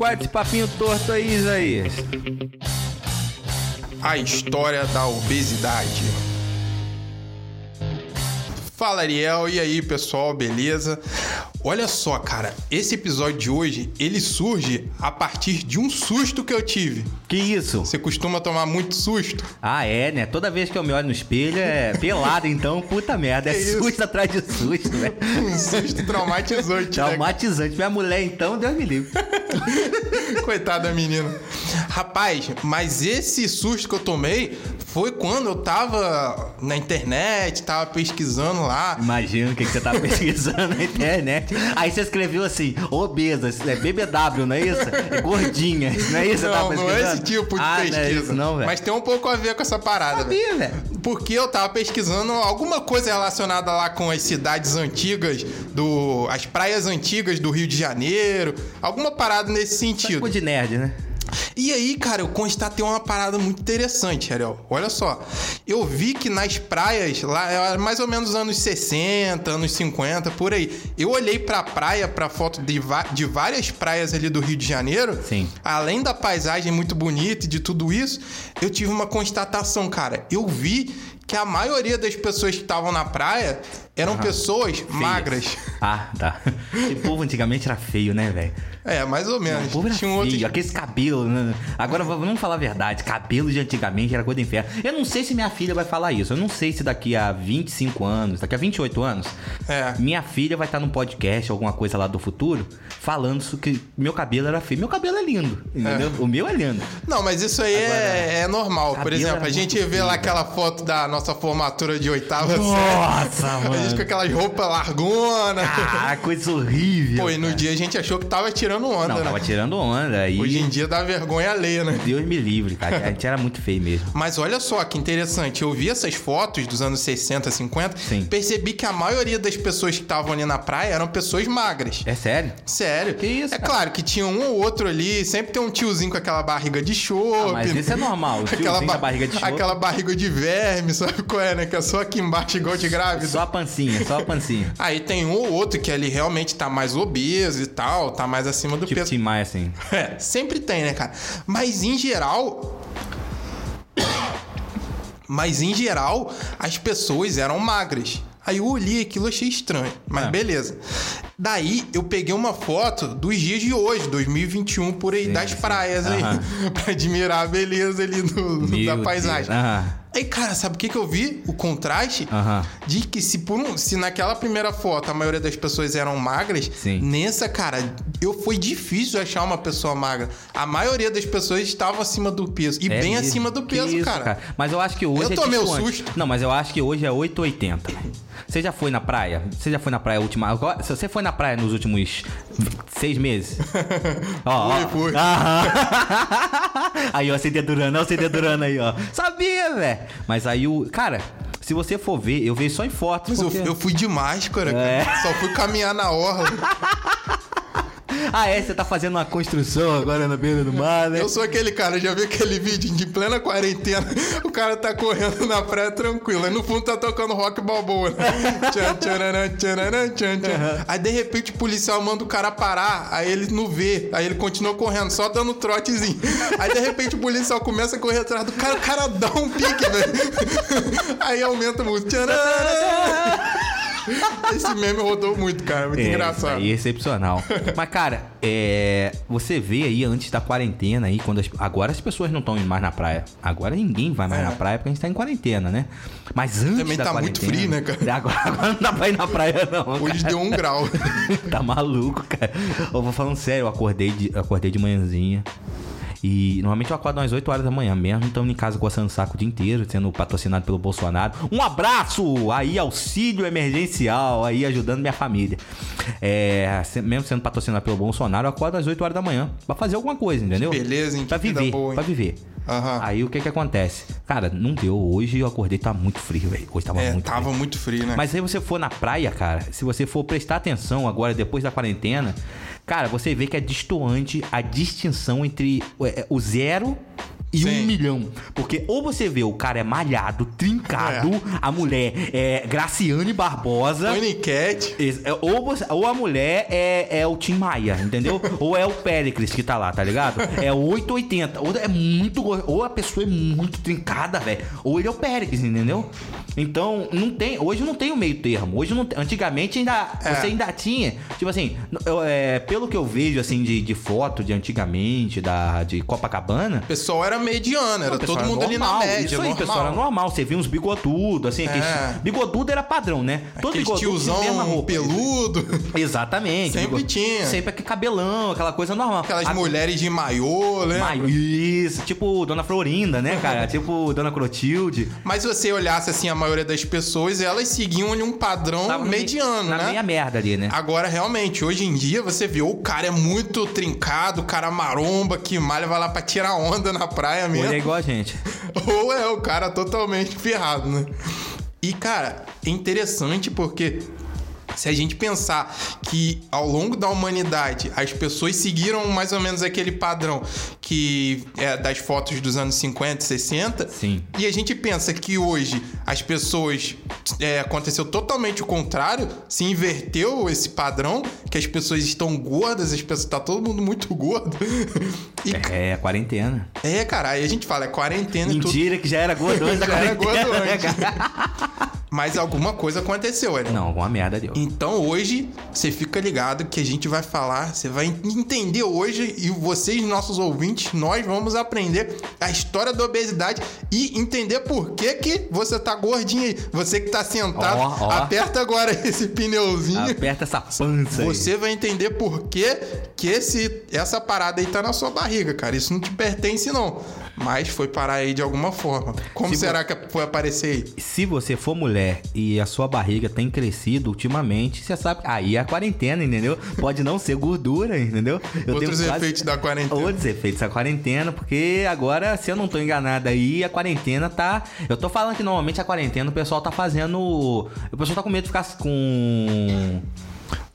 qual é papinho torto aí, Isaías? A história da obesidade. Fala Ariel, e aí pessoal, beleza? Olha só, cara, esse episódio de hoje ele surge a partir de um susto que eu tive. Que isso? Você costuma tomar muito susto? Ah, é, né? Toda vez que eu me olho no espelho é pelado, então, puta merda. É Que isso? susto atrás de susto, velho. Um susto traumatizante, né? Traumatizante. Minha mulher, então, Deus me livre. Coitada da menina. Rapaz, mas esse susto que eu tomei foi quando eu tava na internet, tava pesquisando lá. Imagina o que, que você tá pesquisando na internet. Aí você escreveu assim, obesas, é BBW, não é isso? É gordinha, não é isso tá Não, não é esse tipo de ah, pesquisa. Não, é isso não. Mas tem um pouco a ver com essa parada. Sabia, velho. Porque eu tava pesquisando alguma coisa relacionada lá com as cidades antigas, do, as praias antigas do Rio de Janeiro, alguma parada nesse sentido. Coisa de nerd, né? E aí, cara, eu constatei uma parada muito interessante, Ariel. Olha só. Eu vi que nas praias, lá, era mais ou menos anos 60, anos 50, por aí. Eu olhei pra praia, pra foto de, de várias praias ali do Rio de Janeiro. Sim. Além da paisagem muito bonita e de tudo isso, eu tive uma constatação, cara. Eu vi que a maioria das pessoas que estavam na praia eram pessoas magras. Ah, tá. Esse povo antigamente era feio, né, velho? É, mais ou menos. O povo era Tinha um feio, outro. aqueles cabelos, né? Agora vamos falar a verdade, cabelo de antigamente era coisa do inferno. Eu não sei se minha filha vai falar isso. Eu não sei se daqui a 25 anos, daqui a 28 anos, É. minha filha vai estar num podcast, alguma coisa lá do futuro, falando que meu cabelo era feio. Meu cabelo é lindo, entendeu? O meu é lindo. Não, mas isso aí é, é normal. Por exemplo, a gente vê lá aquela foto da nossa formatura de oitava Nossa, série. Com aquelas roupas largonas. Ah, coisa horrível. Pô, e no cara. dia a gente achou que tava tirando onda, Não, né? tava tirando onda. E Hoje em dia dá vergonha alheia, né? Deus me livre, cara. A gente era muito feio mesmo. Mas olha só que interessante, eu vi essas fotos dos anos 60, 50, Sim. percebi que a maioria das pessoas que estavam ali na praia eram pessoas magras. É sério? Sério. Que isso, É cara? claro que tinha um ou outro ali, sempre tem um tiozinho com aquela barriga de chope. Ah, mas isso é normal, o tiozinho com a barriga de chope. Aquela barriga de verme, sabe qual é, né? Que é só aqui embaixo igual de grávida. Só a pancinha, só a pancinha. Aí tem um ou outro que ali realmente tá mais obeso e tal, tá mais acima do Tipo peso. Tim Maia, assim. É, sempre tem, né, cara? Mas em geral. Mas em geral, as pessoas eram magras. Aí eu olhei aquilo e achei estranho. Mas É. beleza. Daí eu peguei uma foto dos dias de hoje, 2021, por aí, Sim, das sim. praias aí. Aham. pra admirar a beleza ali do- da paisagem. Aham. Aí, cara, sabe o que, que eu vi? O contraste Aham. de que se por um, se naquela primeira foto a maioria das pessoas eram magras, Sim. nessa, cara, eu foi difícil achar uma pessoa magra. A maioria das pessoas estavam acima do peso. E É bem acima do peso, isso, cara. Mas eu acho que hoje Eu é tomei o susto. Não, mas eu acho que hoje é 880. Você já foi na praia? Você já foi na praia última. Agora, se você foi na praia nos últimos seis meses? ó, ó. Fui, fui. Aham. aí, ó, você dedurando, ó, você dedurando aí, ó. Sabia, velho. Mas aí o. Cara, se você for ver, eu vejo só em fotos. Mas eu, porque- eu fui de máscara, É. cara. Só fui caminhar na orla. Ah, é? Você tá fazendo uma construção agora na beira do mar, né? Eu sou aquele cara, já vi aquele vídeo de plena quarentena. O cara tá correndo na praia tranquilo. Aí no fundo tá tocando rock balboa. Né? Tchan, tchararã, tchararã, tchan, tchan. Aí de repente o policial manda o cara parar. Aí ele não vê. Aí ele continua correndo, só dando trotezinho. Aí de repente o policial começa a correr atrás do cara. O cara dá um pique, velho. Aí aumenta a música. Esse meme rodou muito, cara. Muito É, engraçado. Aí é excepcional. Mas, cara, é, você vê aí antes da quarentena aí, quando as- agora as pessoas não estão indo mais na praia. Agora ninguém vai mais É. na praia porque a gente tá em quarentena, né? Mas antes Também da tá muito quarentena- frio, né, cara? Agora, agora não dá pra ir na praia, não. Hoje cara. deu um grau. tá maluco, cara. Eu vou falando sério, eu acordei de, eu acordei de manhãzinha. E normalmente eu acordo às 8 horas da manhã mesmo, estamos em casa coçando o saco o dia inteiro, sendo patrocinado pelo Bolsonaro. Um abraço! Aí, auxílio emergencial, aí ajudando minha família. É, mesmo sendo patrocinado pelo Bolsonaro, eu acordo às 8 horas da manhã pra fazer alguma coisa, entendeu? beleza, hein? Que Pra vida viver, boa, hein? pra viver. Aham. Aí o que que acontece? Cara, não deu. Hoje eu acordei, tá muito frio, velho. Hoje tava É, muito tava frio. muito frio, né? Mas se você for na praia, cara, se você for prestar atenção agora, depois da quarentena, cara, você vê que é distoante a distinção entre é, o zero e Sim. um milhão. Porque ou você vê o cara é malhado, trincado, a mulher é Graciane Barbosa. Esse- é, Ou, você- ou a mulher é, é o Tim Maia, entendeu? ou é o Pericles que tá lá, tá ligado? É 880. Ou é muito. Ou a pessoa é muito trincada, velho. Ou ele é o Pericles, entendeu? Então, não tem. Hoje não tem o meio termo. Hoje não Antigamente ainda. É. Você ainda tinha. Tipo assim, eu, é, pelo que eu vejo assim de, de foto de antigamente, da, de Copacabana. O pessoal era mediano, era O pessoal todo mundo ali na normal, média. Isso aí, o pessoal era normal. normal. Você via uns bigodudos, assim. É. Bigodudo era padrão, né? Todo Aquele bigodudo mesma tiozão roupa. peludo. Exatamente. Sempre Bigode- tinha. Sempre aquele cabelão, aquela coisa normal. Aquelas A- mulheres de maiô, né? Isso, tipo Dona Florinda, né, cara? tipo Dona Clotilde. Mas se você olhasse assim, a maioria das pessoas, elas seguiam ali um padrão Tava no mediano, na né? meia merda ali, né? Agora, realmente, hoje em dia, você vê, o cara é muito trincado, o cara maromba, que malha, vai lá pra tirar onda na praia Ou mesmo. ele é igual a gente. Ou é o cara totalmente ferrado, né? E, cara, é interessante porque se a gente pensar que ao longo da humanidade as pessoas seguiram mais ou menos aquele padrão que é das fotos dos anos 50, 60, Sim. e a gente pensa que hoje as pessoas é, aconteceu totalmente o contrário, se inverteu esse padrão, que as pessoas estão gordas, as pessoas tá todo mundo muito gordo. E, É, quarentena. é, cara, aí a gente fala, é quarentena e tudo. Mentira que já era gordo antes da Já era quarentena, gordo antes. Mas alguma coisa aconteceu, né? Não, alguma merda deu. Então hoje você fica ligado que a gente vai falar, você vai entender hoje e vocês, nossos ouvintes, nós vamos aprender a história da obesidade e entender por que que você tá gordinho aí. Você que tá sentado, Ó, ó. aperta agora esse pneuzinho. Aperta essa pança aí. Você vai entender por que, que esse, essa parada aí tá na sua barriga, cara. Isso não te pertence, não. Mas foi parar aí de alguma forma. Como Se será que foi aparecer aí? Se você for mulher e a sua barriga tem crescido ultimamente, você sabe. Aí é a quarentena, entendeu? Pode não ser gordura, entendeu? Eu Outros tenho quase- efeitos da quarentena. Outros efeitos da quarentena, porque agora, se eu não tô enganado aí, a quarentena tá. Eu tô falando que normalmente a quarentena o pessoal tá fazendo. O pessoal tá com medo de ficar com.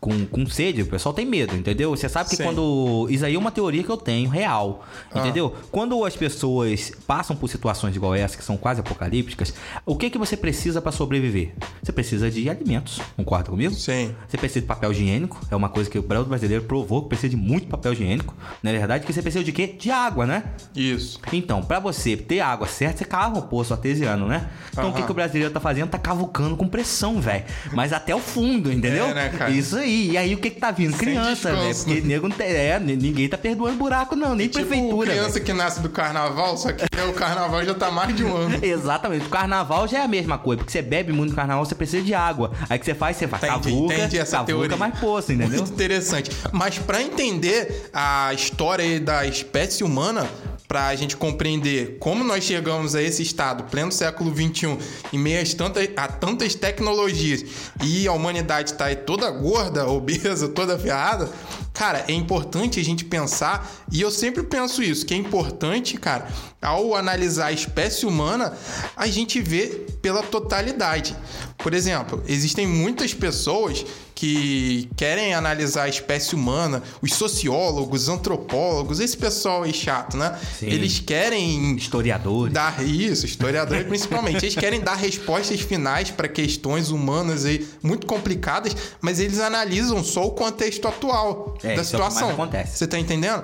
Com, com sede, o pessoal tem medo, entendeu? Você sabe que Sim. quando. Isso aí é uma teoria que eu tenho, real. Ah. Entendeu? Quando as pessoas passam por situações igual essa, que são quase apocalípticas, o que que você precisa pra sobreviver? Você precisa de alimentos, concorda comigo? Sim. Você precisa de papel higiênico, é uma coisa que o Brasil brasileiro provou que precisa de muito papel higiênico. Na verdade, que você precisa de quê? De água, né? Isso. Então, pra você ter água certa, você cava um poço artesiano, né? Então, o que, Aham. que o brasileiro tá fazendo? Tá cavucando com pressão, velho. Mas até o fundo, entendeu? É, né, cara? Isso aí. E aí, o que que tá vindo? Criança, velho. descanso, Porque né? nego não tem... É, ninguém tá perdoando buraco, não. Nem Tipo prefeitura, criança velho. que nasce do carnaval, só que o carnaval já tá mais de um ano. Exatamente. O carnaval já é a mesma coisa. Porque você bebe muito no carnaval, você precisa de água. Aí que você faz? Você faz Entendi, cavuca, entendi essa cavuca teoria. mais poço, entendeu? Muito interessante. Mas pra entender a história aí da espécie humana, pra gente compreender como nós chegamos a esse estado, pleno século XXI, em meio às tantas, a tantas tecnologias, e a humanidade tá aí toda gorda, obesa, toda ferrada, cara, é importante a gente pensar, e eu sempre penso isso, que é importante, cara, ao analisar a espécie humana, a gente vê pela totalidade. Por exemplo, existem muitas pessoas que querem analisar a espécie humana, os sociólogos, antropólogos, esse pessoal aí chato, né? Sim. Eles querem Historiadores. dar isso, historiadores principalmente, eles querem dar respostas finais para questões humanas aí muito complicadas, mas eles analisam só o contexto atual É, da é situação. acontece. Você tá entendendo?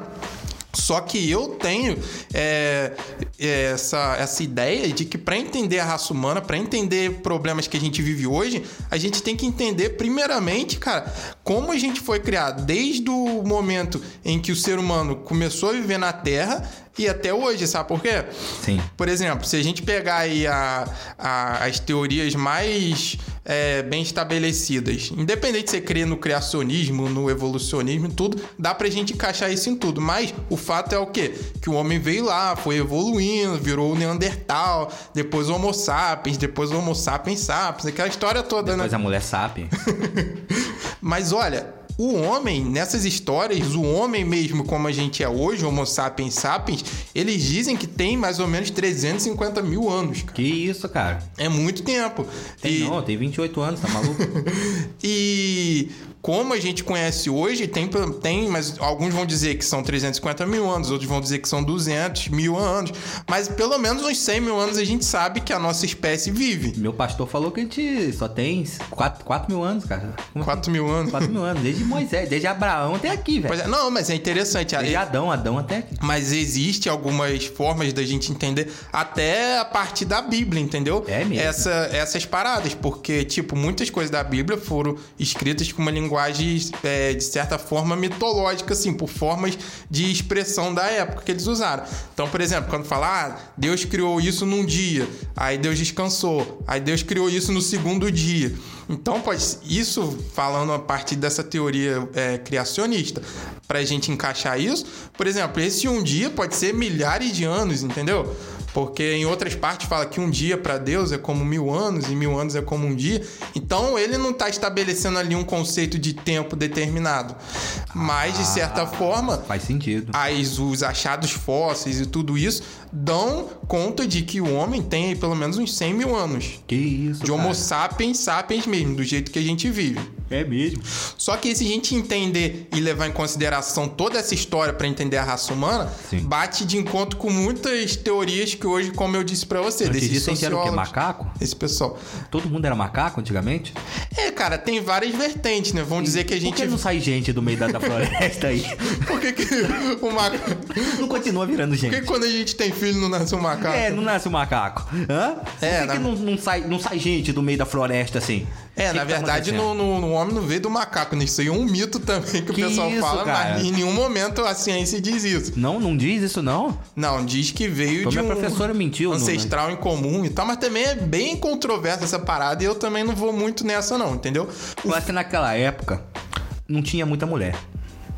Só que eu tenho é, é, essa, essa ideia de que para entender a raça humana, para entender problemas que a gente vive hoje, a gente tem que entender, primeiramente, cara, como a gente foi criado. Desde o momento em que o ser humano começou a viver na Terra e até hoje, sabe por quê? Sim. Por exemplo, se a gente pegar aí a- a- as teorias mais é, bem estabelecidas, independente se você crê no criacionismo, no evolucionismo, tudo, dá pra gente encaixar isso em tudo. Mas o fato é o quê? Que o homem veio lá, foi evoluindo, virou o Neandertal, depois o Homo sapiens, depois o Homo sapiens sapiens, aquela história toda, né? Depois a mulher sabe. Mas olha, o homem, nessas histórias, o homem mesmo como a gente é hoje, Homo sapiens sapiens, eles dizem que tem mais ou menos 350 mil anos. cara. Que isso, cara? É muito tempo. Tem e, não, tem 28 anos, tá maluco? e como a gente conhece hoje, tem, tem, mas alguns vão dizer que são 350 mil anos, outros vão dizer que são 200 mil anos, mas pelo menos uns 100 mil anos a gente sabe que a nossa espécie vive. Meu pastor falou que a gente só tem 4, 4 mil anos, cara. Como 4 mil anos? 4 mil anos, desde Moisés, desde Abraão até aqui, velho. É, não, mas é interessante. Desde Adão, Adão até aqui. Mas existe algumas formas da gente entender até a partir da Bíblia, entendeu? É mesmo. Essa, essas paradas, porque, tipo, muitas coisas da Bíblia foram escritas com uma linguagem, é, de certa forma, mitológica, assim, por formas de expressão da época que eles usaram. Então, por exemplo, quando fala, ah, Deus criou isso num dia, aí Deus descansou, aí Deus criou isso no segundo dia. Então, pode, isso falando a partir dessa teoria é, criacionista, para a gente encaixar isso, por exemplo, esse um dia pode ser milhares de anos, entendeu? Porque em outras partes fala que um dia para Deus é como mil anos e mil anos é como um dia. Então ele não está estabelecendo ali um conceito de tempo determinado. Mas, de certa Ah, forma, Faz sentido. as, os achados fósseis e tudo isso dão conta de que o homem tem aí pelo menos uns 100 mil anos. Que isso, De Homo cara. sapiens sapiens mesmo, do jeito que a gente vive. É mesmo. Só que se a gente entender e levar em consideração toda essa história para entender a raça humana, Sim. bate de encontro com muitas teorias que hoje, como eu disse para você, Antes desses disso, gente era o quê? sociólogos, Macaco? esse pessoal. Todo mundo era macaco antigamente? É, cara, tem várias vertentes, né? Vamos dizer que a Por gente que não sai gente do meio da, da floresta aí? Por que, que o macaco... Não continua virando Por que gente? quando a gente tem filho não nasce um macaco? É, não nasce o macaco. Hã? É, Por que, na- que não, não sai, não sai gente do meio da floresta assim? É, que na que tá verdade, acontecendo? no, no, no homem não veio do macaco, né? Isso aí é um mito também que, Que o pessoal isso, fala, cara? mas em nenhum momento a ciência diz isso. Não, não diz isso não? Não, diz que veio Então de minha um professora mentiu. ancestral em comum e tal, mas também é bem controversa essa parada e eu também não vou muito nessa não, entendeu? Eu acho que naquela época não tinha muita mulher.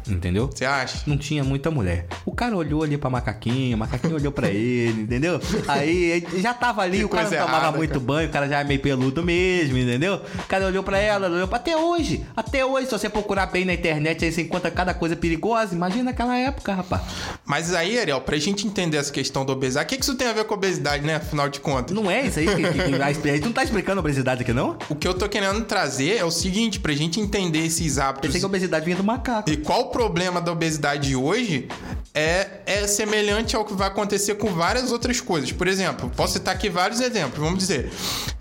Entendeu? Você acha? Não tinha muita mulher. O cara olhou ali pra macaquinho, o macaquinho olhou pra ele, entendeu? Aí já tava ali, Que o cara não tomava errada, muito cara. banho, o cara já é meio peludo mesmo, entendeu? O cara olhou pra ela, olhou pra até hoje. Até hoje, se você procurar bem na internet, aí você encontra cada coisa perigosa. Imagina aquela época, rapaz. Mas aí, Ariel, pra gente entender essa questão da obesidade, o que, que isso tem a ver com obesidade, né? Afinal de contas. Não é isso aí que, que, explicar. Tu não tá explicando a obesidade aqui, não? O que eu tô querendo trazer é o seguinte, pra gente entender esses hábitos Pensei que a obesidade vinha do macaco. E qual o problema da obesidade hoje é, é semelhante ao que vai acontecer com várias outras coisas. Por exemplo, posso citar aqui vários exemplos. Vamos dizer,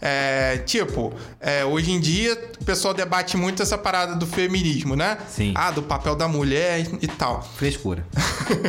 é, tipo, é, hoje em dia o pessoal debate muito essa parada do feminismo, né? Sim. Ah, do papel da mulher e tal. Frescura.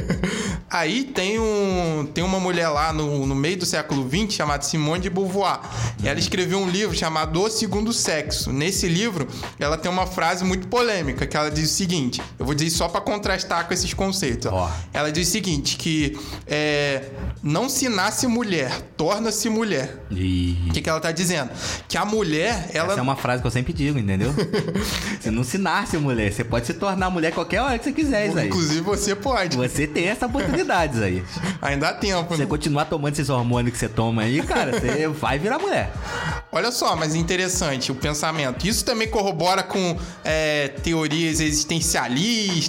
Aí tem, um, tem uma mulher lá no, no meio do século XX chamada Simone de Beauvoir. Ela escreveu um livro chamado O Segundo Sexo. Nesse livro, ela tem uma frase muito polêmica que ela diz o seguinte: eu vou dizer só para contrastar com esses conceitos. ó. Ela diz o seguinte: que é, não se nasce mulher, torna-se mulher. E... O que, que ela tá dizendo? Que a mulher, ela. Essa é uma frase que eu sempre digo, entendeu? você não se nasce mulher, você pode se tornar mulher qualquer hora que você quiser, isso aí. Inclusive você pode. Você tem essa oportunidade aí. Ainda há tempo. Se você né? continuar tomando esses hormônios que você toma aí, cara, você vai virar mulher. Olha só, mas interessante o pensamento. Isso também corrobora com é, teorias existencialistas,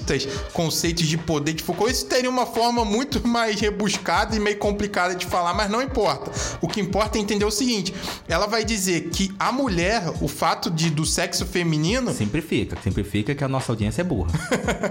conceitos de poder de Foucault. Isso teria uma forma muito mais rebuscada e meio complicada de falar, mas não importa. O que importa é entender o seguinte: ela vai dizer que a mulher, o fato de do sexo feminino, Simplifica, simplifica que a nossa audiência é burra.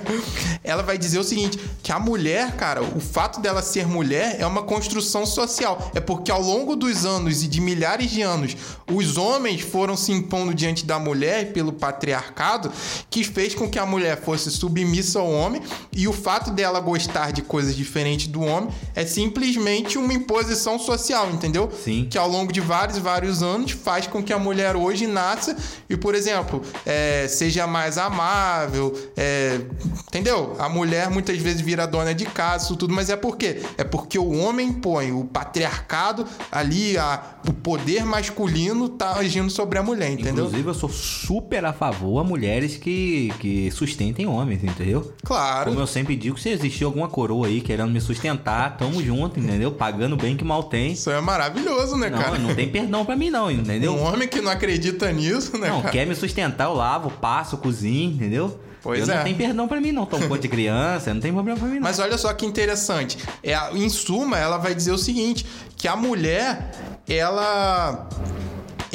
ela vai dizer o seguinte: que a mulher, cara, o fato dela ser mulher é uma construção social. É porque ao longo dos anos e de milhares de anos, os homens foram se impondo diante da mulher pelo patriarcado, que fez com que a mulher fosse submissa ao homem, e o fato dela gostar de coisas diferentes do homem é simplesmente uma imposição social, entendeu? Sim. Que ao longo de vários e vários anos faz com que a mulher hoje nasça e, por exemplo, é, seja mais amável, é, entendeu? A mulher muitas vezes vira dona de casa, isso tudo, mas é por quê? É porque o homem põe o patriarcado ali, a, o poder masculino tá agindo sobre a mulher, entendeu? Inclusive, eu sou super a favor a mulheres que, que sustentem homens, entendeu? Claro. Como eu sempre digo, se existir alguma coroa aí querendo me sustentar, tamo junto, entendeu? Pagando bem que mal tem. Isso é maravilhoso, né, Não, cara? não tem perdão pra mim não, entendeu? Um homem que não acredita nisso, né, Não, cara? quer me sustentar, eu lavo, passo, cozinho, entendeu? Pois eu é. não tem perdão pra mim não, tomo conta de criança, não tem problema pra mim não. Mas olha só que interessante. É, em suma, ela vai dizer o seguinte: que a mulher, ela.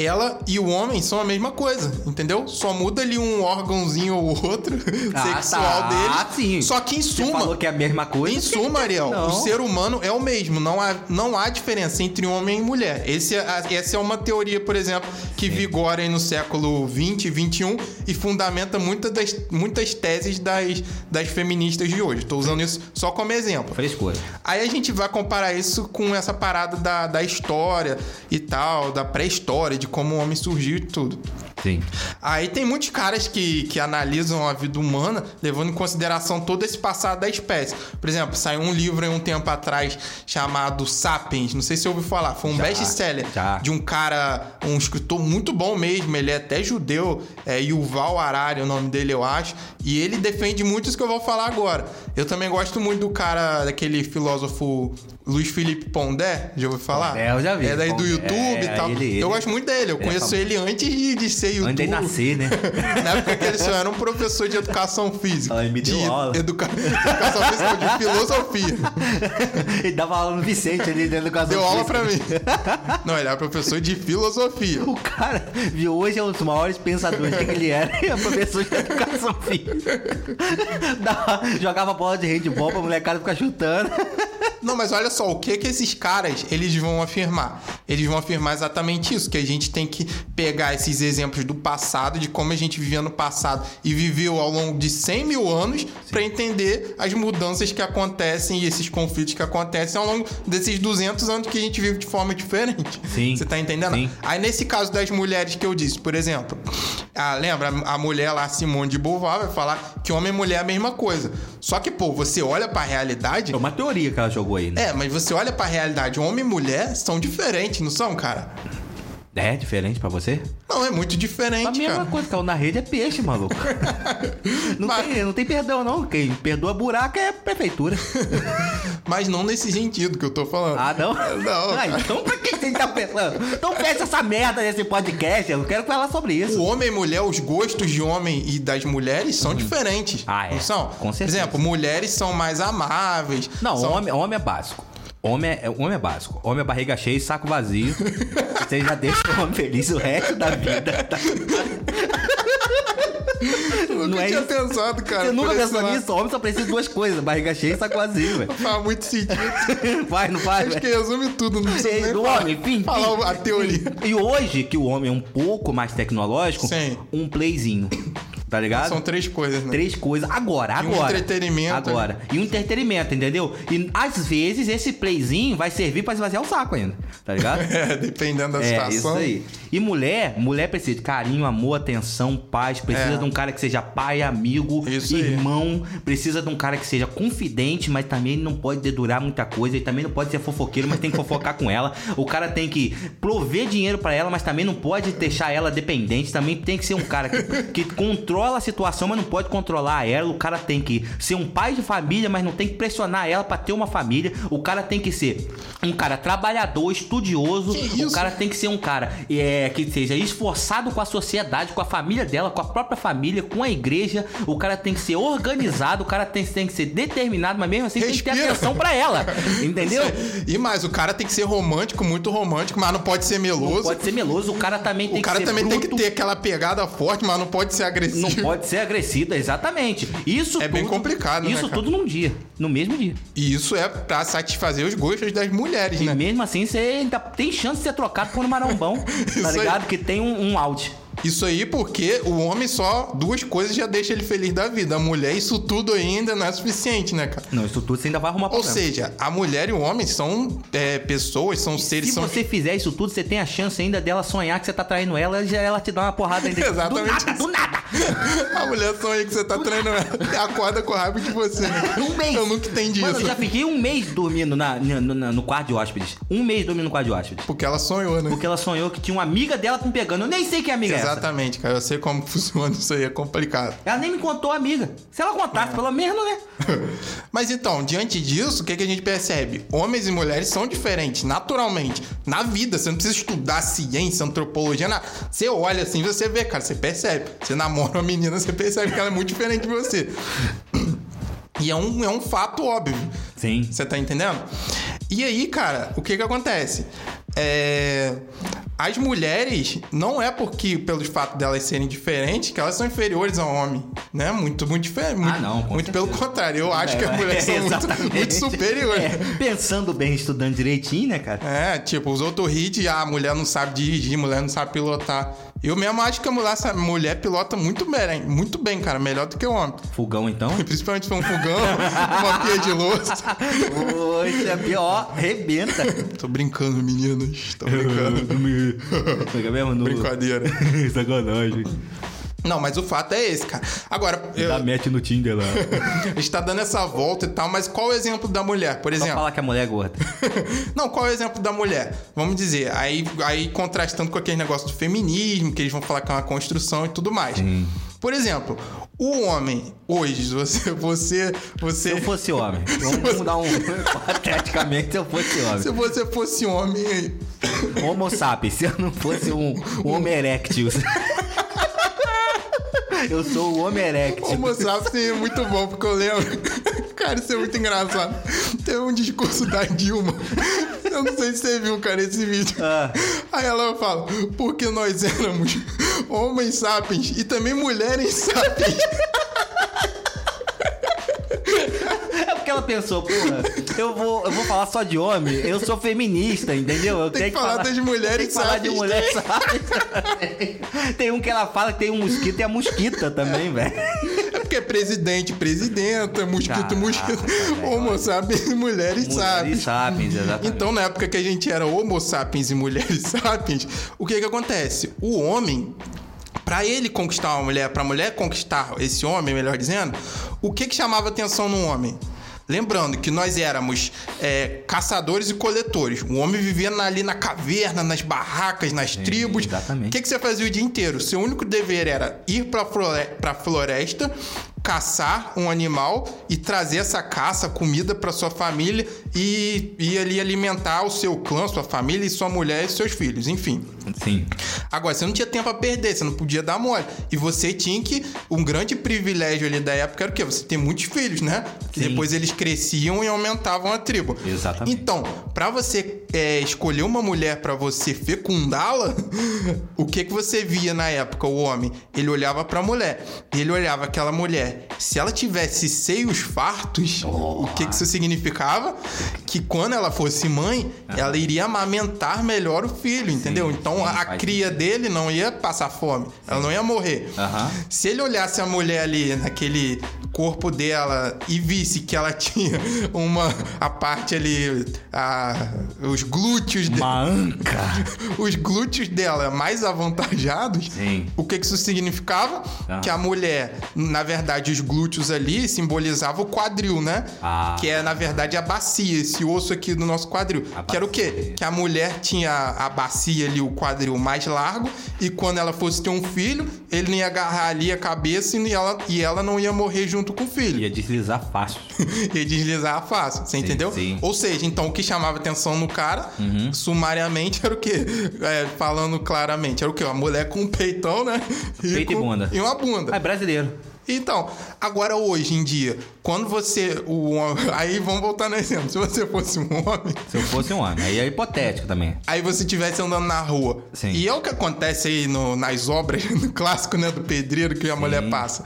Ela e o homem são a mesma coisa, entendeu? Só muda ali um órgãozinho ou outro Ah, sexual tá. dele. Ah, sim. Só que em Você suma, falou que é a mesma coisa. em suma, Ariel, Não. o ser humano é o mesmo. Não há, não há diferença entre homem e mulher. Esse é, essa é uma teoria, por exemplo, que vigora aí no século 20 e 21 e fundamenta muitas das, muitas teses das, das feministas de hoje. Estou usando isso só como exemplo. Frescura. Aí a gente vai comparar isso com essa parada da, da história e tal, da pré-história, de como o homem surgiu e tudo. Sim. Aí tem muitos caras que, que analisam a vida humana levando em consideração todo esse passado da espécie. Por exemplo, saiu um livro aí um tempo atrás chamado Sapiens, não sei se você ouviu falar, foi um best-seller de um cara, um escritor muito bom mesmo, ele é até judeu, é Yuval Harari, é o nome dele eu acho, e ele defende muito isso que eu vou falar agora. Eu também gosto muito do cara, daquele filósofo Luiz Felipe Pondé, já ouviu falar? Pondé, eu já vi. É daí do Pondé, YouTube é, e tal. ele- ele- eu gosto muito dele, eu é conheço famoso. ele antes de, de ser YouTube. Antes de nascer, né? Na época que ele só era um professor de educação física. Ele me deu de aula. Educa... Educação física, de filosofia. Ele dava aula no Vicente ali dentro do caso Deu aula pra mim. Não, ele era professor de filosofia. O cara, viu, hoje é um dos maiores pensadores que ele era. É professor de educação física. Dava- jogava bola de handball pra molecada ficar chutando. Não, mas olha só, o que que esses caras, eles vão afirmar? Eles vão afirmar exatamente isso, que a gente tem que pegar esses exemplos do passado, de como a gente vivia no passado e viveu ao longo de 100 mil anos pra entender as mudanças que acontecem e esses conflitos que acontecem ao longo desses 200 anos que a gente vive de forma diferente. Sim. Você tá entendendo? Sim. Aí nesse caso das mulheres que eu disse, por exemplo, ah, lembra a mulher lá, Simone de Beauvoir, vai falar que homem e mulher é a mesma coisa. Só que, pô, você olha pra realidade, É uma teoria que ela jogou aí, né? é, mas você olha pra realidade, homem e mulher são diferentes, não são, cara? É, diferente pra você? Não, é muito A diferente, mesma cara. coisa, caiu na rede é peixe, maluco. Não, Mas- tem, não tem perdão, não. Quem perdoa buraco é a prefeitura. Mas não nesse sentido que eu tô falando. Ah, não? Não. Ah, então pra que você tá pensando? Então fecha essa merda nesse podcast. Eu não quero falar sobre isso. O homem e mulher, os gostos de homem e das mulheres são diferentes. Ah, é. Não são? Com Por certeza. exemplo, mulheres são mais amáveis. Não, são... homem, homem é básico. Homem é, homem é básico. Homem é barriga cheia e saco vazio. Você já deixa o homem feliz o resto da vida. tá? Eu Não nunca é tinha isso? pensado, cara. Você nunca pensou nisso? Homem só precisa de duas coisas: barriga cheia e saco vazio, velho. Faz muito sentido. Vai, não faz, Acho que velho? resume tudo, não precisa nem do falar, homem, falar enfim. a teoria. E hoje, que o homem é um pouco mais tecnológico, Sim. um playzinho. Tá ligado? São três coisas, né? Três coisas. Agora, E um agora. entretenimento. Agora. E um entretenimento, entendeu? E às vezes esse playzinho vai servir pra esvaziar o saco ainda. Tá ligado? É, dependendo da É, situação. isso aí. E mulher, mulher precisa de carinho, amor, atenção, paz. Precisa É. de um cara que seja pai, amigo, Isso aí. irmão. Precisa de um cara que seja confidente, mas também não pode dedurar muita coisa. E também não pode ser fofoqueiro, mas tem que fofocar com ela. O cara tem que prover dinheiro pra ela, mas também não pode deixar ela dependente. Também tem que ser um cara que, que controla a situação, mas não pode controlar ela. O cara tem que ser um pai de família, mas não tem que pressionar ela pra ter uma família. O cara tem que ser um cara trabalhador, estudioso. O cara tem que ser um cara é, que seja esforçado com a sociedade, com a família dela, com a própria família, com a igreja. O cara tem que ser organizado, o cara tem, tem que ser determinado, mas mesmo assim tem que ter Respira. atenção pra ela. Entendeu? E mais, o cara tem que ser romântico, muito romântico, mas não pode ser meloso. Não pode ser meloso, o cara também tem o cara que ser também tem que bruto, ter aquela pegada forte, mas não pode ser agressivo. Não pode ser agressivo, exatamente. Isso É bem tudo- complicado, né, Isso cara? tudo num dia, no mesmo dia. E isso é pra satisfazer os gostos das mulheres, E né? mesmo assim, você ainda tem chance de ser trocado por um marombão, tá aí. ligado? Que tem um, um out. Isso aí porque o homem só duas coisas já deixa ele feliz da vida. A mulher, isso tudo ainda não é suficiente, né, cara? Não, isso tudo você ainda vai arrumar Ou problema. seja, a mulher e o homem são é, pessoas, são seres, Se são você fizer isso tudo, você tem a chance ainda dela sonhar que você tá traindo ela e ela te dá uma porrada ainda. Exatamente Do nada, do nada. A mulher sonha que você tá treinando ela e acorda com raiva de você. Né? Um mês. Eu nunca entendi Mano, isso. eu já fiquei um mês dormindo na, no, no- no quarto de hóspedes. Um mês dormindo no quarto de hóspedes. Porque ela sonhou, né? Porque ela sonhou que tinha uma amiga dela me pegando. Eu nem sei que amiga é essa. Exatamente, cara. Eu sei como funciona isso aí, é complicado. Ela nem me contou a amiga. Se ela contasse, pelo menos, né? Mas então, diante disso, o que, que a gente percebe? Homens e mulheres são diferentes, naturalmente. Na vida, você não precisa estudar ciência, antropologia, nada. Você olha assim, você vê, cara, você percebe. Você namora uma menina, você percebe que ela é muito diferente de você. E é um, é um fato óbvio. Sim. Você tá entendendo? E aí, cara, o que que acontece? É... as mulheres, não é porque, pelo fato delas serem diferentes, que elas são inferiores ao homem, né? Muito, muito diferente. Ah, não, muito pelo certeza. contrário. Eu acho que as É, mulheres são muito, muito superiores. É, pensando bem, estudando direitinho, né, cara? É, tipo, os outros hits, ah, a mulher não sabe dirigir, mulher não sabe pilotar. Eu mesmo acho que a mulher, mulher pilota muito bem, muito bem, cara, melhor do que o homem. Fogão, então. Principalmente se for um fogão, uma pia de louça. Poxa, pior, rebenta. Tô brincando, meninas. Tô brincando. Pega mesmo no... Brincadeira. Sacanagem. Não, mas o fato é esse, cara. Agora, eu- Dá match no Tinder lá. a gente tá dando essa volta e tal, mas qual o exemplo da mulher, por Só exemplo? falar que a mulher é gorda. Não, qual é o exemplo da mulher? Vamos dizer, aí, aí contrastando com aquele negócio do feminismo, que eles vão falar que é uma construção e tudo mais. Por exemplo, o homem, hoje, você. Você. você Se eu fosse homem, vamos dar um. Pateticamente, se eu fosse homem. se você fosse homem. Homo sapiens, se eu não fosse um, um Homo erectus. Eu sou o Homo erectus. Homo sapiens é muito bom, porque eu lembro. Cara, isso é muito engraçado. Teve um discurso da Dilma. Eu não sei se você viu, cara, esse vídeo. Ah. Aí ela fala, porque nós éramos homens sapiens e também mulheres sapiens. É porque ela pensou, porra, eu vou, eu vou falar só de homem, eu sou feminista, entendeu? Eu Tem tenho que falar das mulheres tem que falar de sapiens. mulher sabe? Tem um que ela fala que tem um mosquito e a mosquita também, velho. Presidente, presidenta, mosquito, mosquito. Homo sapiens e mulheres sapiens. sapiens, exatamente. Então, na época que a gente era homo sapiens e mulheres sapiens, o que que acontece? O homem, pra ele conquistar uma mulher, pra mulher conquistar esse homem, melhor dizendo, o que que chamava atenção no homem? Lembrando que nós éramos é, caçadores e coletores. O homem vivia ali na caverna, nas barracas, nas tribos. exatamente. O que, que você fazia o dia inteiro? Seu único dever era ir flore pra floresta, caçar um animal e trazer essa caça, comida pra sua família e ir ali alimentar o seu clã, sua família e sua mulher e seus filhos, enfim. Sim. Agora, você não tinha tempo a perder, você não podia dar mole. E você tinha que. Um grande privilégio ali da época era o quê? Você ter muitos filhos, né? Que Sim. depois eles cresciam e aumentavam a tribo. Exatamente. Então, pra você é, escolher uma mulher pra você fecundá-la, o que que você via na época, o homem? Ele olhava pra mulher. Ele olhava aquela mulher. Se ela tivesse seios fartos, o que que isso significava? Que quando ela fosse mãe, ela iria amamentar melhor o filho, entendeu? Então sim, a cria dele não ia passar fome, ela não ia morrer. Se ele olhasse a mulher ali naquele corpo dela e visse que ela tinha uma a parte ali a, os glúteos de- Uma anca. os glúteos dela mais avantajados, Sim. o que que isso significava? Ah. Que a mulher, na verdade, os glúteos ali simbolizavam o quadril, né? Ah. Que é, na verdade, a bacia, esse osso aqui do nosso quadril. A que era o quê? Que a mulher tinha a bacia ali, o quadril mais largo, e quando ela fosse ter um filho, ele não ia agarrar ali a cabeça e ela, e ela não ia morrer junto com o filho. Ia deslizar fácil. e deslizar fácil, você entendeu? sim. Uhum. Ou seja, então o que chamava atenção no cara, sumariamente, era o quê? É, falando claramente, era o quê? Uma mulher com um peitão, né? Peito e com- bunda. E uma bunda. É brasileiro. Então, agora hoje em dia, quando você. O, homem- aí vamos voltar no exemplo. Se você fosse um homem. Se eu fosse um homem. Aí é hipotético também. Aí você estivesse andando na rua. Sim. E é o que acontece aí no- nas obras, no clássico, né, do pedreiro que a mulher passa.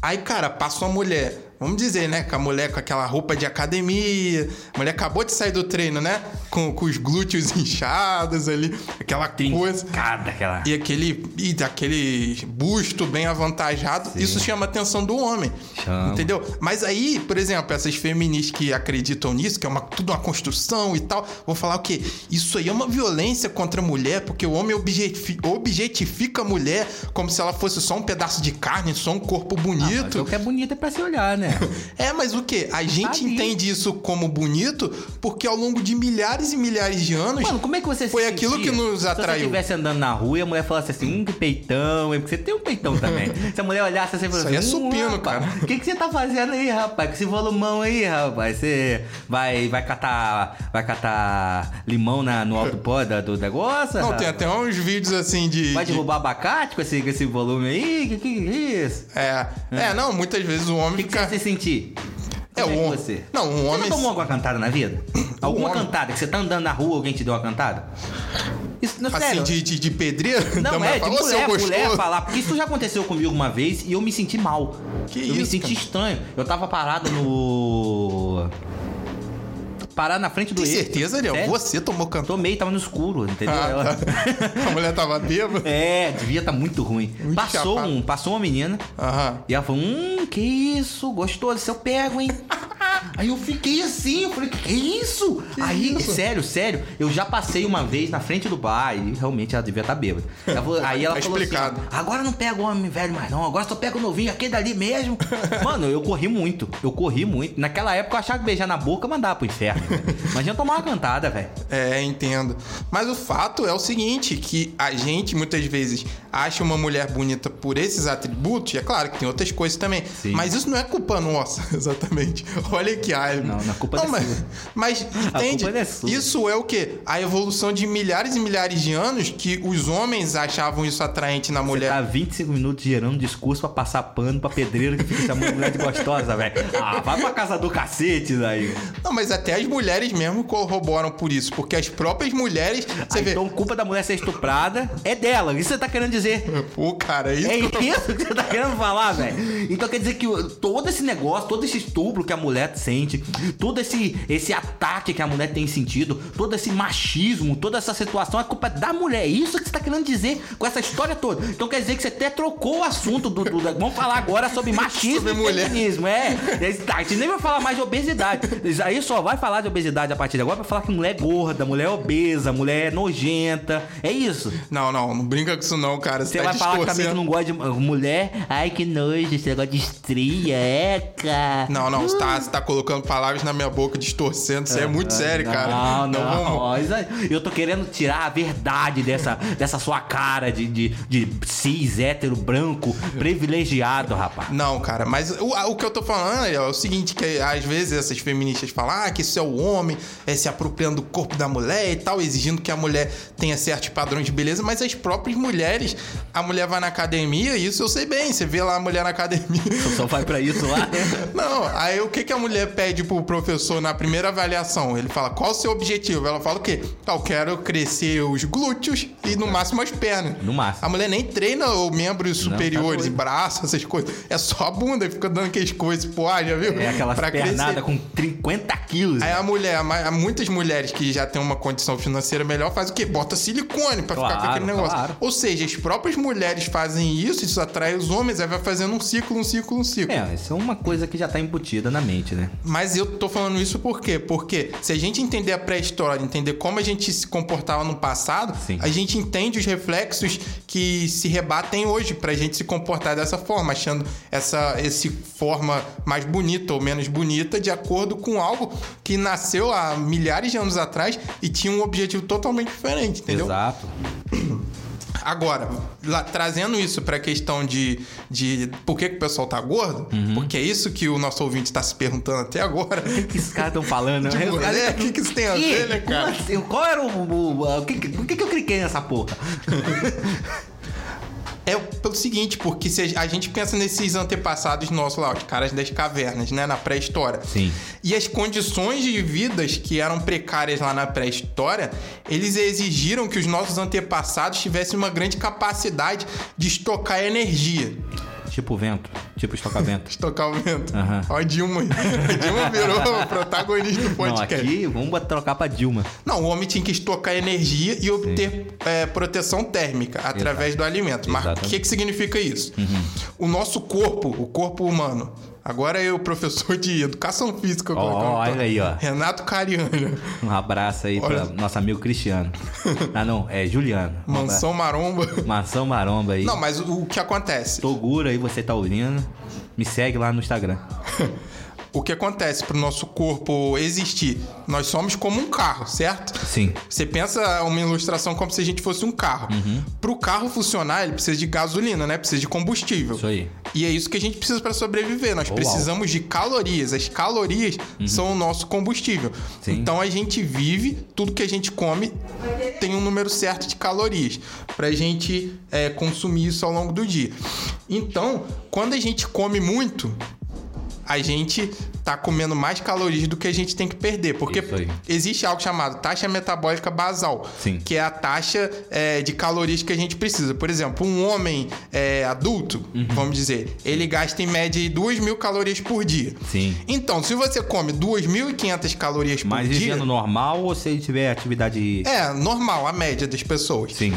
Aí, cara, passa uma mulher. Vamos dizer, né? Com a mulher com aquela roupa de academia. A mulher acabou de sair do treino, né? Com, com os glúteos inchados ali. Aquela coisa. Trincada aquela. E aquele, e aquele busto bem avantajado, isso chama a atenção do homem. Chama. Entendeu? Mas aí, por exemplo, essas feministas que acreditam nisso, que é uma, tudo uma construção e tal, vão falar o quê? Isso aí é uma violência contra a mulher, porque o homem objetifi- objetifica a mulher como se ela fosse só um pedaço de carne, só um corpo Mas bonito. o que é bonito é pra se olhar, né? É, mas o quê? A gente Ali. entende isso como bonito porque ao longo de milhares e milhares de anos. Mano, como é que você Foi aquilo que nos Se você atraiu. estivesse andando na rua e a mulher falasse assim, hum, que peitão, porque você tem um peitão também. Se a mulher olhasse assim e falasse Isso aí é "Hum, supino, rapaz, cara." O que, que você tá fazendo aí, rapaz? Com esse volumão aí, rapaz? Você vai, vai catar. Vai catar limão na, no alto pó da- do negócio? Não, rapaz? tem até uns vídeos assim de. Vai de- derrubar abacate com esse, com esse volume aí? Que que é isso? É, é, não, muitas vezes o homem que, que fica. Você sentir? É, Como o que homem- você. Não, um Você homem- já tomou alguma cantada na vida? Alguma homem- cantada? Que você tá andando na rua, alguém te deu uma cantada? Isso, não, Assim, de, de, de pedreiro? Não, é, de fala, "Ô, seu mulher, mulher gostoso." falar. Porque isso já aconteceu comigo uma vez e eu me senti mal. Que eu me isso, senti cara? estranho. Eu tava parado no. Parado na frente do Tem certeza? Sério? Você tomou cantor. Tomei, tava no escuro, entendeu? Ah, Ela- tá. A mulher tava bêbada? É, devia estar muito ruim. Muito passou, chapado. um, passou uma menina Aham. e ela falou: Hum, que isso, gostoso, se eu pego, hein? Aí eu fiquei assim, eu falei, que, que isso? aí, isso? sério, sério, eu já passei uma vez na frente do bar e realmente ela devia estar bêbada. Ela falou- aí ela Tá falou explicado. assim: agora não pego homem velho mais não, agora só pego novinho, aquele dali mesmo. Mano, eu corri muito, eu corri muito. Naquela época eu achava que beijar na boca mandava pro inferno. velho. Imagina tomar uma cantada, velho. É, entendo. Mas o fato é o seguinte, que a gente muitas vezes acha uma mulher bonita por esses atributos, e é claro que tem outras coisas também. Sim. Mas isso não é culpa nossa, exatamente. Olha que ai. Não, não, a culpa não, é mas, sua. mas entende? é. Isso é o quê? A evolução de milhares e milhares de anos que os homens achavam isso atraente na Você mulher. tá 25 minutos gerando discurso pra passar pano pra pedreiro que fica chamando mulher de gostosa, velho. Ah, vai pra casa do cacete daí. Não, mas até as mulheres mesmo corroboram por isso, porque as próprias mulheres, você Ah, vê, então, culpa da mulher ser estuprada é dela. Isso você tá querendo dizer? pô, cara, isso É isso que você tá querendo falar, velho? Então quer dizer que todo esse negócio, todo esse estupro que a mulher sente, todo esse, esse ataque que a mulher tem sentido, todo esse machismo, toda essa situação é culpa da mulher. É isso que você tá querendo dizer com essa história toda. Então quer dizer que você até trocou o assunto do. do- vamos falar agora sobre machismo Sobre e mulher. feminismo. É. Tá, a gente nem vai falar mais de obesidade. Aí só vai falar de obesidade a partir de agora pra falar que mulher é gorda, mulher é obesa, mulher é nojenta. É isso. Não, não, não brinca com isso não, cara. Você, Você tá vai falar que também tu não gosta de mulher? Ai, que nojo, esse negócio de estria, é, cara. Não, não, você tá, você tá colocando palavras na minha boca, distorcendo. Isso aí é muito sério, cara. Não, não. vamos- isso aí- Eu tô querendo tirar a verdade dessa, dessa sua cara de, de, de cis, hétero, branco, privilegiado, rapaz. Não, cara, mas o, o que eu tô falando é o seguinte, que às vezes essas feministas falam ah, que isso é o homem é, se apropriando do corpo da mulher e tal, exigindo que a mulher tenha certos padrões de beleza, mas as próprias mulheres, a mulher vai na academia, isso eu sei bem, você vê lá a mulher na academia. Só vai pra isso lá. Não, aí o que, que a mulher pede pro professor na primeira avaliação? Ele fala, qual o seu objetivo? Ela fala o quê? Ah, eu quero crescer os glúteos e no máximo as pernas. No máximo. A mulher nem treina os membros Não, tá superiores e doido. braços, essas coisas. É só a bunda e fica dando aquelas coisas, pô, ah, já viu? É pernadas crescer. com 50 quilos. Aí a mulher, muitas mulheres que já têm uma condição financeira melhor, faz o quê? Bota silicone pra ficar com Claro, aquele negócio. claro. Ou seja, as próprias mulheres fazem isso, isso atrai os homens, aí vai fazendo um ciclo, um ciclo, um ciclo. É, isso é uma coisa que já tá embutida na mente, né? Mas eu tô falando isso por quê? Porque se a gente entender a pré-história, entender como a gente se comportava no passado, Sim. a gente entende os reflexos que se rebatem hoje pra gente se comportar dessa forma, achando essa esse forma mais bonita ou menos bonita de acordo com algo que nasceu há milhares de anos atrás e tinha um objetivo totalmente diferente, entendeu? Exato. Agora, lá- trazendo isso pra questão de, de por que, que o pessoal tá gordo, Uhum. porque é isso que o nosso ouvinte tá se perguntando até agora. O que esses caras estão falando? De mulher? O que que isso tem a ver, né, cara? assim? Qual era o. o, o, o que, por que, que eu cliquei nessa porra? É pelo seguinte, porque se a gente pensa nesses antepassados nossos lá, os caras das cavernas, né, na pré-história. Sim. E as condições de vidas que eram precárias lá na pré-história, eles exigiram que os nossos antepassados tivessem uma grande capacidade de estocar energia. Tipo vento. Tipo estocamento. Estocar o vento. Aham. Ó, a Dilma. A Dilma virou protagonista do Não, podcast. aqui vamos trocar pra Dilma. Não, o homem tinha que estocar energia e obter é, proteção térmica através do alimento. Mas o. Uhum. que, que significa isso? O nosso corpo, o corpo humano. Agora eu, professor de educação física, colocando- olha aí, ó. Renato Cariano, Um abraço aí Olha. pra nosso amigo Cristiano. Ah, não, é Juliano. Mansão Maromba. Mansão Maromba aí. Não, mas o, o que acontece? Toguro aí, você tá ouvindo. Me segue lá no Instagram. O que acontece para o nosso corpo existir? Nós somos como um carro, certo? Sim. Você pensa uma ilustração como se a gente fosse um carro. Uhum. Para o carro funcionar, ele precisa de gasolina, né? Precisa de combustível. Isso aí. E é isso que a gente precisa para sobreviver. Nós Uau. precisamos de calorias. As calorias são o nosso combustível. Uhum. Sim. Então a gente vive, tudo que a gente come tem um número certo de calorias para a gente é, consumir isso ao longo do dia. Então, quando a gente come muito, a gente tá comendo mais calorias do que a gente tem que perder. Porque existe algo chamado taxa metabólica basal, Sim. que é a taxa é, de calorias que a gente precisa. Por exemplo, um homem é, adulto, Uhum. vamos dizer, ele gasta em média aí 2 mil calorias por dia. Sim. Então, se você come 2.500 calorias por Mas dia... vivendo normal ou se ele tiver atividade. É, normal, a média das pessoas. Sim.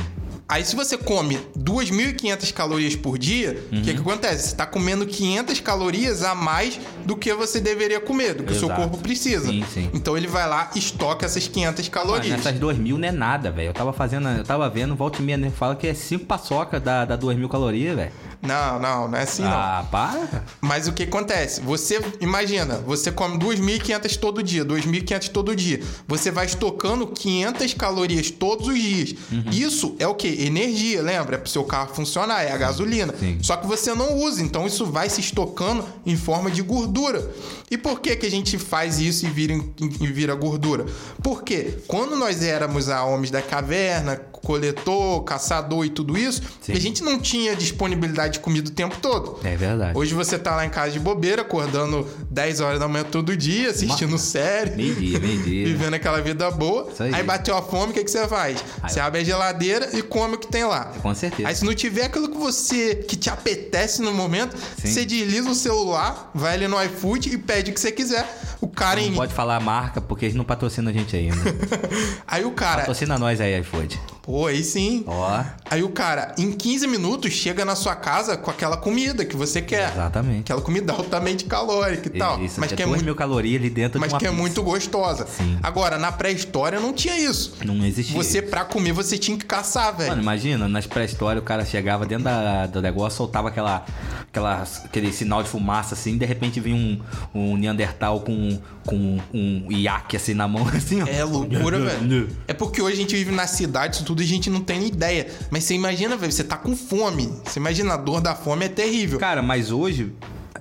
Aí se você come 2.500 calorias por dia, o Uhum. que, que acontece? Você está comendo 500 calorias a mais do que você deveria comer, do que o seu Exato. corpo precisa. Sim, sim. Então ele vai lá e estoca essas 500 Mano, calorias. essas 2 mil não é nada, velho. Eu tava fazendo, eu tava vendo, volta e meia, né? Fala que é 5 paçoca da, da 2 mil calorias, velho. Não, não, não é assim não. Ah, para. Mas o que acontece? Você, imagina, você come 2.500 todo dia, 2.500 todo dia. Você vai estocando 500 calorias todos os dias. Uhum. Isso é o que? Energia, lembra? É pro seu carro funcionar, é a gasolina. Sim. Só que você não usa, então isso vai se estocando em forma de gordura. E por que, que a gente faz isso e vira, e vira gordura? Porque quando nós éramos a homens da caverna, coletor, caçador e tudo isso, Sim. a gente não tinha disponibilidade de comida o tempo todo. É verdade. Hoje você tá lá em casa de bobeira, acordando 10 horas da manhã todo dia, assistindo série, Meio dia, meio dia. vivendo aquela vida boa. Isso aí. Aí. bateu a fome, o que, que você faz? Aí você abre a geladeira e come o que tem lá. Com certeza. Aí se não tiver aquilo que você que te apetece no momento, Sim. você desliza o celular, vai ali no iFood e pede o que você quiser. O cara em... Não pode falar a marca porque eles não patrocinam a gente ainda. Aí o cara, Patrocina nós aí, iFood. Pô, aí sim. Ó, Aí o cara, em 15 minutos, chega na sua casa com aquela comida que você quer. exatamente. Aquela comida altamente calórica e tal. Isso, mas é que é 2 muito mil calorias ali dentro mas de uma que é pizza. muito gostosa. Sim. Agora, na pré-história não tinha isso. Não existia. Você, pra comer, você tinha que caçar, velho. Mano, imagina, nas pré-histórias o cara chegava dentro da, do negócio, soltava aquela, aquela, aquele sinal de fumaça assim, de repente vinha um, um Neandertal com, com um iaque assim na mão, assim, ó. É loucura, velho. É porque hoje a gente vive na cidade, isso tudo e a gente não tem nem ideia. Mas você imagina, velho, você tá com fome. Você imagina, a dor da fome é terrível. Cara, mas hoje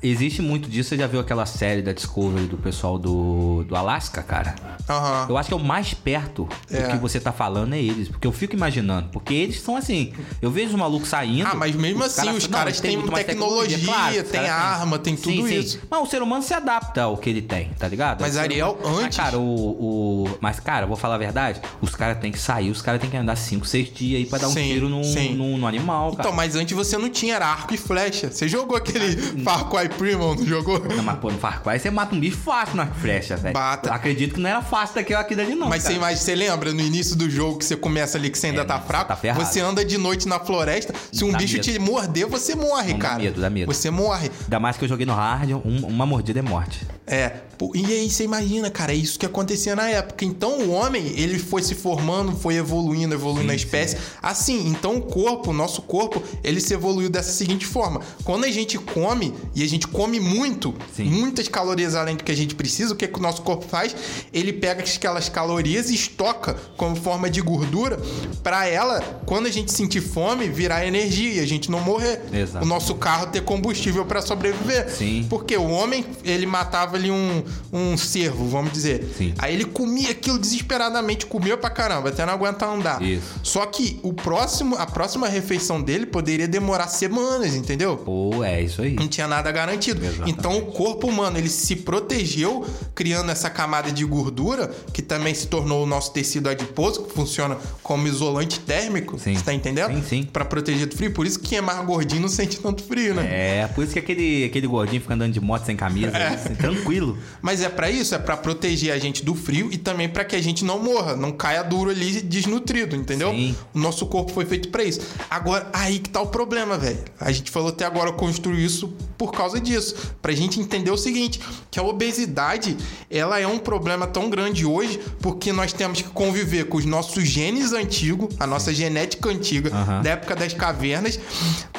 existe muito disso. Você já viu aquela série da Discovery do pessoal do, do Alasca, cara? Aham. Eu acho que é o mais perto É. do que você tá falando é eles. Porque eu fico imaginando. Porque eles são assim. Eu vejo os malucos saindo. Ah, mas mesmo assim, os não, caras têm mais tecnologia, os tem arma, tem tudo sim. isso. Mas o ser humano se adapta ao que ele tem, tá ligado? Mas, Ariel, humano- antes- Mas, cara, o, o- Mas, cara, vou falar a verdade. Os caras têm que sair, os caras têm que andar 5, 6 dias aí pra dar um Sim, tiro no, no, no animal, cara. Então, mas antes você não tinha era arco e flecha. Você jogou aquele Far Cry Primal, não jogou? Não, mas pô, no Far Cry você mata um bicho fácil na flecha, velho. Bata. Acredito que não era fácil daquilo aqui dali, não. Mas você, cara. imagina, você lembra no início do jogo que você começa ali que você ainda É, tá fraco? tá ferrado. você anda de noite na floresta, se um Dá bicho medo. te morder, você morre, Não, dá cara. medo, dá medo. Você morre. Ainda mais que eu joguei no hard, um- uma mordida é morte. É, pô, e aí você imagina, cara, é isso que acontecia na época. Então o homem, ele foi se formando, foi evoluindo, evoluindo a espécie. Assim, então o corpo, o nosso corpo, ele se evoluiu dessa seguinte forma. Quando a gente come, e a gente come muito, Sim. muitas calorias além do que a gente precisa, o que, que o nosso corpo faz? Ele pega aquelas calorias e estoca como forma de gordura pra ela, quando a gente sentir fome, virar energia e a gente não morrer. Exato. O nosso carro ter combustível pra sobreviver. Sim. Porque o homem, ele matava ali um, um cervo, vamos dizer. Sim. Aí ele comia aquilo desesperadamente, comia pra caramba, até não aguentar andar. Isso. Só que o próximo, a próxima refeição dele poderia demorar semanas, entendeu? Pô, é isso aí. Não tinha nada garantido. Exatamente. Então o corpo humano, ele se protegeu criando essa camada de gordura, que também se tornou o nosso tecido adiposo, que funciona como isolante térmico. Sim. Você tá entendendo? Sim, sim. Pra proteger do frio. Por isso que quem é mais gordinho não sente tanto frio, né? É, por isso que aquele, aquele gordinho fica andando de moto sem camisa, É. assim, tranquilo. Mas é pra isso, é pra proteger a gente do frio e também pra que a gente não morra, não caia duro ali desnutrido, entendeu? Sim. O nosso corpo foi feito pra isso. Agora, aí que tá o problema, velho. A gente falou até agora construir isso por causa disso, pra gente entender o seguinte, que a obesidade, ela é um problema tão grande hoje porque nós temos que conviver com os nossos genes antigos, a nossa genética antiga Aham. da época das cavernas,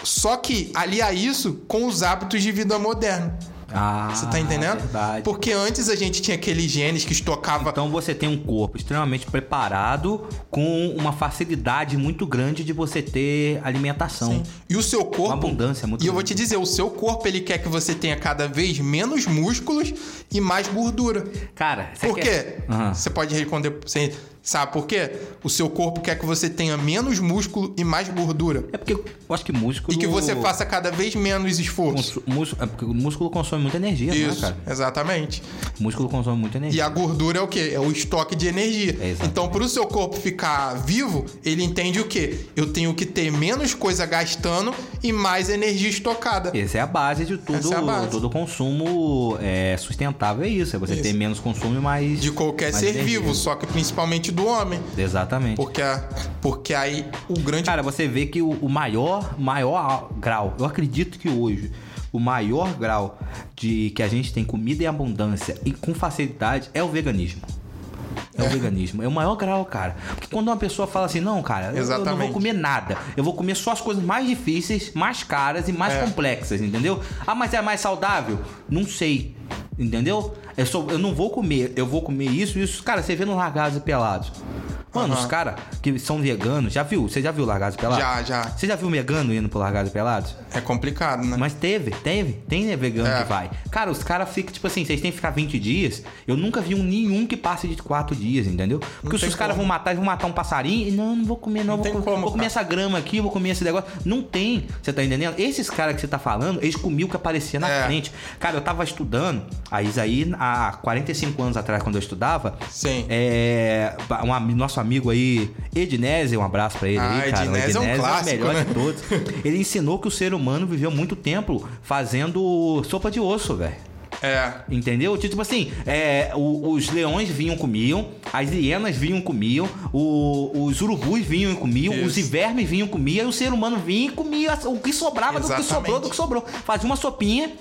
só que aliar isso com os hábitos de vida moderna. Ah, Você tá entendendo? Verdade. Porque antes a gente tinha aqueles genes que estocava. Então você tem um corpo extremamente preparado com uma facilidade muito grande de você ter alimentação. E o seu corpo. Uma abundância muito E eu vou grande. te dizer, o seu corpo ele quer que você tenha cada vez menos músculos e mais gordura. Cara, você Por quê? quer... Aham. Você pode responder. Você Sabe por quê? O seu corpo quer que você tenha menos músculo e mais gordura. É porque eu acho que músculo. E que você faça cada vez menos esforço. Músculo- É porque o músculo consome muita energia, né, Isso, cara? exatamente. O músculo consome muita energia. E a gordura é o quê? É o estoque de energia. Exatamente. então, para o seu corpo ficar vivo, ele entende o quê? Eu tenho que ter menos coisa gastando e mais energia estocada. Essa é a base de tudo. É base. Todo consumo é, sustentável é isso. É você Isso. ter menos consumo e mais. De qualquer mais ser energia. vivo, só que principalmente do homem. Exatamente. Porque, porque aí o grande. Cara, você vê que o, o maior, maior grau, eu acredito que hoje, o maior grau de que a gente tem comida em abundância e com facilidade é o veganismo. É o veganismo. É o maior grau, cara. Porque quando uma pessoa fala assim, não, cara, eu- eu, não vou Exatamente. comer nada. Eu vou comer só as coisas mais difíceis, mais caras e mais É. complexas, entendeu? Ah, mas é mais saudável? Não sei. Entendeu? Eu, sou, eu não vou comer, eu vou comer isso isso. Cara, você vê no Largados e Pelados. Mano, Aham. os caras que são veganos, já viu? Você já viu Largados Pelados? Já, já. Você já viu vegano indo pro Largados Pelados? É complicado, né? Mas teve, teve. Tem né, vegano É. que vai. Cara, os caras ficam, tipo assim, vocês têm que ficar 20 dias. Eu nunca vi um nenhum que passe de 4 dias, entendeu? Porque se os caras vão matar, vão matar um passarinho e não, não vou comer, não. Não vou, como, vou comer essa grama aqui, vou comer esse negócio. Não tem. Você tá entendendo? Esses caras que você tá falando, eles comiam o que aparecia na É. frente. Cara, eu tava estudando, a Isaí, há 45 anos atrás, quando eu estudava, Sim. é, um nosso amigo aí, Ednésio, um abraço pra ele Ah, aí, cara. O Ednésio é um o clássico, melhor né? de todos. Ele ensinou que o ser humano viveu muito tempo fazendo sopa de osso, velho. É. Entendeu? Tipo assim, é, o- os leões vinham comiam, as hienas vinham comiam, o- os urubus vinham e comiam, Isso. os vermes vinham comiam, e o ser humano vinha e comia o que sobrava do que Exatamente. sobrou do que sobrou. Fazia uma sopinha,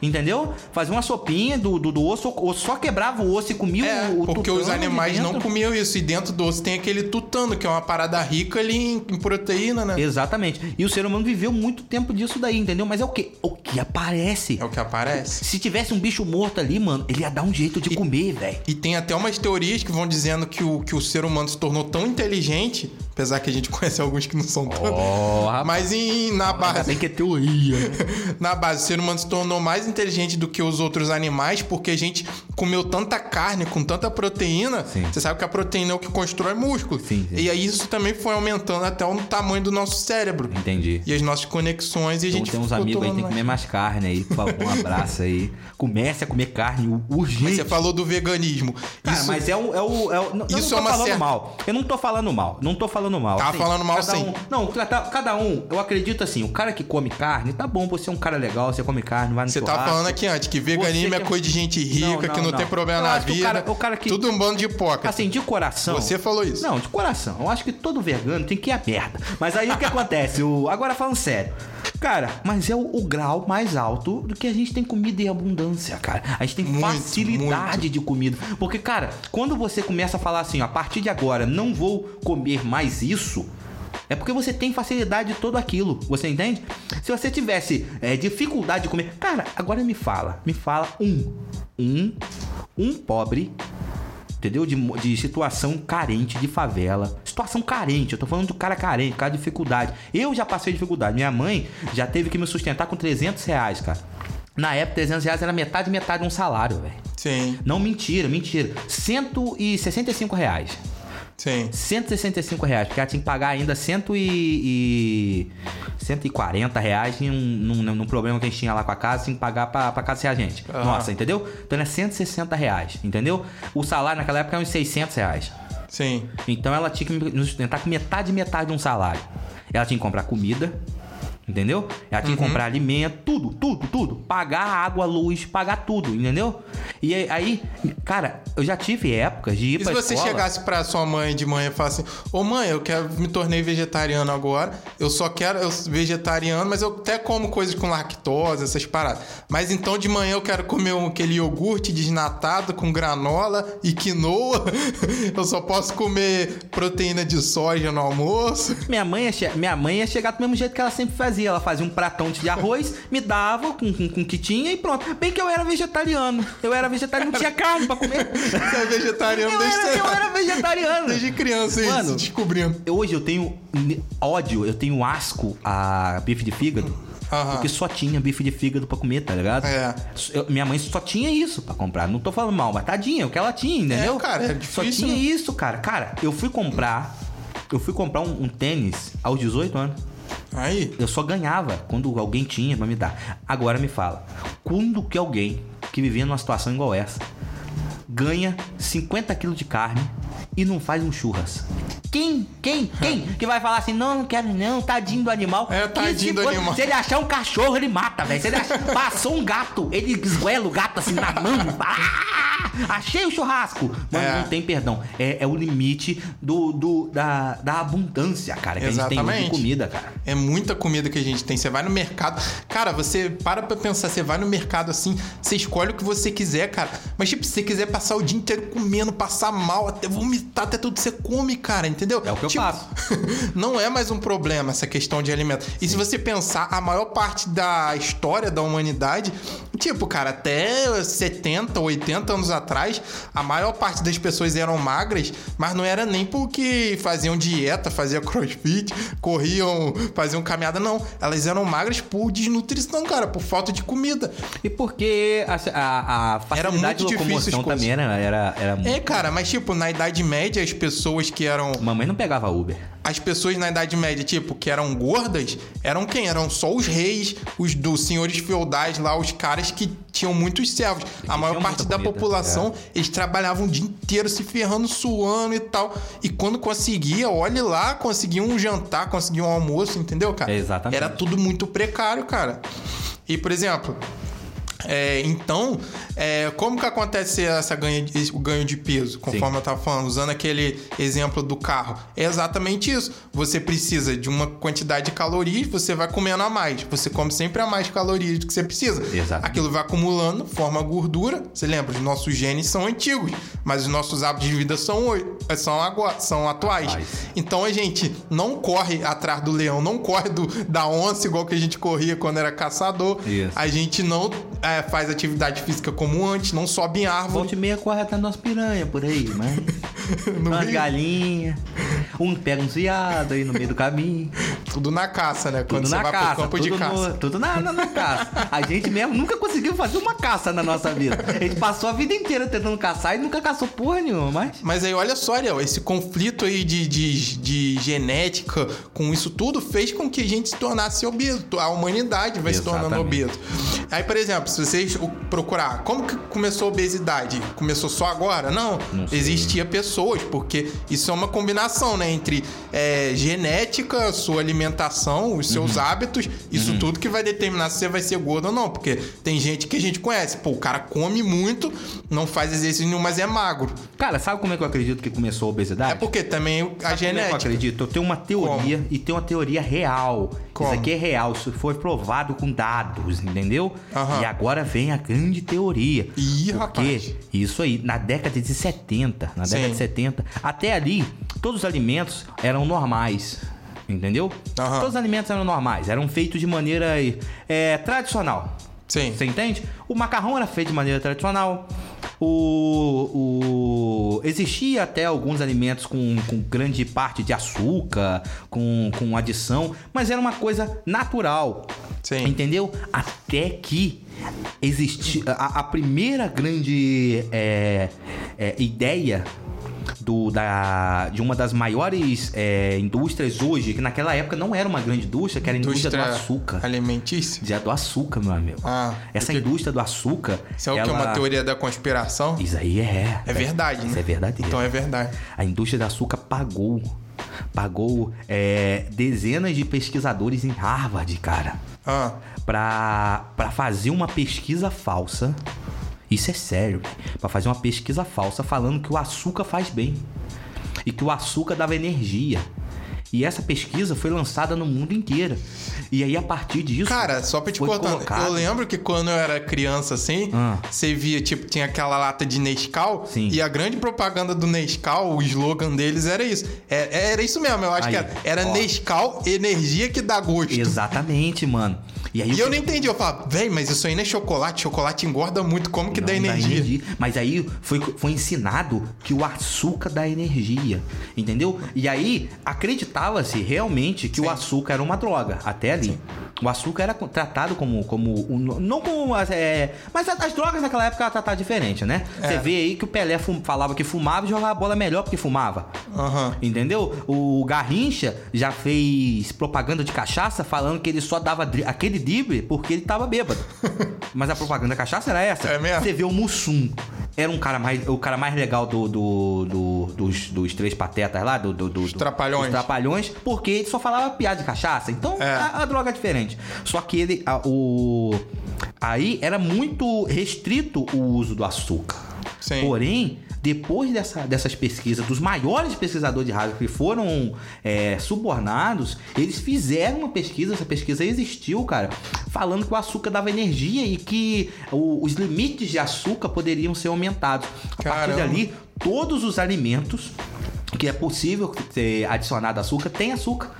entendeu? Fazia uma sopinha do, do, do osso, ou só quebrava o osso e comia É, o, o porque os animais não comiam isso. E dentro do osso tem aquele tutano, que é uma parada rica ali em, em proteína, né? Exatamente. E o ser humano viveu muito tempo disso daí, entendeu? Mas é o que? O que aparece. É o que aparece. Se tivesse um bicho morto ali, mano, ele ia dar um jeito de comer, velho. E tem até umas teorias que vão dizendo que o, que o ser humano se tornou tão inteligente, apesar que a gente conhece alguns que não são. Oh, mas em, na base. Tem que ter teoria. Na base, o ser humano se tornou mais inteligente do que os outros animais porque a gente comeu tanta carne com tanta proteína. Sim. Você sabe que a proteína é o que constrói músculo. Sim, sim. E aí isso também foi aumentando até o tamanho do nosso cérebro. Entendi. E as nossas conexões e a Então gente tem uns amigos aí que tem que comer mais carne aí, por favor, um abraço aí. Comece a comer carne urgente. Você falou do veganismo. Cara, Isso- mas é o. É o, é o não, eu Isso não é tô uma falando certa- mal. Eu não tô falando mal. Não tô falando mal. Tá falando mal, sim. Um, não, cada, cada um, eu acredito assim, o cara que come carne, tá bom, você é um cara legal, você come carne, vai no Você tá falando aqui antes que veganismo é coisa de gente rica, Não, que não, não, não. tem problema Eu na que o vida. cara- o cara que- Tudo um bando de hipócrita. Assim, de coração. Você falou isso. Não, de coração. Eu acho que todo vegano tem que ir a merda. Mas aí o que acontece? O... Agora falando sério. Cara, mas é o, o grau mais alto do que a gente tem comida em abundância, cara. A gente tem Muito, facilidade de comida. Porque, cara, quando você começa a falar assim, a partir de agora não vou comer mais isso. É porque você tem facilidade de tudo aquilo, você entende? Se você tivesse é, dificuldade de comer. Cara, agora me fala, me fala um. Um. Um pobre entendeu? De, de situação carente, de favela. Situação carente, eu tô falando do cara carente, cara de dificuldade. Eu já passei dificuldade. Minha mãe já teve que me sustentar com 300 reais, cara. Na época, 300 reais era metade, metade de um salário, velho. Sim, Não, mentira, mentira. 165 reais. Sim. 165 reais, porque ela tinha que pagar ainda 100 e, e 140 reais em um, num, num problema que a gente tinha lá com a casa, tinha que pagar pra, pra casa ser a gente. Aham. Nossa, entendeu? Então era 160 reais, entendeu? O salário naquela época era uns 600 reais. Sim. Então ela tinha que me sustentar com metade, metade de um salário. Ela tinha que comprar comida, entendeu? Ela tinha que comprar alimento, tudo, tudo, tudo. Pagar água, luz, pagar tudo, entendeu? E aí- cara, eu já tive épocas de ir E se pra você escola... chegasse pra sua mãe de manhã e falasse assim, ô mãe, eu quero me tornei vegetariano agora, eu só quero eu vegetariano, mas eu até como coisas com lactose, essas paradas. Mas então de manhã eu quero comer aquele iogurte desnatado com granola e quinoa. eu só posso comer proteína de soja no almoço. Minha mãe, ia minha mãe ia chegar do mesmo jeito que ela sempre fazia. Fazia? Ela fazia um pratão de arroz, me dava com, com, com o que tinha e pronto. Bem que eu era vegetariano. Eu era vegetariano, não tinha carne pra comer. Você é vegetariano Eu desde, era, eu era vegetariano. desde criança, Mano, se descobrindo. Hoje eu tenho ódio, eu tenho asco a bife de fígado. Aham. Porque só tinha bife de fígado pra comer, tá ligado? É. Eu- minha mãe só tinha isso pra comprar. Não tô falando mal, mas tadinha, o que ela tinha, entendeu? É, cara, é Só difícil, tinha né? isso, cara. Cara, eu fui comprar. Eu fui comprar um, um tênis aos 18 anos. Aí, Eu só ganhava quando alguém tinha pra me dar. Agora me fala, quando que alguém que vivia numa situação igual essa ganha 50 quilos de carne e não faz um churras? Quem? Quem? Quem? Que vai falar assim, não, não quero não, tadinho do animal. É, tadinho do animal. Se ele achar um cachorro, ele mata, velho. Se ele achar, passou um gato, ele esguela o gato assim na mão. Ah, achei o churrasco. Mano, É. não tem perdão. É, é o limite do, do, da, da abundância, cara, que a gente tem de Exatamente. comida, cara. É muita comida que a gente tem. Você vai no mercado. Cara, você para pra pensar. Você vai no mercado assim, você escolhe o que você quiser, cara. Mas, tipo, se você quiser passar o dia inteiro comendo, passar mal, até vomitar, até tudo, você come, cara, entendeu? É o que eu Tipo, faço. não é mais um problema essa questão de alimento. E se você pensar, a maior parte da história da humanidade, tipo, cara, até 70, 80 anos atrás, a maior parte das pessoas eram magras, mas não era nem porque faziam dieta, faziam crossfit, corriam, faziam caminhada, não. Elas eram magras por desnutrição, cara, por falta de comida. E porque a, a, a facilidade muito de difícil locomoção também era, era, era muito... É, cara, mas tipo, na Idade Média, as pessoas que eram Mamãe não pegava Uber. as pessoas na Idade Média, tipo, que eram gordas, eram quem? Eram só os reis, os dos senhores feudais lá, os caras que tinham muitos servos. A maior parte da comida, população, eles trabalhavam o dia inteiro se ferrando, suando e tal. E quando conseguia, olhe lá, conseguia um jantar, conseguia um almoço, entendeu, cara? Exatamente. Era tudo muito precário, cara. E, por exemplo, é, então, é, como que acontece essa ganha, o ganho de peso? Conforme eu tava falando, usando aquele exemplo do carro. É exatamente isso. Você precisa de uma quantidade de calorias, você vai comendo a mais. Você come sempre a mais calorias do que você precisa. Exatamente. Aquilo vai acumulando, forma gordura. Você lembra? Os nossos genes são antigos, mas os nossos hábitos de vida são, são, agora, são atuais. Atuais. Então a gente não corre atrás do leão, não corre do, da onça igual que a gente corria quando era caçador. Isso. A gente não é, faz atividade física como antes, não sobe em árvore. Volte meia corre atrás das piranha por aí, mas... No Umas meio- galinhas. Um pega uns viados aí no meio do caminho. Tudo na caça, né? Quando Tudo você na vai caça. pro campo tudo de no- caça. tudo na, na, na caça. A gente mesmo nunca conseguiu fazer uma caça na nossa vida. A gente passou a vida inteira tentando caçar e nunca caçou porra nenhuma, mas... Mas aí, olha só, Ariel, esse conflito aí de, de, de genética com isso tudo fez com que a gente se tornasse obeso. A humanidade vai se tornando Exatamente. obeso. Aí, por exemplo, se vocês procurar, como que começou a obesidade? Começou só agora? Não. Não. Existia pessoas, porque isso é uma combinação, né? Entre é, genética, sua alimentação, os seus Uhum. hábitos, isso tudo que vai determinar se você vai ser gordo ou não. Porque tem gente que a gente conhece. Pô, o cara come muito, não faz exercício nenhum, mas é magro. Cara, sabe como é que eu acredito que começou a obesidade? É porque também a Sabe como é que Eu genética. acredito. Eu tenho uma teoria e tem uma teoria real. Como? Isso aqui é real, isso foi provado com dados, entendeu? Aham. E agora vem a grande teoria. Ih, Porque rapaz. isso aí, na década de 70, na década Sim. de 70, até ali, todos os alimentos eram normais. Entendeu? Aham. Todos os alimentos eram normais, eram feitos de maneira é, tradicional. Sim. Você entende? O macarrão era feito de maneira tradicional. O, o- existia até alguns alimentos com, com grande parte de açúcar, com, com adição, mas era uma coisa natural. Sim. Entendeu? Até que existia a, a primeira grande é, é, ideia do, da, de uma das maiores é, indústrias hoje, que naquela época não era uma grande indústria, que era a indústria, do açúcar. alimentícia. Já do açúcar, meu amigo. Ah, Essa porque- indústria do açúcar. Isso é o que é ela- uma teoria da conspiração? Isso aí é. É verdade, Isso né? é verdadeiro. Então é verdade. A indústria do açúcar pagou. Pagou é, dezenas de pesquisadores em Harvard, cara. Ah, pra fazer uma pesquisa falsa. Isso é sério. Pra fazer uma pesquisa falsa falando que o açúcar faz bem. E que o açúcar dava energia. E essa pesquisa foi lançada no mundo inteiro. E aí, a partir disso. Cara, só pra te foi cortar, colocado- eu lembro que quando eu era criança assim, Ah. você via, tipo, tinha aquela lata de Nescau Sim. e a grande propaganda do Nescau, o slogan deles era isso. É- Era, isso mesmo, eu acho Aí, que era. Era ó. Nescau, energia que dá gosto. Exatamente, mano. E aí E eu que- não entendi, eu falava, véi, mas isso aí não é chocolate, chocolate engorda muito, como que dá energia? Mas aí foi, foi ensinado que o açúcar dá energia, entendeu? E aí acreditava-se realmente que o Sim. açúcar era uma droga, até ali. O açúcar era tratado como. como um- não como. É, mas as, as drogas naquela época eram tratadas diferente, né? Você É. vê aí que o Pelé fum- falava que fumava e jogava bola melhor porque fumava. Aham. Entendeu? O Garrincha já fez propaganda de cachaça falando que ele só dava aquele drible porque ele tava bêbado. Mas a propaganda da cachaça era essa. É mesmo? Você vê o Mussum. Era um cara mais, o cara mais legal do, do- do- dos, dos três patetas lá, do, do, do- do- Trapalhões. dos trapalhões, porque ele só falava piada de cachaça. Então É. a, a droga é diferente. Só que ele. a- o, aí era muito restrito o uso do açúcar. Sim. Porém, depois dessa- dessas pesquisas, dos maiores pesquisadores de rádio que foram é, subornados, eles fizeram uma pesquisa, essa pesquisa existiu, cara, falando que o açúcar dava energia e que o- os limites de açúcar poderiam ser aumentados. A partir Caramba. dali, todos os alimentos que é possível ser adicionado açúcar tem açúcar.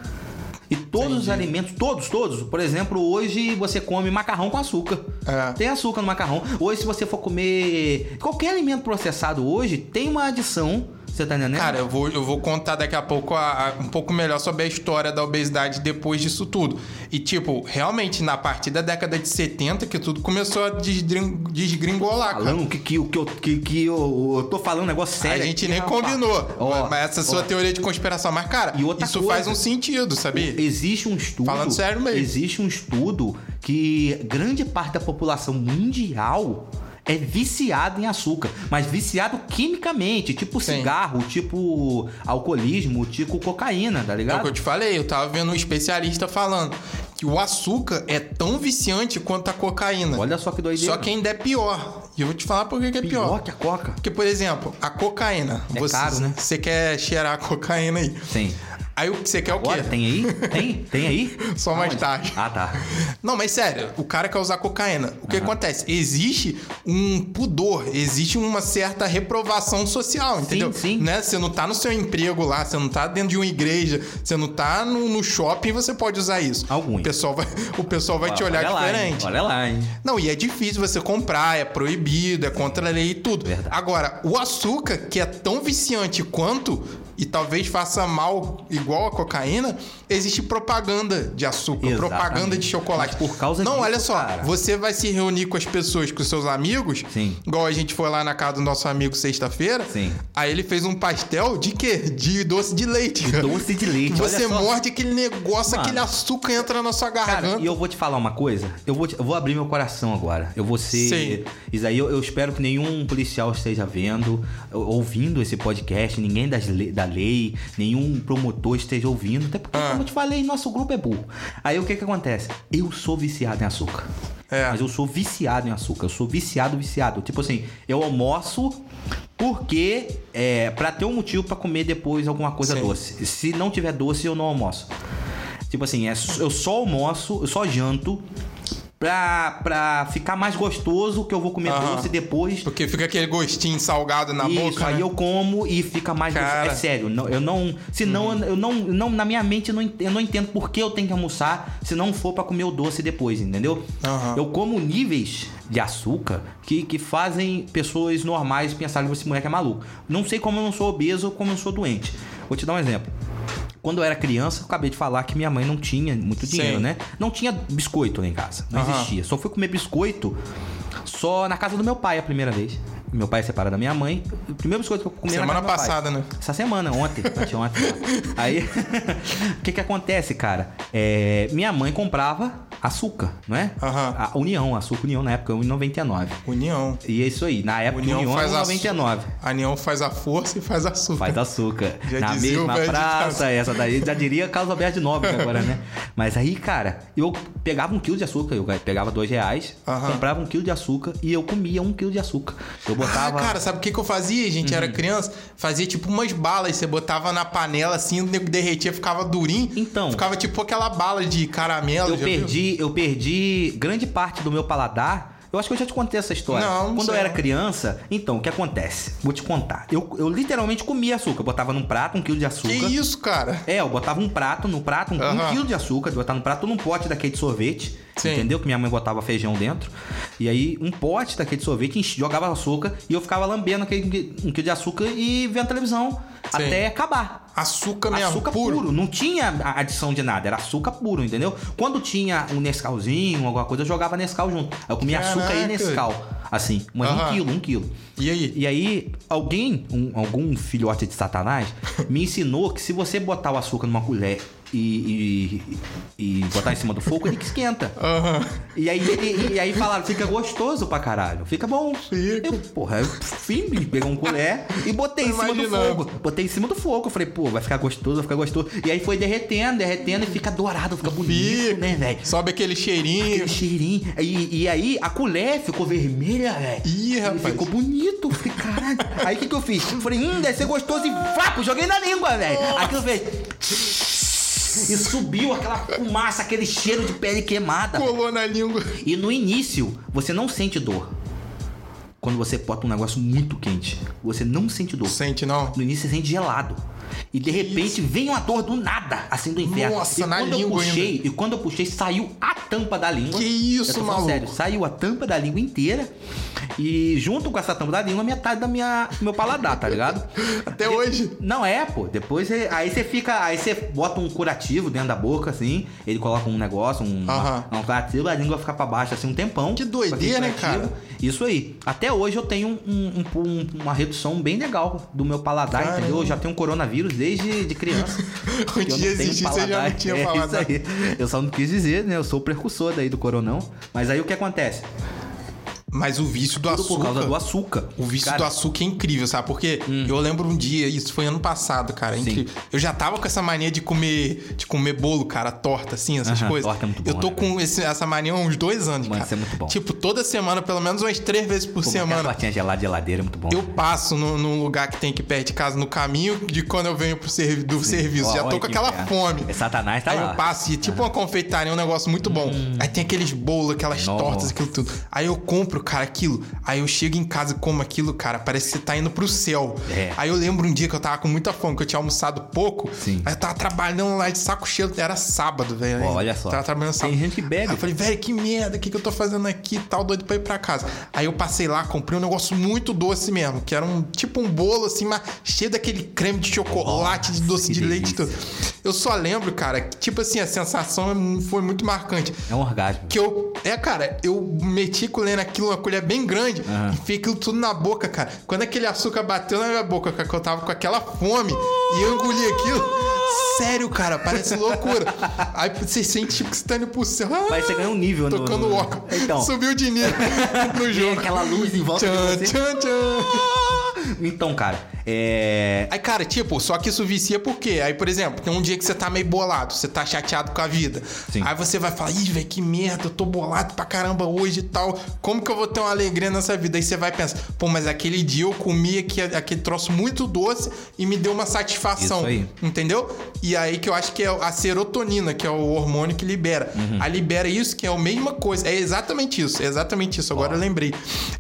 E todos os alimentos, todos, todos. Por exemplo, hoje você come macarrão com açúcar. É. Tem açúcar no macarrão. Hoje, se você for comer qualquer alimento processado hoje, tem uma adição. Você tá entendendo? Cara, eu vou, eu vou contar daqui a pouco a- a- um pouco melhor sobre a história da obesidade depois disso tudo. E, tipo, realmente, na partir da década de 70, que tudo começou a desgrin- desgringolar, cara. falando que, que, que, eu- que, que eu, eu tô falando um negócio sério. a gente aqui, nem rapaz. combinou. Ó, mas essa sua ó, teoria de conspiração. Mas, cara, E outra isso coisa- faz um sentido, sabia? Existe um estudo. Falando sério mesmo. Existe um estudo que grande parte da população mundial é viciada em açúcar, mas viciado quimicamente, tipo Sim. cigarro, tipo alcoolismo, tipo cocaína, tá É o ligado? que eu te falei, eu tava vendo um especialista falando que o açúcar é tão viciante quanto a cocaína. Olha só que doideira. Só que ainda é pior. E eu vou te falar por que que é pior. pior que a coca. Porque, por exemplo, a cocaína. É você, caro, né? Você quer cheirar a cocaína aí. Sim. Aí o que você quer é o Agora, quê? tem aí? Tem? Tem aí? Só mais Aonde? tarde. Ah, tá. Não, mas sério, o cara quer usar cocaína. O que acontece? Existe um pudor, existe uma certa reprovação social, entendeu? sim. Né? Você não tá no seu emprego lá, você não tá dentro de uma igreja, você não tá no, no shopping, você pode usar isso. Alguns. O pessoal vai, o pessoal vai te olhar Olha lá, diferente. Olha lá, hein? Não, e é difícil você comprar, é proibido, é contra a lei e tudo. Verdade. Agora, o açúcar, que é tão viciante quanto, e talvez faça mal igual a cocaína, existe propaganda de açúcar, Exatamente. propaganda de chocolate. Mas por causa Não, disso, olha só, cara. você vai se reunir com as pessoas, com os seus amigos, Sim. igual a gente foi lá na casa do nosso amigo sexta-feira. Sim. Aí ele fez um pastel de quê? De doce de leite. cara. Doce de leite. Você morde aquele negócio, Mano. aquele açúcar entra na sua garganta. Cara, e eu vou te falar uma coisa. Eu vou, te- eu vou abrir meu coração agora. Eu vou ser. Sim. Isso aí eu, eu espero que nenhum policial esteja vendo, ou- ouvindo esse podcast, ninguém das da lei, nenhum promotor esteja ouvindo. Até porque, Ah. como eu te falei, nosso grupo é burro. Aí o que que acontece? Eu sou viciado em açúcar. É. Mas eu sou viciado em açúcar. Eu sou viciado, viciado. Tipo assim, eu almoço porque é para ter um motivo pra comer depois alguma coisa Sim. doce. Se não tiver doce, eu não almoço. Tipo assim, é, eu só almoço, eu só janto pra, pra ficar mais gostoso que eu vou comer Aham. doce depois. Porque fica aquele gostinho salgado na Isso, boca. aí né? eu como e fica mais Cara. Uhum. gostoso. É sério, não, eu não. Senão eu não, não. Na minha mente eu não, ent- eu não entendo por que eu tenho que almoçar se não for pra comer o doce depois, entendeu? Aham. Eu como níveis de açúcar que, que fazem pessoas normais pensarem que esse moleque é maluco. Não sei como eu não sou obeso ou como eu não sou doente. Vou te dar um exemplo. Quando eu era criança, eu acabei de falar que minha mãe não tinha muito dinheiro, Sim. né? Não tinha biscoito lá em casa. Não Aham. existia. Só fui comer biscoito só na casa do meu pai a primeira vez. Meu pai é separado da minha mãe. Primeiro biscoito que eu comi Semana passada, né? Essa semana, ontem. anteontem. Aí, o que que acontece, cara? É, minha mãe comprava açúcar, não é? Aham. A União, açúcar União na época, 1,99. União. E é isso aí, na época União União, faz era a 1,99. A União faz a força e faz açúcar. Faz açúcar. Já Na mesma praça, essa daí já diria Carlos Alberto de Nobre agora, né? Mas aí, cara, eu pegava um quilo de açúcar, eu pegava dois reais, Aham. comprava um quilo de açúcar e eu comia um quilo de açúcar. Eu botava. Ah, cara, sabe o que, que eu fazia? Gente Uhum. era criança, fazia tipo umas balas, você botava na panela assim, o nego derretia, ficava durinho. Então. Ficava tipo aquela bala de caramelo. eu já viu? perdi, eu perdi grande parte do meu paladar. Eu acho que eu já te contei essa história. Não, não Quando eu sei era não. criança, então, o que acontece? Vou te contar. Eu, eu literalmente comia açúcar. Eu botava num prato um quilo de açúcar. Que isso, cara? É, eu botava um prato no prato, um, um quilo de açúcar, botava num prato num pote daquele de sorvete. Sim. Entendeu? Que minha mãe botava feijão dentro. E aí, um pote daquele sorvete, jogava açúcar e eu ficava lambendo aquele um quilo de açúcar e vendo televisão até acabar. Açúcar mesmo, Açúcar puro. puro. Não tinha adição de nada, era açúcar puro, entendeu? Quando tinha um Nescauzinho, alguma coisa, eu jogava Nescau junto. Eu comia açúcar e Caraca. Nescau. Assim, mas um quilo, um quilo. E aí? E aí, alguém, um- algum filhote de Satanás, me ensinou que se você botar o açúcar numa colher e, e, e botar em cima do fogo, ele que esquenta. E aí, e, e aí falaram, fica gostoso pra caralho. Fica bom. Fica. Eu, porra, eu fim, peguei um colher e botei em cima do fogo. Botei em cima do fogo. Eu falei, pô, vai ficar gostoso, vai ficar gostoso. E aí foi derretendo, derretendo e fica dourado, fica bonito, Fica. né, velho? Sobe aquele cheirinho. Aquele cheirinho. E, e aí a colher ficou vermelha, velho. Ih, E rapaz. Ficou bonito. Falei, caralho. Aí o que, que eu fiz? Eu falei, hum, deve ser gostoso e vapo, joguei na língua, velho. Aquilo fez. E subiu aquela fumaça, aquele cheiro de pele queimada. Colou na língua. E no início, você não sente dor. Quando você bota um negócio muito quente, você não sente dor. Sente, não? No início você sente gelado. E de repente vem uma dor do nada, assim do inferno. Nossa, e na quando eu língua puxei, E quando eu puxei, saiu a tampa da língua. Que isso, eu maluco? Sério, saiu a tampa da língua inteira. E junto com essa tampa da língua, metade da minha, meu paladar, tá ligado? Até hoje. Não é, pô. Depois você- aí você fica. Aí você bota um curativo dentro da boca, assim. Ele coloca um negócio, um, Aham. um curativo, a língua fica pra baixo assim um tempão. Que doideira, né, cara? Isso aí. Até hoje eu tenho um- um- um- uma redução bem legal do meu paladar, Caramba. entendeu? Eu já tenho coronavírus desde de criança. Eu dia existir, você já não tinha é. Isso aí. Eu só não quis dizer, né? Eu sou o precursor daí do coronão. Mas aí o que acontece? Mas o vício do Tudo açúcar. por causa do açúcar. O vício Cara, do açúcar é incrível, sabe? Porque eu lembro um dia, isso foi ano passado, cara. é Sim. incrível. Eu já tava com essa mania de comer, de comer bolo, cara, torta, assim, essas Aham, coisas. torta é muito eu bom, tô né, com esse- essa mania há uns dois anos, Mano, cara. isso é muito bom. Tipo, toda semana, pelo menos umas três vezes por pô, semana. Aquela tortinha gelada de geladeira é muito bom. Eu passo no- num lugar que tem aqui perto de casa, no caminho de quando eu venho pro servi do serviço. Ó, já tô com que aquela inferno. fome. É Satanás tá Aí lá. eu passo e tipo uma confeitaria, é um negócio muito bom. Aí tem aqueles bolos, aquelas Nossa. tortas, aquilo tudo. Aí eu compro, cara, aquilo. Aí eu chego em casa e como aquilo, cara, parece que você tá indo pro céu. É. Aí eu lembro um dia que eu tava com muita fome, que eu tinha almoçado pouco. Sim. Aí eu tava trabalhando lá de saco cheio, era sábado, velho. Olha só. Tava trabalhando Tem sábado. gente que bebe. Aí eu falei, velho, que merda, o que, que eu tô fazendo aqui e tal, doido pra ir pra casa. Aí eu passei lá, comprei um negócio muito doce mesmo, que era um tipo um bolo assim, mas cheio daquele creme de chocolate, de doce de leite. e tudo. Eu só lembro, cara, que tipo assim, a sensação foi muito marcante. É um orgasmo. Que eu. É, cara, eu meti com naquilo, uma colher bem grande, e fiquei aquilo tudo na boca, cara. Quando aquele açúcar bateu na minha boca, cara, que eu tava com aquela fome, e eu engoli aquilo. Sério, cara, parece loucura. Aí você sente tipo que você tá indo pro céu. Ah, Vai você ganhar um nível Tocando no... o óculos. Então, Subiu de nível no tem jogo. aquela luz em volta Tchan, de você. tchan, tchan. Então, cara, é... Aí, cara, tipo, só que isso vicia por quê? Aí, por exemplo, tem um dia que você tá meio bolado, você tá chateado com a vida. Sim. Aí você vai falar, ih, velho, que merda, eu tô bolado pra caramba hoje e tal. Como que eu vou ter uma alegria nessa vida? Aí você vai pensar, pô, mas aquele dia eu comi aquele, aquele troço muito doce e me deu uma satisfação. Isso aí. Entendeu? E aí que eu acho que é a serotonina, que é o hormônio que libera. Uhum. A libera isso, que é a mesma coisa. É exatamente isso, é exatamente isso. Agora eu lembrei.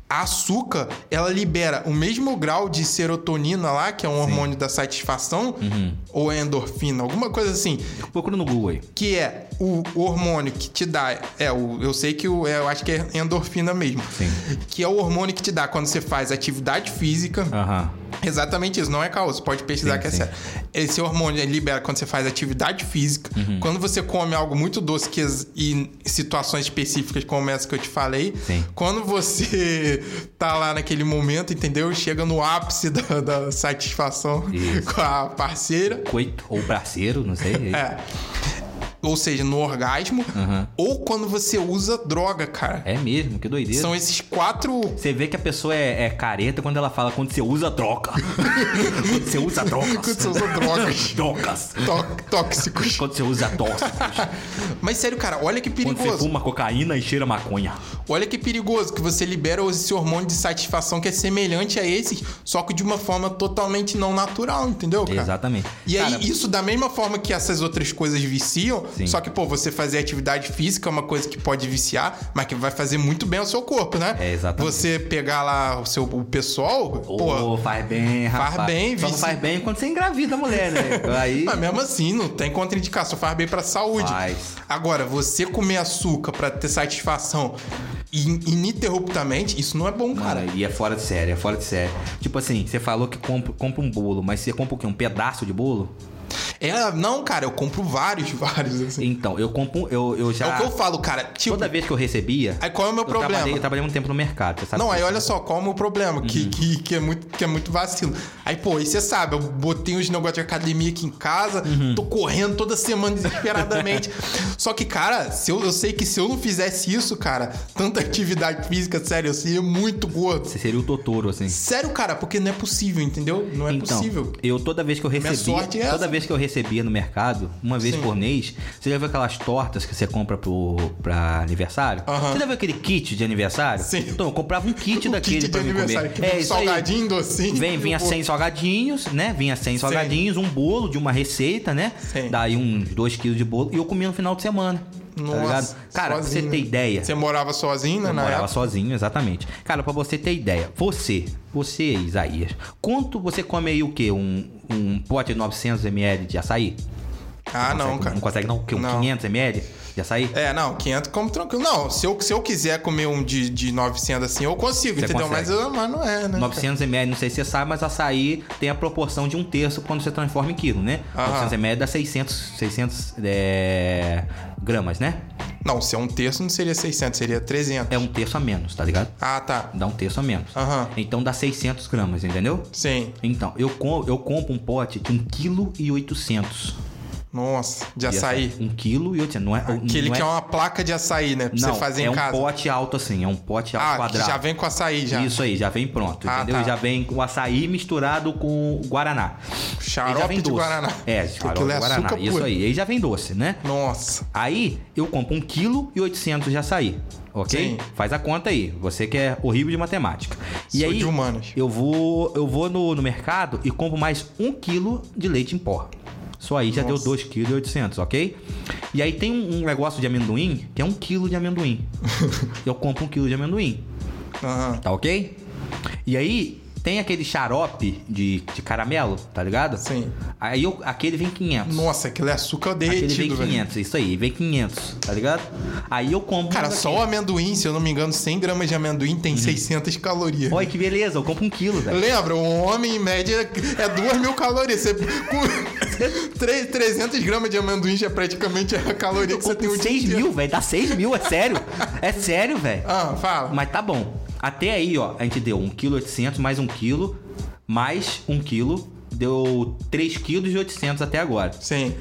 A açúcar, ela libera o mesmo grau de serotonina lá, que é um hormônio da satisfação, Uhum. ou é endorfina, alguma coisa assim, Procura no Google aí. que é o hormônio que te dá. É, o, eu sei que o, é, eu acho que é endorfina mesmo. Sim. Que é o hormônio que te dá quando você faz atividade física. Aham. Exatamente isso, não é você pode pesquisar Sim, que é sério. Esse hormônio libera quando você faz atividade física, Uhum. quando você come algo muito doce que, e situações específicas como essa que eu te falei, Sim. quando você tá lá naquele momento, entendeu? Chega no ápice da, da satisfação Isso. com a parceira. Coito ou parceiro, não sei. É. ou seja, no orgasmo, Aham. ou quando você usa droga, cara. É mesmo, que doideira. São esses quatro. Você vê que a pessoa é, é careta quando ela fala quando você usa droga. quando você usa drogas. Quando você usa drogas drogas. tó- tóxicos. Quando você usa tóxicos. Mas sério, cara, olha que Quando você perigoso. fuma cocaína e cheira maconha. Olha que perigoso que você libera esse hormônio de satisfação que é semelhante a esse, só que de uma forma totalmente não natural, entendeu, cara? Exatamente. E aí, Cara, isso da mesma forma que essas outras coisas viciam, Sim. só que, pô, você fazer atividade física é uma coisa que pode viciar, mas que vai fazer muito bem ao seu corpo, né? É, exatamente. Você pegar lá o seu o pessoal, pô. Ô, faz bem, Faz rapaz. bem, Só não vice- faz bem quando você engravida a mulher, né? Aí. Mas mesmo assim, não tem contraindicação, faz bem pra saúde. Faz. Agora, você comer açúcar pra ter satisfação in- ininterruptamente, isso não é bom, cara. Cara, e é fora de série, é fora de série. Tipo assim, você falou que compra, compra um bolo, mas você compra o quê? Um pedaço de bolo? É, não, cara, eu compro vários, vários, assim. Então, eu compro. Eu, eu já. É o que eu falo, cara. Tipo, Toda vez que eu recebia. aí qual é o meu eu problema? Trabalhei, eu trabalhei um tempo no mercado, sabe? Não, aí olha só, qual é o meu problema? Que, Uhum. que, que, é muito, que é muito vacilo. Aí, pô, aí você sabe, eu botei uns negócios de academia aqui em casa, Uhum. tô correndo toda semana desesperadamente. só que, cara, se eu, eu sei que se eu não fizesse isso, cara, tanta atividade física, sério, eu seria muito gordo. Você seria o Totoro, assim. Sério, cara, porque não é possível, entendeu? Não é então, possível. eu toda vez que eu recebia, sorte é essa. toda vez que eu recebia no mercado, uma vez Sim. por mês, você já viu aquelas tortas que você compra pro pra aniversário? Aham. Você já viu aquele kit de aniversário? Sim. Então, eu comprava um kit daquele kit pra mim comer. que É isso aí. salgadinho, docinho. Vem, vinha Pô, 100 salgadinhos, né? Vinha 100 salgadinhos, um bolo de uma receita, né? Sim. Daí uns 2 quilos de bolo e eu comia no final de semana. Tá Nossa, ligado? Cara, pra você sozinho. ter ideia. Você morava sozinho, né, Eu morava época? sozinho, exatamente. Cara, pra você ter ideia, você, você, Isaías, quanto você come aí o quê? Um, um pote de 900ml de açaí? Ah, não, consegue, cara. Não consegue não? O quê? Um Não. 500ml de açaí? É, não, 500 como tranquilo. Não, se eu, se eu quiser comer um de, de 900 assim, eu consigo, Você entendeu? Mas, eu- mas não é, né? 900ml, não sei se você sabe, mas açaí tem a proporção de um terço quando você transforma em quilo, né? Aham. 900ml dá 600, 600 é, gramas, né? Não, se é um terço não seria 600, seria 300. É um terço a menos, tá ligado? Ah, tá. Dá um terço a menos. Aham. Então dá 600 gramas, entendeu? Sim. Então, eu, com, eu compro um pote de 1,8 kg. Nossa, de de açaí. 1,8 kg. Não é, Aquele não que é uma placa de açaí, né? Pra Não, você fazer é em um casa. pote alto assim, é um pote alto ah, quadrado. já vem com açaí já. Isso aí, já vem pronto, Ah, entendeu? tá. Já vem com açaí misturado com guaraná. Xarope de doce. Guaraná. É, xarope de é guaraná. Isso aí, aí já vem doce, né? Nossa. Aí eu compro 1 kg e 800 de açaí. Ok? Sim. Faz a conta aí. Você que é horrível de matemática. E Sou aí, de humanas. eu vou, eu vou no, no mercado e compro mais 1 kg de leite em pó. Só aí já Nossa. deu 2 kg 800, ok? E aí tem um, um negócio de amendoim que é 1 kg de amendoim. eu compro 1 kg de amendoim. Aham. Tá ok? E aí, tem aquele xarope de, de caramelo, tá ligado? Sim. Aí eu, aquele vem 500. Nossa, aquele é açúcar aquele vem derretido, velho. 500, isso aí, vem 500, tá ligado? Aí eu compro. Cara, um só o amendoim, se eu não me engano, 100 gramas de amendoim tem Uhum. 600 calorias. Olha que beleza, eu compro um quilo, velho. Lembra, um homem em média é 2 mil calorias. Você, com 3, 300 gramas de amendoim já é praticamente a caloria Eu que você tem o dia 6 inteiro. mil, velho. Dá 6 mil, é sério. É sério, velho. Ah, fala. Mas tá bom. Até aí, ó, a gente deu 1,8 kg mais 1 kg, mais 1 kg, deu 3,8 kg até agora. Sim.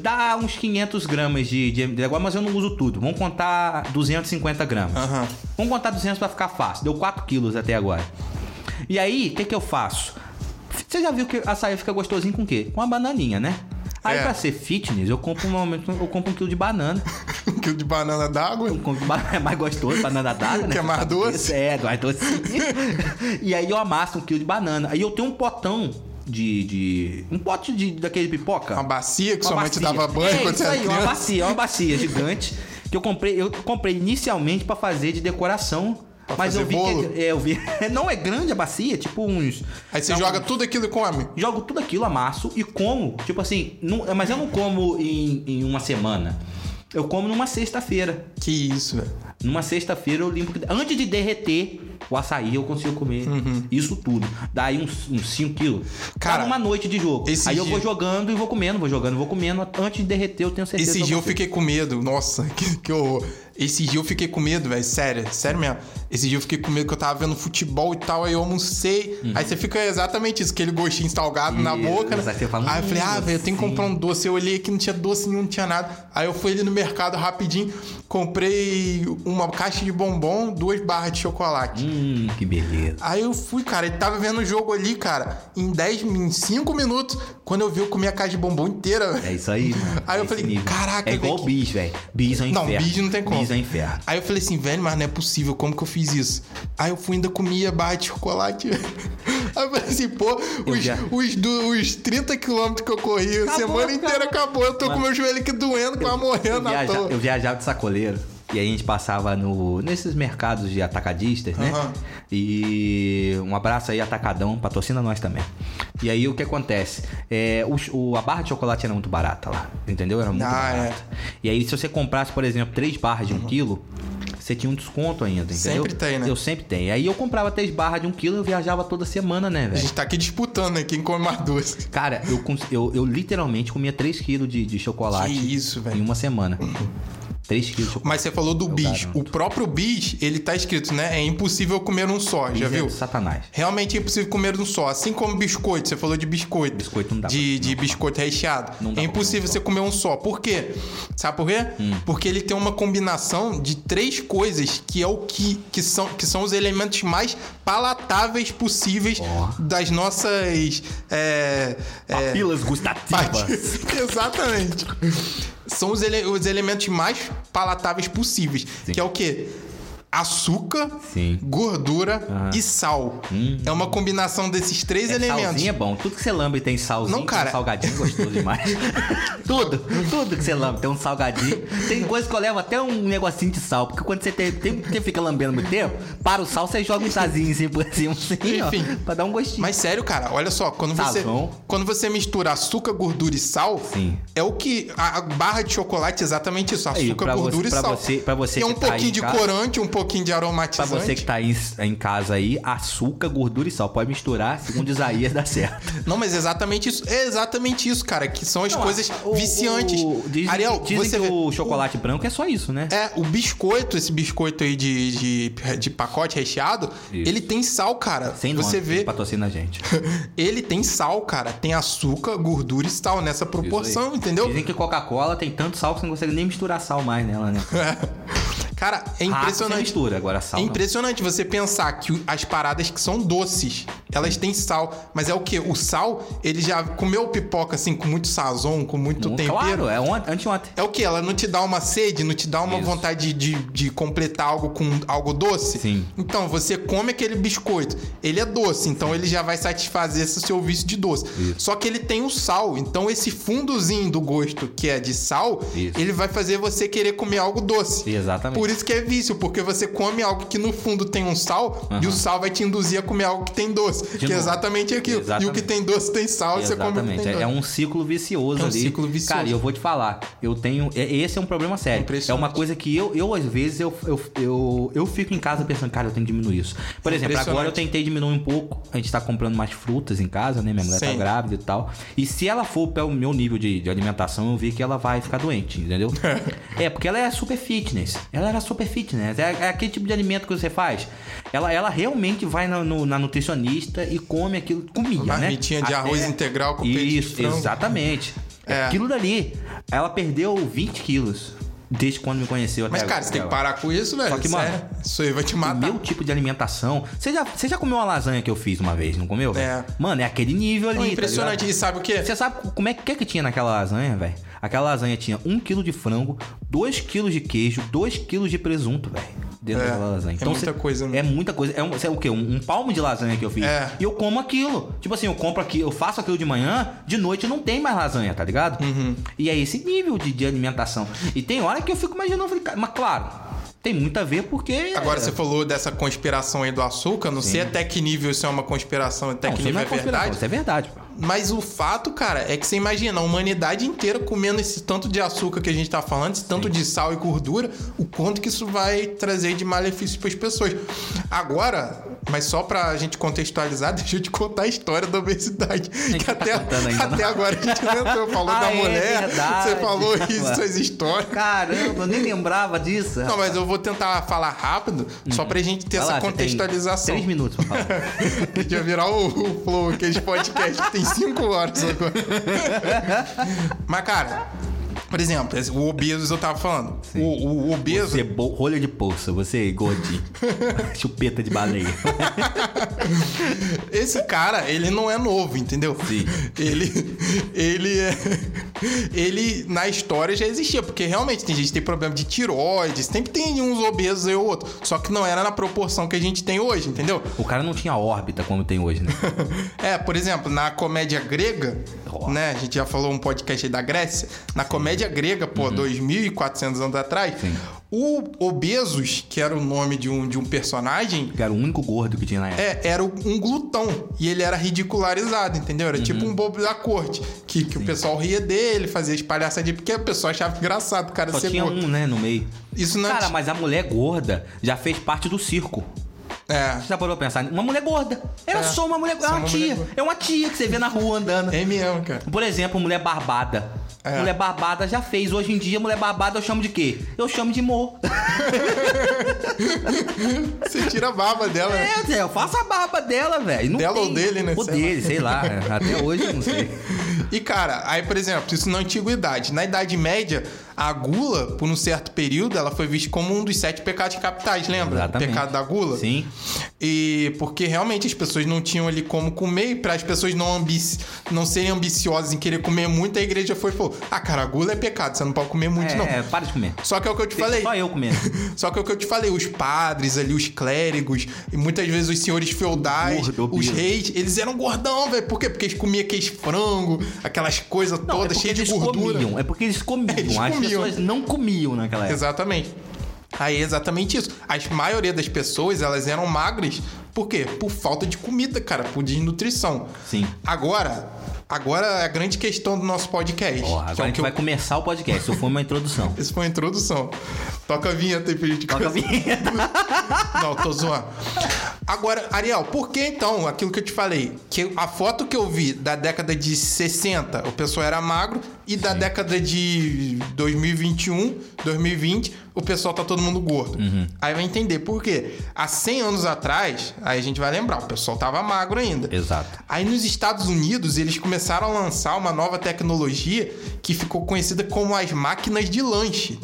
Dá uns 500 gramas de, de, de agora, mas eu não uso tudo. Vamos contar 250 gramas. Aham. Vamos contar 200 pra ficar fácil. Deu 4 quilos até agora. E aí, o que, que eu faço? Você já viu que açaí fica gostosinho com o quê? Com uma bananinha, né? Aí, É. pra ser fitness, eu compro, normalmente, eu compro um quilo de banana. Um quilo de banana d'água. É mais gostoso, banana d'água, né? Que é mais doce? É, mais docinho. e aí eu amasso um quilo de banana. Aí eu tenho um potão de... de um pote de, daquele pipoca. Uma bacia que Uma sua mãe te bacia. dava banho é, quando isso você aí, uma criança. bacia, uma bacia gigante que eu comprei, eu comprei inicialmente pra fazer de decoração, Pra mas eu vi bolo? que é, eu vi, não é grande a bacia, tipo uns Aí você dá joga tudo aquilo e come. jogo tudo aquilo, amasso e como, tipo assim, não- mas eu não como em, em uma semana. Eu como numa sexta-feira. Que isso, velho. Numa sexta-feira eu limpo. Antes de derreter o açaí, eu consigo comer isso tudo. Daí uns, uns 5 quilos. Cara, numa noite de jogo. Aí eu vou dia- jogando e vou comendo, vou jogando e vou comendo. Antes de derreter, eu tenho certeza Esse dia eu consigo. fiquei com medo. Nossa, que, que horror. Esse dia eu fiquei com medo, velho. Sério, sério mesmo. Esse dia eu fiquei com medo que eu tava vendo futebol e tal, aí eu almocei. Aí você fica exatamente isso, aquele gostinho salgado na Uhum. Boca, né? aí fala, aí eu falei, hum, ah, velho, eu tenho que comprar um doce. Eu olhei aqui, não tinha doce nenhum, não tinha nada. Aí eu fui ali no mercado rapidinho, comprei uma caixa de bombom, duas barras de chocolate. Hum, que beleza. Aí eu fui, cara, ele tava vendo o jogo ali, cara, em 10, em 5 minutos, quando eu vi, eu comi a caixa de bombom inteira. velho. É isso aí, mano. Aí É eu falei, nível. caraca, É igual velho, bis, velho. Bis é um Não, inferno. bis não tem como. Bis é inferno. Aí eu falei assim, velho, mas não é possível, como que eu fiz isso? Aí eu fui ainda comia barra de chocolate. Aí eu falei assim, pô, os, já- os, do- os 30 quilômetros que eu corri, a Acabou, semana inteira acabou. Eu tô com Mano, meu joelho aqui doendo, quase Eu, morrendo à viaja- toa. eu viajava de sacoleiro. E aí a gente passava no, nesses mercados de atacadistas, né? Aham. E um abraço aí, Atacadão, patrocina nós também. E aí o que acontece? É, o, a barra de chocolate era muito barata lá, entendeu? Era muito Ah, é. barata. E aí se você comprasse, por exemplo, três barras de um quilo, você tinha um desconto ainda, entendeu? Sempre tem, né? Eu sempre tenho. Aí eu comprava três barras de um quilo e eu viajava toda semana, né, A velho? gente tá aqui disputando, né? Quem come mais doce. Cara, eu, eu, eu literalmente comia 3 quilos de, de chocolate Que isso, velho. em uma semana. 3 quilos. Mas você falou do bis. garanto. O próprio bis, ele tá escrito, né? É impossível comer um só, já Bis é viu? Satanás. Realmente é impossível comer um só. Assim como biscoito, você falou de biscoito. Biscoito não dá De, pra- de biscoito recheado. Não dá é impossível você comer um só. Por quê? Sabe por quê? Hum. Porque ele tem uma combinação de três coisas que é o que, que, são, que são os elementos mais palatáveis possíveis Ó. das nossas. É, é, Papilas gustativas. Exatamente. São os, ele- os elementos mais palatáveis possíveis. Sim. Que é o quê? Açúcar, Sim. gordura Aham. e sal. É uma combinação desses três É, elementos. salzinho é bom. Tudo que você lambe tem salzinho, Não, cara. tem um salgadinho gostoso demais. tudo, tudo que você lambe tem um salgadinho. Tem coisa que eu levo até um negocinho de sal, porque quando você, tem, tem- você fica lambendo muito tempo, para o sal, você joga um sazinho assim por cima, assim, Enfim. ó, pra dar um gostinho. Mas sério, cara, olha só, quando você, Sazon. quando você mistura açúcar, gordura e sal, Sim. é o que a, a barra de chocolate é exatamente isso, Aí, açúcar, pra gordura você- e pra sal. você- pra você e é um tá aí pouquinho de casa- corante, um pouquinho de Pra aromatizante. você que tá em, em casa aí, açúcar, gordura e sal. Pode misturar, segundo Isaías, dá certo. Não, mas exatamente isso. É exatamente isso, cara, que são as Não, coisas o- viciantes. o- dizem Ariel, dizem você que vê- o chocolate branco é só isso, né? É, o biscoito, esse biscoito aí de, de, de pacote recheado, Isso. ele tem sal, cara. Sem nome, você vê, patrocina a gente. ele tem sal, cara. Tem açúcar, gordura e sal nessa proporção, aí. entendeu? Dizem que Coca-Cola tem tanto sal que você não consegue nem misturar sal mais nela, né? Cara, é impressionante. mistura, agora sal É não. impressionante você pensar que as paradas que são doces, elas têm sal. Mas é o quê? O sal, ele já comeu pipoca assim com muito sazon, com muito Não, tempero. Claro, é ontem, anteontem. É o que? Ela não te dá uma sede, não te dá uma Isso. vontade de, de, de completar algo com algo doce? Sim. Então, você come aquele biscoito. Ele é doce, então ele já vai satisfazer esse seu vício de doce. Isso. Só que ele tem o sal. Então, esse fundozinho do gosto que é de sal, Isso. ele vai fazer você querer comer algo doce. Exatamente. Por isso que é vício, porque você come algo que no fundo tem um sal e o sal vai te induzir a comer algo que tem doce. que é novo. exatamente aquilo. E o Exatamente. que tem doce tem sal e você come Exatamente. É, é um ciclo vicioso É um ali. ciclo vicioso. Cara, e eu vou te falar, eu tenho. é- Esse é um problema sério. É uma coisa que eu, eu às vezes, eu, eu, eu, eu fico em casa pensando, cara, eu tenho que diminuir isso. Por exemplo, agora eu tentei diminuir um pouco. A gente tá comprando mais frutas em casa, né? Minha mulher tá Sim. grávida e tal. E se ela for pelo meu nível de, de alimentação, eu vi que ela vai ficar doente, entendeu? é, porque ela é super fitness. Ela era super fitness. É, é aquele tipo de alimento que você faz. Ela, ela realmente vai na, no- na nutricionista e come aquilo. Comia, né? Marmitinha de arroz integral com peito de Isso, frango. exatamente. É. Aquilo dali. Ela perdeu 20 quilos desde quando me conheceu até Mas, cara, agora. você tem que parar com isso, velho. Só que, mano, Sério. Isso aí vai te matar. meu tipo de alimentação. Você já, você já comeu uma lasanha que eu fiz uma vez, não comeu? É. Mano, é aquele nível ali. Tá impressionante. ligado? e sabe o quê? Você sabe como é que, que que tinha naquela lasanha, velho? Aquela lasanha tinha 1 kg de frango, 2 kg de queijo, 2 kg de presunto, velho. Dentro É, daquela lasanha. é muita coisa, né? É muita coisa. É, um, é o quê? Um, um palmo de lasanha que eu fiz. É. E eu como aquilo. Tipo assim, eu compro aqui, eu faço aquilo de manhã, de noite não tem mais lasanha, tá ligado? Uhum. E é esse nível de, de alimentação. E tem hora que eu fico imaginando, falei, mas claro, tem muito a ver porque. Agora é, você falou dessa conspiração aí do açúcar. Não sei até que nível isso é uma conspiração, até Não, que nível não é é verdade. isso é verdade, pô. Mas o fato, cara, é que você imagina a humanidade inteira comendo esse tanto de açúcar que a gente tá falando, esse tanto de sal e gordura, o quanto que isso vai trazer de malefício para as pessoas. Agora, mas só pra gente contextualizar, deixa eu te contar a história da obesidade. gente Que tá até, até agora a gente não entrou, falou Ah, da é mulher, verdade. você falou isso, suas histórias. Caramba, eu nem lembrava disso. Não, mas eu vou tentar falar rápido, só pra gente ter Vai essa lá, contextualização. Três minutos pra falar. Podia virar o, o Flow, aqueles podcasts que tem cinco horas agora. Mas, cara, por exemplo, o obeso eu tava falando. O, o obeso. Você, bo- rolha de poça, você gordinho. Chupeta de baleia. Esse cara, ele não é novo, entendeu? Sim. Ele. Ele é. Ele na história já existia, porque realmente tem gente que tem problema de tiroides, sempre tem uns obesos ou outro. Só que não era na proporção que a gente tem hoje, entendeu? O cara não tinha órbita como tem hoje, né? É, por exemplo, na comédia grega, Ó. né? A gente já falou um podcast aí da Grécia. Na comédia grega, pô, 2.400 anos atrás, Uhum. Sim. o Obesos, que era o nome de um, de um personagem, Que era o único gordo que tinha na época. é, era um glutão. E ele era ridicularizado, entendeu? Era tipo um bobo da corte. Que, que o pessoal ria dele, fazia espalhaçadinha, porque o pessoal achava engraçado o cara Só ser tinha gordo. um, né, no meio. Isso não é Cara, mas a mulher gorda já fez parte do circo. É. Você já parou pra pensar? Uma mulher gorda. Era É. só uma mulher gorda. É uma uma tia. É uma tia que você vê na rua andando. É mesmo, cara. Por exemplo, mulher barbada. É. Mulher barbada já fez. Hoje em dia, mulher barbada eu chamo de quê? Eu chamo de mo. Você tira a barba dela. É, eu faço a barba dela, velho. Dela tem- ou dele, né? Ou Sei lá. dele, sei lá. Até hoje eu não sei. E cara, aí por exemplo, isso na antiguidade. Na Idade Média, a gula, por um certo período, ela foi vista como um dos sete pecados capitais, lembra? Exatamente. O pecado da gula. Sim. E porque realmente as pessoas não tinham ali como comer, e para as pessoas não, ambici não serem ambiciosas em querer comer muito, a igreja foi e falou: Ah, cara, a gula é pecado, você não pode comer muito, não. É, para de comer. Só que é o que eu te falei. Só eu comendo. Só que é o que eu te falei, os padres ali, os clérigos, e muitas vezes os senhores feudais, Gordo, os reis, eles eram gordão, velho. Por quê? Porque eles comiam aqueles frango, aquelas coisas é todas, cheias de gordura. comiam. É porque eles comiam. Eles As comiam. Pessoas não comiam naquela época. Exatamente. Aí é exatamente isso. A maioria das pessoas, elas eram magras. Por quê? Por falta de comida, cara, por desnutrição. Sim. Agora, agora é a grande questão do nosso podcast. Ó, é agora o a gente eu- vai começar o podcast. Isso foi uma introdução. Essa foi a introdução. Toca a vinheta aí pra gente Toca a vinheta. Não, tô zoando. Agora, Ariel, por que então aquilo que eu te falei? Que a foto que eu vi da década de 60, o pessoal era magro, e da década de 2021, 2020, o pessoal tá todo mundo gordo. Aí vai entender por quê. Há 100 anos atrás, aí a gente vai lembrar, o pessoal tava magro ainda. Exato. Aí nos Estados Unidos, eles começaram a lançar uma nova tecnologia que ficou conhecida como as máquinas de lanche.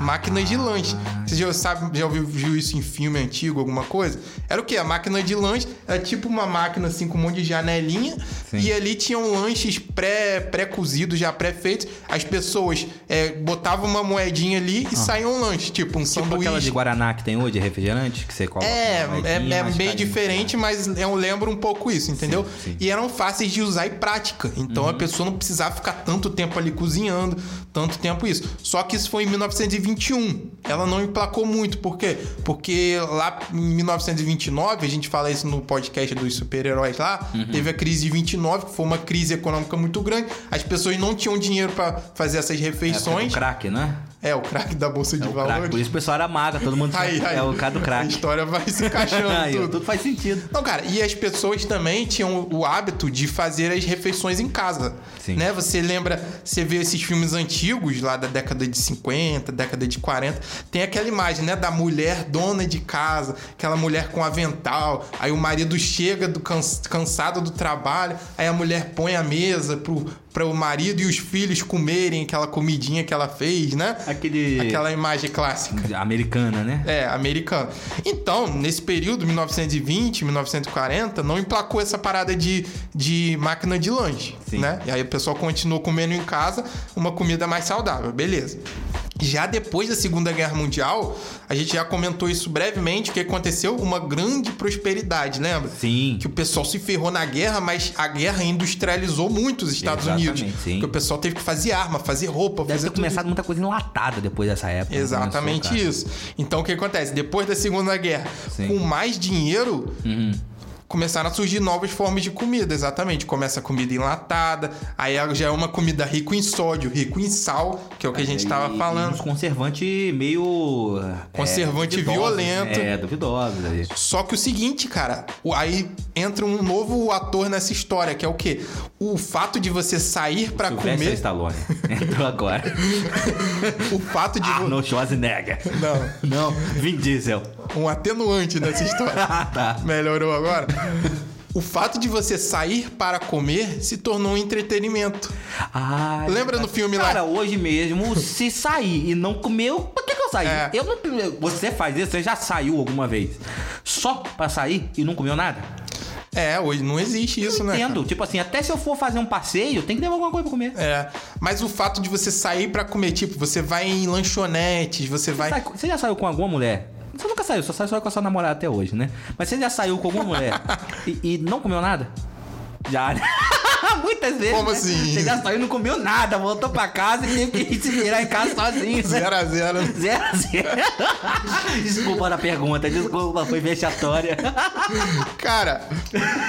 Máquinas de lanche. Você já sabe, já ouviu viu isso em filme antigo, alguma coisa? Era o quê? A máquina de lanche era tipo uma máquina assim com um monte de janelinha Sim. e ali tinham lanches pré- pré-cozidos, já pré-feitos. As pessoas é, botavam uma moedinha ali e saía um lanche, tipo um Tipo aquela de sanduíche. Guaraná que tem hoje, refrigerante, que você coloca. É, é, é bem carinho. diferente, mas eu lembro um pouco isso, entendeu? sim. Uhum. E eram fáceis de usar e prática. Então a pessoa não precisava ficar tanto tempo ali cozinhando, tanto tempo isso. Só que isso foi em 1921. Ela não emplacou muito. Por quê? Porque lá em 1929, a gente fala isso no podcast dos super-heróis lá, Uhum. teve a crise de 29, que foi uma crise econômica muito grande. As pessoas não tinham dinheiro para fazer essas É, refeições. o crack, né? É, o craque da Bolsa de É. Valores. Por isso o pessoal era magra, todo mundo Aí, aí, é o cara do A crack. história vai se encaixando Aí, tudo. tudo faz sentido. Não, cara, e as pessoas também tinham o hábito de fazer as refeições em casa. Sim. Né? Você lembra, você vê esses filmes antigos lá da década de 50, década de 40, tem aquela imagem, né, da mulher dona de casa, aquela mulher com avental, aí o marido chega do cans- cansado do trabalho, aí a mulher põe a mesa pro para o marido e os filhos comerem aquela comidinha que ela fez, né? Aquele- Aquela imagem clássica. Americana, né? É, americano. Então, nesse período, 1920, 1940, não emplacou essa parada de, de máquina de lanche, Sim. né? E aí o pessoal continuou comendo em casa uma comida mais saudável, beleza. Já depois da Segunda Guerra Mundial, a gente já comentou isso brevemente, o que aconteceu? Uma grande prosperidade, lembra? Sim. Que o pessoal se ferrou na guerra, mas a guerra industrializou muito os Estados Exatamente, Unidos. sim. Porque o pessoal teve que fazer arma, fazer roupa, Deve fazer ter tudo começado muita coisa enlatada depois dessa época. né? Exatamente isso. Então o que acontece? Depois da Segunda Guerra, Sim. com mais dinheiro, começaram a surgir novas formas de comida, exatamente. Começa a comida enlatada, aí já é uma comida rico em sódio, rico em sal, que é o que a gente tava E- falando. E conservante meio. Conservante duvidosos, violento. É, duvidosos. aí. Só que o seguinte, cara, aí entra um novo ator nessa história, que é o quê? O fato de você sair pra Sylvester comer, Stallone. Entrou agora. o fato de Arnold Schwarzenegger. não, Não, Vin Diesel. Um atenuante nessa história. Ah, tá. Melhorou agora? O fato de você sair para comer se tornou um entretenimento. Ah, Lembra no filme lá? Cara, hoje mesmo, se sair e não comeu, por que, que eu saí? É. Eu não. Você faz isso? Você já saiu alguma vez? Só pra sair e não comeu nada? É, hoje não existe isso, né? cara? Entendo. Tipo assim, até se eu for fazer um passeio, tem que levar alguma coisa pra comer. É, mas o fato de você sair pra comer, tipo, você vai em lanchonetes, você vai. Sai- Você já saiu com alguma mulher? Você nunca saiu, só saiu só com a sua namorada até hoje, né? Mas você já saiu com alguma mulher e, e não comeu nada? Já. né? Muitas vezes. Como né? assim? Você já saiu e não comeu nada, voltou pra casa e teve que se virar em casa sozinho. né? Zero a zero. Zero a zero. Desculpa na pergunta, desculpa, foi vexatória. Cara,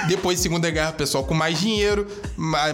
depois da Segunda Guerra, pessoal com mais dinheiro,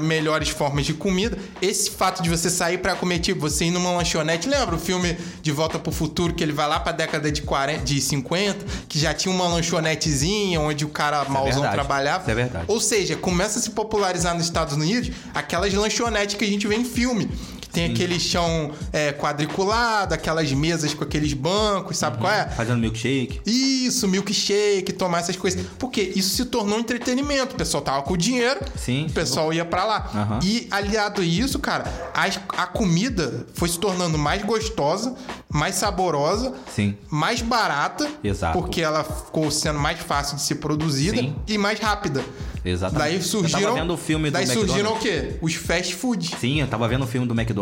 melhores formas de comida. Esse fato de você sair pra comer, tipo, você ir numa lanchonete. Lembra o filme De Volta pro Futuro, que ele vai lá pra década de, 40, de 50, que já tinha uma lanchonetezinha onde o cara mauzão verdade. trabalhava? Isso é verdade. Ou seja, começa a se popularizar nos Estados Unidos aquelas lanchonetes que a gente vê em filme. Que tem aquele chão é, quadriculado, aquelas mesas com aqueles bancos, sabe qual é? Fazendo milkshake. Isso, milkshake, tomar essas coisas. Porque isso se tornou entretenimento. O pessoal tava com dinheiro, Sim. o pessoal ia pra lá. Aham. E aliado a isso, cara, as- a, comida foi se tornando mais gostosa, mais saborosa, Sim. mais barata. Exato. Porque ela ficou sendo mais fácil de ser produzida Sim. e mais rápida. Exatamente. Daí surgiram. Eu tava vendo o filme do daí surgiram o McDonald's. quê? Os fast food. Sim, eu tava vendo o filme do McDonald's.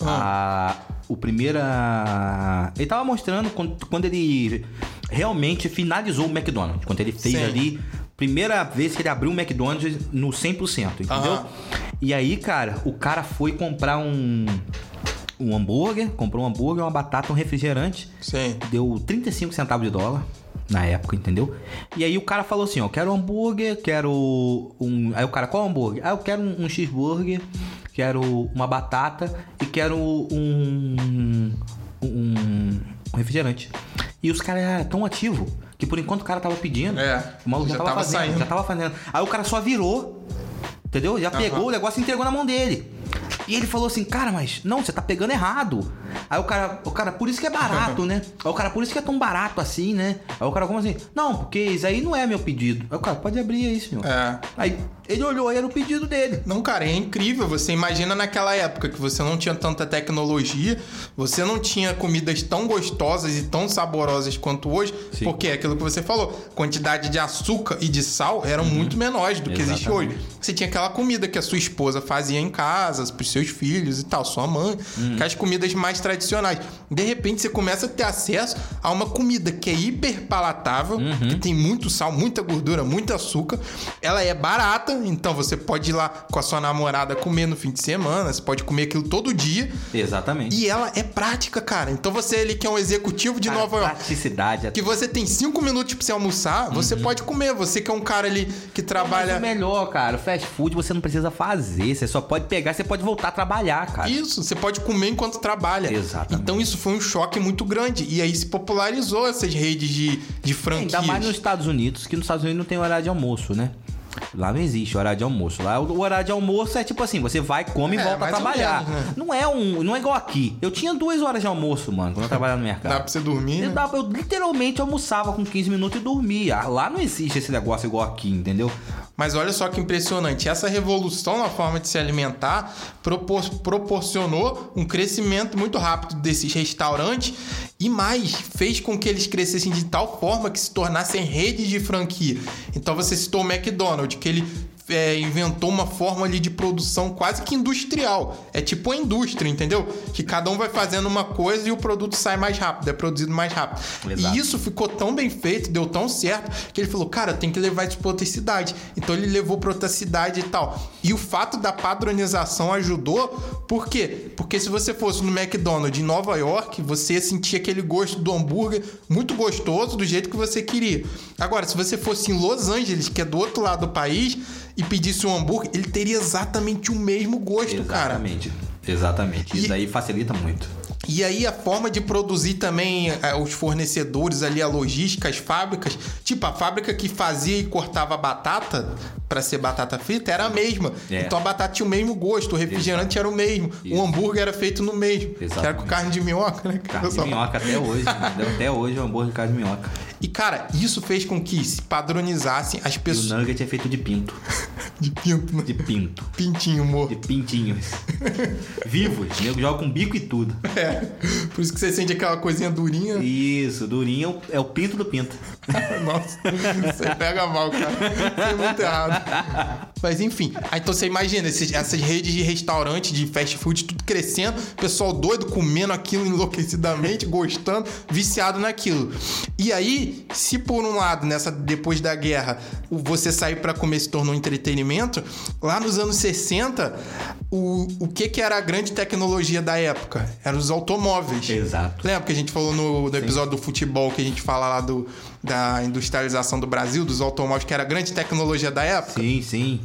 A, o primeira. Ele tava mostrando quando, quando ele realmente finalizou o McDonald's. Quando ele fez Sim. ali. Primeira vez que ele abriu o McDonald's no 100%, entendeu? E aí, cara, o cara foi comprar um. Um hambúrguer, comprou um hambúrguer, uma batata, um refrigerante. Sim. Deu 35 centavos de dólar na época, entendeu? E aí o cara falou assim, ó, quero um hambúrguer, quero um... Aí o cara, qual hambúrguer? Ah, eu quero um, um cheeseburger, quero uma batata e quero um... um, um refrigerante. E os caras eram tão ativos que por enquanto o cara tava pedindo, É, o maluco já, já tava, tava fazendo, saindo. já tava fazendo. Aí o cara só virou, entendeu? Já pegou o negócio e entregou na mão dele. E ele falou assim, cara, mas não, você tá pegando errado. Aí o cara, o cara, por isso que é barato, né? Aí o cara, por isso que é tão barato assim, né? Aí o cara, como assim? Não, porque isso aí não é meu pedido. Aí o cara, pode abrir aí, senhor. É. Aí ele olhou, era o pedido dele. Não, cara, é incrível. Você imagina naquela época que você não tinha tanta tecnologia, você não tinha comidas tão gostosas e tão saborosas quanto hoje, Sim. porque é aquilo que você falou, quantidade de açúcar e de sal eram muito menores do que existe Uhum. Exatamente. hoje. Você tinha aquela comida que a sua esposa fazia em casa, pros seus filhos e tal, sua mãe, Uhum. aquelas comidas mais tradicionais. De repente você começa a ter acesso a uma comida que é hiper palatável, Uhum. que tem muito sal, muita gordura, muito açúcar. Ela é barata, então você pode ir lá com a sua namorada comer no fim de semana, você pode comer aquilo todo dia. Exatamente. E ela é prática, cara. Então você ele que é um executivo de Cara, Nova York, Praticidade. é que você tem cinco minutos pra você almoçar, você pode comer. Você que é um cara ali que Mas trabalha. o melhor, cara, fast food você não precisa fazer. Você só pode pegar, você pode voltar a trabalhar, cara. Isso, você pode comer enquanto trabalha. Exatamente. Então isso foi um choque muito grande. E aí se popularizou essas redes de, de franquias. Ainda mais nos Estados Unidos, que nos Estados Unidos não tem horário de almoço, né? Lá não existe horário de almoço. Lá o horário de almoço é tipo assim, você vai, come e É, volta a trabalhar. menos, né? Não é um, não é igual aqui. Eu tinha duas horas de almoço, mano, quando eu trabalhava no mercado. Dá pra você dormir, Eu, né? dava- eu literalmente almoçava com 15 minutos e dormia. Lá não existe esse negócio igual aqui, entendeu? Mas olha só que impressionante. Essa revolução na forma de se alimentar propor- proporcionou um crescimento muito rápido desses restaurantes e mais, fez com que eles crescessem de tal forma que se tornassem redes de franquia. Então você citou o McDonald's, que ele é, inventou uma forma ali de produção quase que industrial. É tipo uma indústria, entendeu? Que cada um vai fazendo uma coisa e o produto sai mais rápido, é produzido mais rápido. Exato. E isso ficou tão bem feito, deu tão certo, que ele falou, cara, tem que levar isso pra outra cidade. Então ele levou pra outra cidade e tal. E o fato da padronização ajudou, por quê? Porque se você fosse no McDonald's em Nova York, você ia sentir aquele gosto do hambúrguer muito gostoso, do jeito que você queria. Agora, se você fosse em Los Angeles, que é do outro lado do país, e pedisse um hambúrguer, ele teria exatamente o mesmo gosto, cara. Exatamente. Exatamente. Isso aí facilita muito. E aí a forma de produzir também eh, os fornecedores ali, a logística, as fábricas, tipo a fábrica que fazia e cortava batata para ser batata frita era a mesma. É. Então a batata tinha o mesmo gosto, o refrigerante era o mesmo, o Isso. hambúrguer era feito no mesmo, que era com carne de minhoca, né? Carne de minhoca até hoje. até hoje o hambúrguer de carne de minhoca. E cara, isso fez com que se padronizassem as E o pessoas nugget é feito de pinto. de pinto, né? De pinto. pintinho De morto. pintinhos. Vivos. O nego joga com bico e tudo. É. Por isso que você sente aquela coisinha durinha. Isso, durinho é o- é o pinto do pinto. Nossa, você pega mal, cara. Isso é muito errado. Mas enfim, aí então você imagina esses- essas redes de restaurante, de fast food, tudo crescendo, pessoal doido comendo aquilo enlouquecidamente, gostando, viciado naquilo. E aí, se por um lado, nessa depois da guerra, você sair pra comer se tornou um entretenimento, lá nos anos 60, o, o que que era a grande tecnologia da época? Eram os automóveis. Exato. Lembra que a gente falou no, no episódio do futebol que a gente fala lá do, da industrialização do Brasil, dos automóveis, que era a grande tecnologia da época? Sim, sim.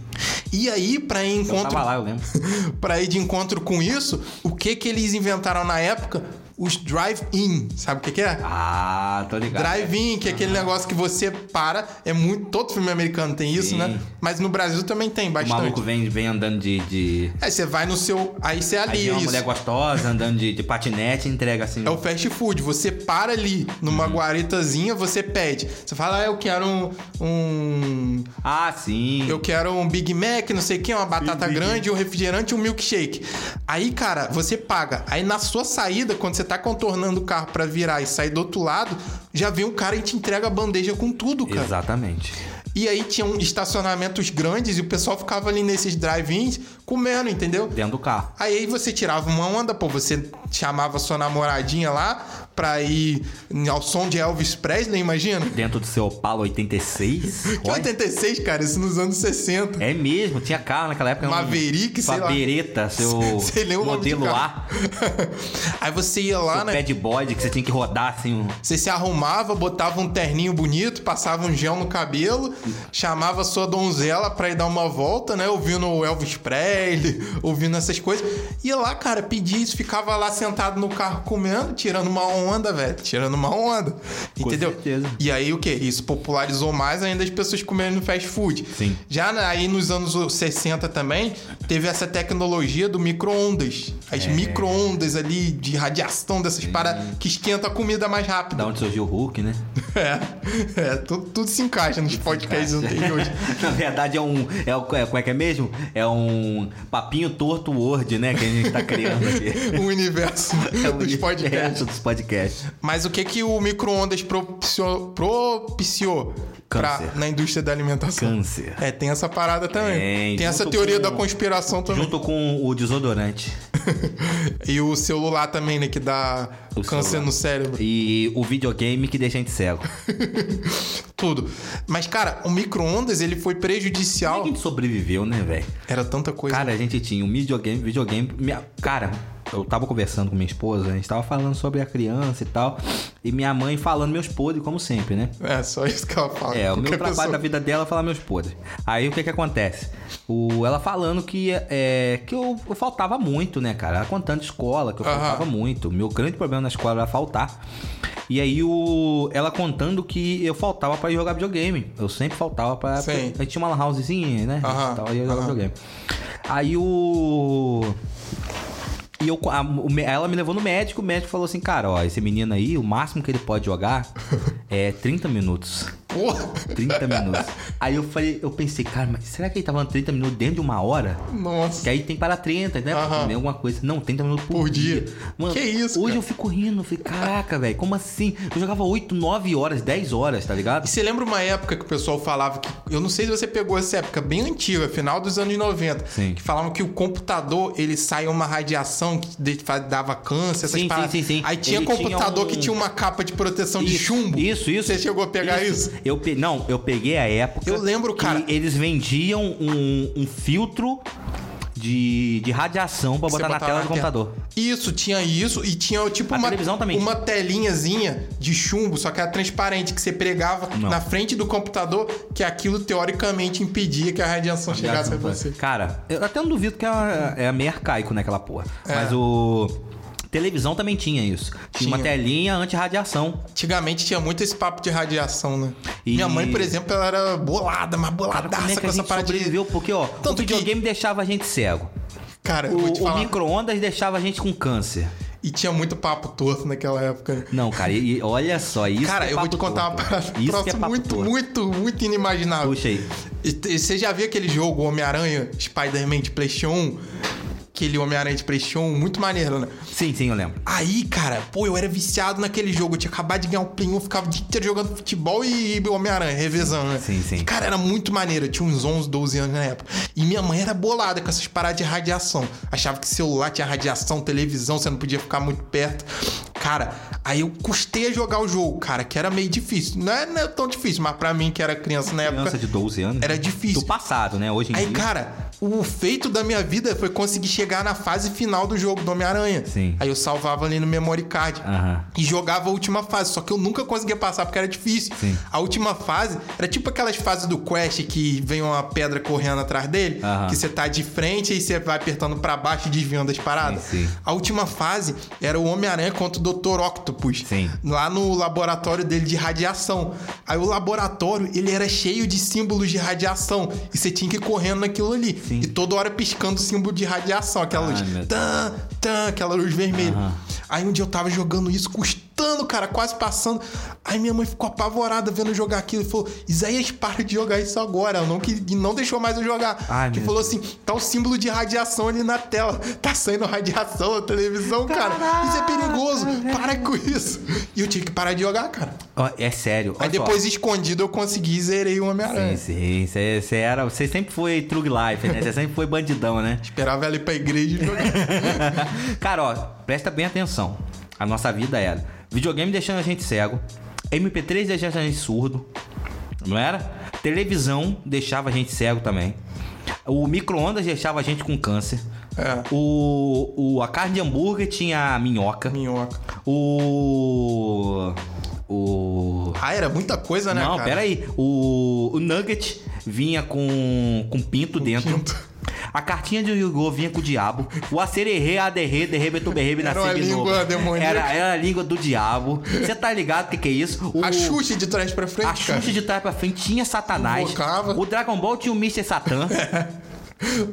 E aí, pra ir, Eu encontro, tava lá, eu lembro. pra ir de encontro com isso, o que que eles inventaram na época? Os drive-in. Sabe o que, que é? Ah, tô ligado. Drive-in, que é aquele negócio que você para. É muito. Todo filme americano tem isso, Sim. né? Mas no Brasil também tem O bastante. maluco vem, vem andando de. de... Aí você vai no seu. Aí você Aí alia vem uma isso. mulher gostosa andando de, de patinete e entrega assim. É o fast food. Você para ali numa Uhum. guaritazinha, você pede. Você fala, ah, eu quero um. um- Ah, sim. eu quero um Big Mac, não sei o que, uma batata Big- grande, um refrigerante e um milkshake. Aí, cara, você paga. Aí na sua saída, quando você tá contornando o carro pra virar e sair do outro lado, já vem um cara e te entrega a bandeja com tudo, cara. Exatamente. E aí tinham estacionamentos grandes e o pessoal ficava ali nesses drive-ins comendo, entendeu? Dentro do carro. Aí você tirava uma onda, pô, você chamava sua namoradinha lá pra ir ao som de Elvis Presley, imagina? Dentro do seu Opala 86. Que Olha. 86, cara, isso nos anos 60. É mesmo, tinha carro naquela época. um- Maverick, sua sei lá. seu Sei modelo. A, Aí você ia lá, seu né? pad body que você tinha que rodar assim. um- Você se arrumava, botava um terninho bonito, passava um gel no cabelo, chamava sua donzela pra ir dar uma volta, né? Ouvindo o Elvis Presley, ouvindo essas coisas. Ia lá, cara, pedia isso, ficava lá sentado no carro comendo, tirando uma onda, velho. Tirando uma onda. Entendeu? certeza. E aí o que? Isso popularizou mais ainda as pessoas comendo fast food. Sim. Já aí nos anos 60 também, teve essa tecnologia do micro-ondas. As É. micro-ondas ali de radiação dessas paradas que esquenta a comida mais rápido. Da onde surgiu o Hulk, né? É, é tudo, tudo se encaixa nos podcasts anteriores. Na verdade é um. É, é, como é que é mesmo? É um papinho torto Word, né? Que a gente tá criando aqui. o universo É o dos universo podcasts. dos podcasts. Mas o que que o micro-ondas propiciou, propiciou pra, na indústria da alimentação? Câncer. É, tem essa parada também. Tem, tem essa teoria com- da conspiração também. Junto com o desodorante. e o celular também, né? Que dá O câncer celular. no cérebro. E o videogame que deixa a gente cego. Tudo. Mas, cara, o micro-ondas, ele foi Como é prejudicial. que a gente sobreviveu, né, velho? Era tanta coisa. Cara, a gente tinha um videogame, videogame. Minha, cara, eu tava conversando com minha esposa, a gente tava falando sobre a criança e tal. E minha mãe falando meus podres, como sempre, né? É, só isso que ela fala. É, o meu trabalho pessoa- da vida dela é falar meus podres. Aí o que que acontece? O, ela falando que, é, que eu, eu faltava muito, né, cara? Ela contando de escola, que eu Aham. faltava muito. O meu grande problema na escola era faltar. E aí o, ela contando que eu faltava pra ir jogar videogame. Eu sempre faltava pra. Sim. A gente tinha uma housezinha, né? Aham, Então, aí eu jogava aham. videogame. Aí o. E eu, a- ela me levou no médico, o médico falou assim, cara, ó, esse menino aí, o máximo que ele pode jogar é 30 minutos. Porra. 30 minutos. Aí eu falei, eu pensei, cara, mas será que ele tava falando 30 minutos dentro de uma hora? Nossa. Que aí tem para 30, né? Comer alguma coisa. Não, 30 minutos por, Por dia. Mano, Que isso, Hoje cara? eu fico rindo, eu falei, caraca, velho, como assim? Eu jogava 8, 9 horas, 10 horas, tá ligado? E você lembra uma época que o pessoal falava que. Eu não sei se você pegou essa época bem antiga, final dos anos 90. Sim. Que falavam que o computador ele saia uma radiação que de- fa- dava câncer, essas Sim, paradas. sim, sim, sim. Aí tinha Ele computador tinha um- que tinha uma capa de proteção de Isso, chumbo. Isso, isso. Você chegou a pegar isso? Eu pe... Não, eu peguei a época. Eu lembro, que cara. Eles vendiam um, um filtro de, de radiação pra botar na tela do computador. Isso, tinha isso. E tinha tipo A uma, televisão também uma telinhazinha de chumbo, só que era transparente, que você pregava Não. na frente do computador, que aquilo teoricamente impedia que a radiação chegasse a você. Cara, eu até não duvido que é, é meio arcaico naquela porra. É. Mas o. Televisão também tinha isso. Tinha, uma Tinha. telinha anti-radiação. Antigamente tinha muito esse papo de radiação, né? E- Minha mãe, por exemplo, ela era bolada, mas Cara, boladaça como é que com a essa parada de... sobreviveu? Porque, ó, Tanto o que- videogame deixava a gente cego. Cara, O, o micro-ondas deixava a gente com câncer. E tinha muito papo torto naquela época. Não, cara, e, e olha só, isso Cara, que é eu vou te contar torto. uma parada. Isso troço que é muito, torto. muito, muito inimaginável. Puxa aí. E você já viu aquele jogo Homem-Aranha, Spider-Man de PlayStation 1? Aquele Homem-Aranha de PlayStation 1, muito maneiro, né? Sim, sim, eu lembro. Aí, cara, pô, eu era viciado naquele jogo. Eu tinha acabado de ganhar um Play 1, eu ficava o dia inteiro jogando futebol e Homem-Aranha, revezando, né? Sim, sim. E, cara, era muito maneiro. Eu tinha uns 11, 12 anos na época. E minha mãe era bolada com essas paradas de radiação. Achava que celular tinha radiação, televisão, você não podia ficar muito perto. Cara, aí eu custei a jogar o jogo, cara, que era meio difícil. Não é, não é tão difícil, mas pra mim, que era criança na Criança época, de 12 anos. era difícil. Do passado, né? Hoje em Aí, dia. cara, o feito da minha vida foi conseguir chegar na fase final do jogo do Homem-Aranha. Sim. Aí eu salvava ali no memory card. Aham. E jogava a última fase. Só que eu nunca conseguia passar porque era difícil. Sim. A última fase era tipo aquelas fases do Quest que vem uma pedra correndo atrás dele. Aham. Que você tá de frente e você vai apertando pra baixo e desviando as paradas. Sim, sim. A última fase era o Homem-Aranha contra o Dr. Octopus. Sim. Lá no laboratório dele de radiação. Aí o laboratório, ele era cheio de símbolos de radiação. E você tinha que ir correndo naquilo ali. Sim. E toda hora piscando o símbolo de radiação. Aquela Ai, luz. Tan, tan, aquela luz vermelha. Aham. Aí um dia eu tava jogando isso, custando, cara, quase passando. Aí minha mãe ficou apavorada vendo eu jogar aquilo e falou: Isaías, para de jogar isso agora. Ela não, que, e não deixou mais eu jogar. Ai, que falou assim: tá o símbolo de radiação ali na tela. Tá saindo radiação na televisão, cara. Isso é perigoso. Para com isso. E eu tive que parar de jogar, cara. É sério. Aí olha só. depois, escondido, eu consegui e zerei o Sim, Homem-Aranha. sim. Você você era. Você sempre foi True Life, né? Você sempre foi bandidão, né? Esperava ela ir pra igreja e jogar. Cara, ó, presta bem atenção. A nossa vida era videogame deixando a gente cego, MP3 deixando a gente surdo, não era? Televisão deixava a gente cego também. O micro-ondas deixava a gente com câncer. É. O, o, a carne de hambúrguer tinha minhoca. Minhoca. O. O. Ah, era muita coisa, né, Não, cara? pera aí. O, o Nugget vinha com, com pinto dentro. pinto. A cartinha de Yu-Gi-Oh! vinha com o diabo. O acererê, aderrê, derrebe, tuberrebe, Era uma nasceu de novo. língua demoníaca. Era, era a língua do diabo. Você tá ligado o que, que é isso? O, A Xuxa de trás pra frente, a. Xuxa de trás pra frente tinha Satanás. Invocava. O Dragon Ball tinha o Mr. Satan.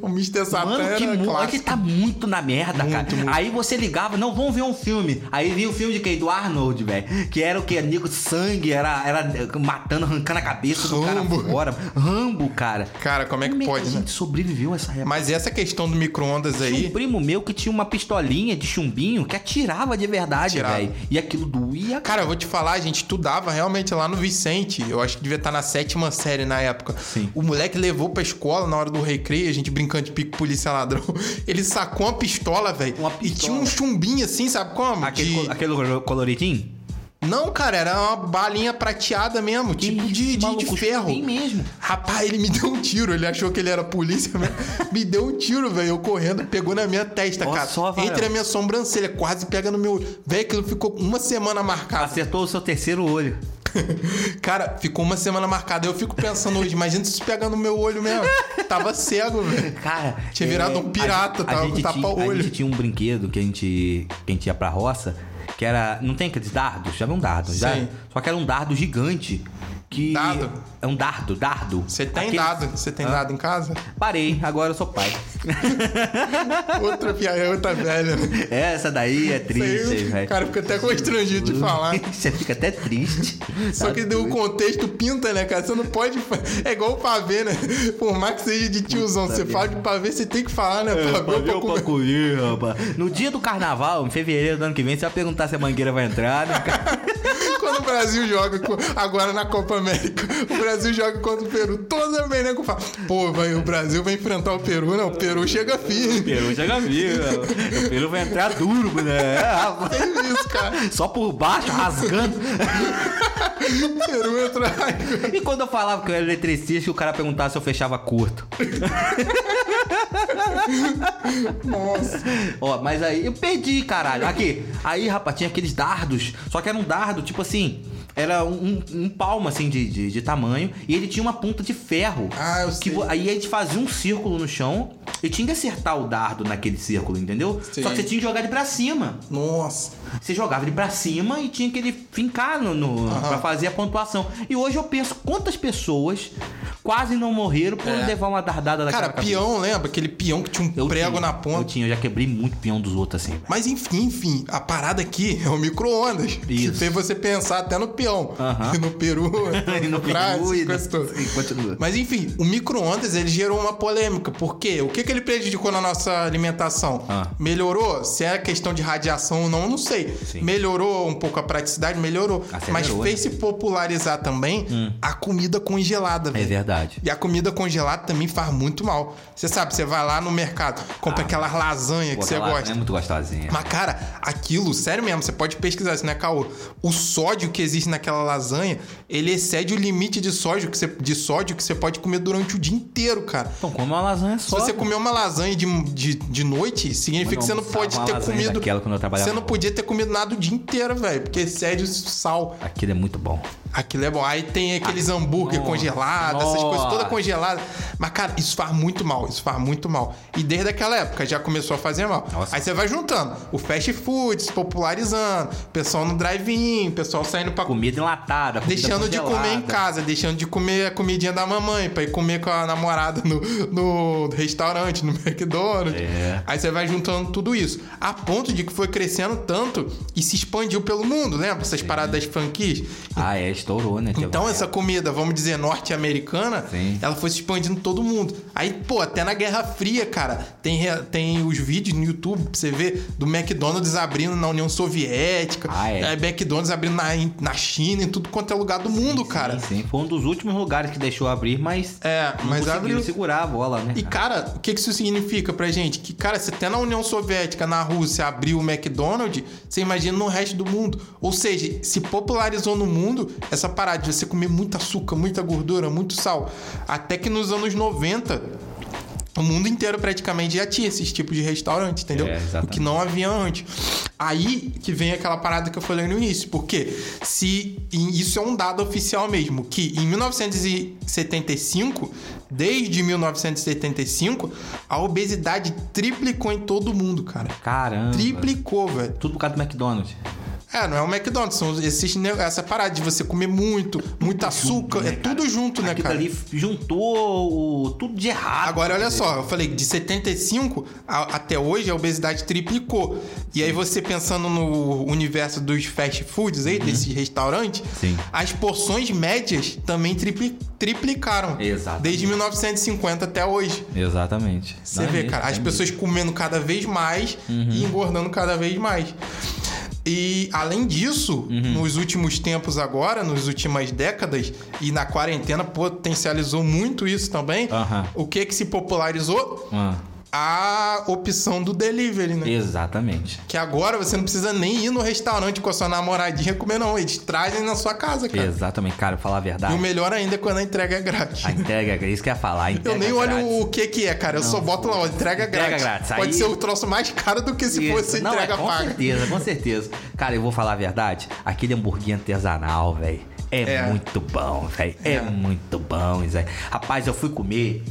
O Mr. Satan Mano, que era mu- clássico. que tá muito na merda, cara. Aí você ligava, não, vamos ver um filme. Aí vinha o filme de quem? Do Arnold, velho. Que era o que? De sangue, era, era matando, arrancando a cabeça do Rambo. cara fora. Rambo, cara. Cara, como é que Como pode, a né? gente sobreviveu a essa época? Mas essa questão do micro-ondas Tinha um aí. primo meu que tinha uma pistolinha de chumbinho que atirava de verdade, velho. E aquilo doía. Cara, eu vou te falar, a gente estudava realmente lá no Vicente. Eu acho que devia estar na sétima série na época. Sim. O moleque levou pra escola na hora do recreio, gente brincando de pico polícia ladrão. Ele sacou uma pistola, velho. E tinha um chumbinho assim, sabe como? Aquele, De- aquele colo- coloridinho? Não, cara, era uma balinha prateada mesmo, tipo de, de, de Maluco, ferro. chumbinho mesmo. Rapaz, ele me deu um tiro. Ele achou que ele era polícia mesmo. me deu um tiro, velho. Eu correndo, pegou na minha testa, cara. só. Entre a minha sobrancelha, quase pega no meu. Velho, aquilo ficou uma semana marcado. Acertou o seu terceiro olho. Cara, ficou uma semana marcada. Eu fico pensando hoje, imagina se isso pega no meu olho mesmo. Tava cego, velho. Cara. Tinha virado um pirata, a, tava gente com tapa tinha, o A olho. gente tinha um brinquedo que a gente, que a gente ia pra roça, que era. Não tem aqueles dardos? Já viu um dardo? Já? Sim. Só que era um dardo gigante. Que Dado? É um dardo, dardo. Você tem Aquele- dado? Você tem Ah. dado em casa? Parei, agora eu sou pai. Outra piada, outra velha, né? Essa daí é triste, velho. cara fica até constrangido de falar. Você fica até triste. Só Tá que o contexto pinta, né, cara? Você não pode. É igual o pavê, né? Por mais que seja de tiozão, você fala de pavê, você tem que falar, né? É Pavê pouco- pra comer, rapaz. No dia do carnaval, em fevereiro do ano que vem, você vai perguntar se a mangueira vai entrar, né? cara? Quando o Brasil joga, agora na Copa América, o Brasil joga contra o Peru. Né? Que eu falo, pô, vai, o Brasil vai enfrentar o Peru, não. O Peru chega firme. Peru chega vivo. O Peru vai entrar duro, né? É, isso, cara. Só por baixo, rasgando. O Peru entra. E quando eu falava que eu era eletricista, o cara perguntava se eu fechava curto. Nossa. Ó, mas aí eu perdi, caralho. Aqui, aí, rapaz, tinha aqueles dardos. Só que era um dardo, tipo assim. Era um, um, um palmo, assim, de, de, de tamanho. E ele tinha uma ponta de ferro. Ah, eu que sei. Aí a gente fazia um círculo no chão e tinha que acertar o dardo naquele círculo, entendeu? Sim. Só que você tinha que jogar ele pra cima. Nossa. Você jogava ele pra cima e tinha que ele fincar no, no, pra fazer a pontuação. E hoje eu penso quantas pessoas quase não morreram por É. levar uma dardada daquela Cara, cabeça. peão, lembra? Aquele peão que tinha um Eu prego tinha, na Eu ponta. tinha, eu já quebrei muito peão dos outros assim. Mas enfim, enfim, a parada aqui é o micro-ondas. Que Isso. fez você pensar até no peão. E no peru, E no Brasil, peru e coisa no- toda. e continua. Mas enfim, o micro-ondas ele gerou uma polêmica. Por quê? O que, que ele prejudicou na nossa alimentação? Ah. Melhorou? Se é questão de radiação ou não, eu não sei. Sim. Melhorou um pouco a praticidade? Melhorou. Acelerou, Mas né? fez se popularizar também a comida congelada, É velho. verdade. E a comida congelada também faz muito mal. Você sabe, você vai lá no mercado, compra Ah, aquelas lasanha Pô, que você aquela gosta. É muito gostosinha. Mas, cara, aquilo, sério mesmo, você pode pesquisar isso, né, Caô? O sódio que existe naquela lasanha, ele excede o limite de sódio que você, de sódio que você pode comer durante o dia inteiro, cara. Então, come uma lasanha Se só. você pô. comer uma lasanha de, de, de noite, significa que você não pode ter comido. daquela quando eu trabalhava Você não podia ter comido nada o dia inteiro, velho, porque excede o sal. Aquilo é muito bom. Aquilo é bom. Aí tem aqueles hambúrguer congelados, essas coisas todas nossa. congeladas. Mas, cara, isso faz muito mal. Isso faz muito mal. E desde aquela época já começou a fazer mal. Nossa. Aí você vai juntando o fast food se popularizando, pessoal no drive-in, pessoal saindo pra. Comida enlatada, comida Deixando de congelada. comer em casa, deixando de comer a comidinha da mamãe pra ir comer com a namorada no, no restaurante, no McDonald's. É. Aí você vai juntando tudo isso. A ponto de que foi crescendo tanto e se expandiu pelo mundo, lembra? Essas paradas das franquias. Ah, é, estourou, né? Então essa comida, vamos dizer, norte-americana, Sim. ela foi se expandindo em todo mundo. Aí, pô, até na Guerra Fria, cara, tem, tem os vídeos no YouTube pra você ver do McDonald's abrindo na União Soviética, Ah, é? McDonald's abrindo na, na China, em tudo quanto é lugar do mundo, cara. Sim, sim. Foi um dos últimos lugares que deixou abrir, mas. É, mas abriu. segurar a bola, né? E, cara, o que que isso significa pra gente? Que, cara, se até na União Soviética, na Rússia, abriu o McDonald's, você imagina no resto do mundo. Ou seja, se popularizou no mundo essa parada de você comer muito açúcar, muita gordura, muito sal. Até que nos anos 90, o mundo inteiro praticamente já tinha esses tipos de restaurante, entendeu? É, o que não havia antes. Aí que vem aquela parada que eu falei no início, porque se isso é um dado oficial mesmo, que em 1975, desde 1975, a obesidade triplicou em todo mundo, cara. Caramba. Triplicou, velho. Tudo por causa do McDonald's. É, não é o McDonald's, ne- essa parada de você comer muito, muito açúcar, é tudo junto, né, cara? ali juntou o- tudo de errado. Agora, olha só, eu falei de 75 a- até hoje a obesidade triplicou. E aí você pensando no universo dos fast foods aí, Uhum. Sim. as porções médias também tripli- triplicaram. Exatamente. Desde 1950 até hoje. Exatamente. Você Não é vê, mesmo, cara, é as mesmo. pessoas comendo cada vez mais Uhum. e engordando cada vez mais. E além disso, Uhum. nos últimos tempos agora, nas últimas décadas, e na quarentena potencializou muito isso também, Aham. o que que se popularizou? Ah, A opção do delivery, né? exatamente. Que agora você não precisa nem ir no restaurante com a sua namoradinha comer, não. Eles trazem na sua casa, cara. Exatamente, cara, falar a E verdade. o melhor ainda é quando a entrega é grátis. A entrega, é isso que eu ia falar. Eu nem olho grátis. o que que é, cara. Eu só boto lá, ó, entrega, Entrega grátis. grátis. Pode Aí- ser o troço mais caro do que se Isso. fosse Não, entrega é, com paga. certeza, com certeza. Cara, eu vou falar a verdade. Aquele hamburguinho artesanal, velho. É, É. muito bom, velho. É. É. muito bom, Zé. Rapaz, eu fui comer.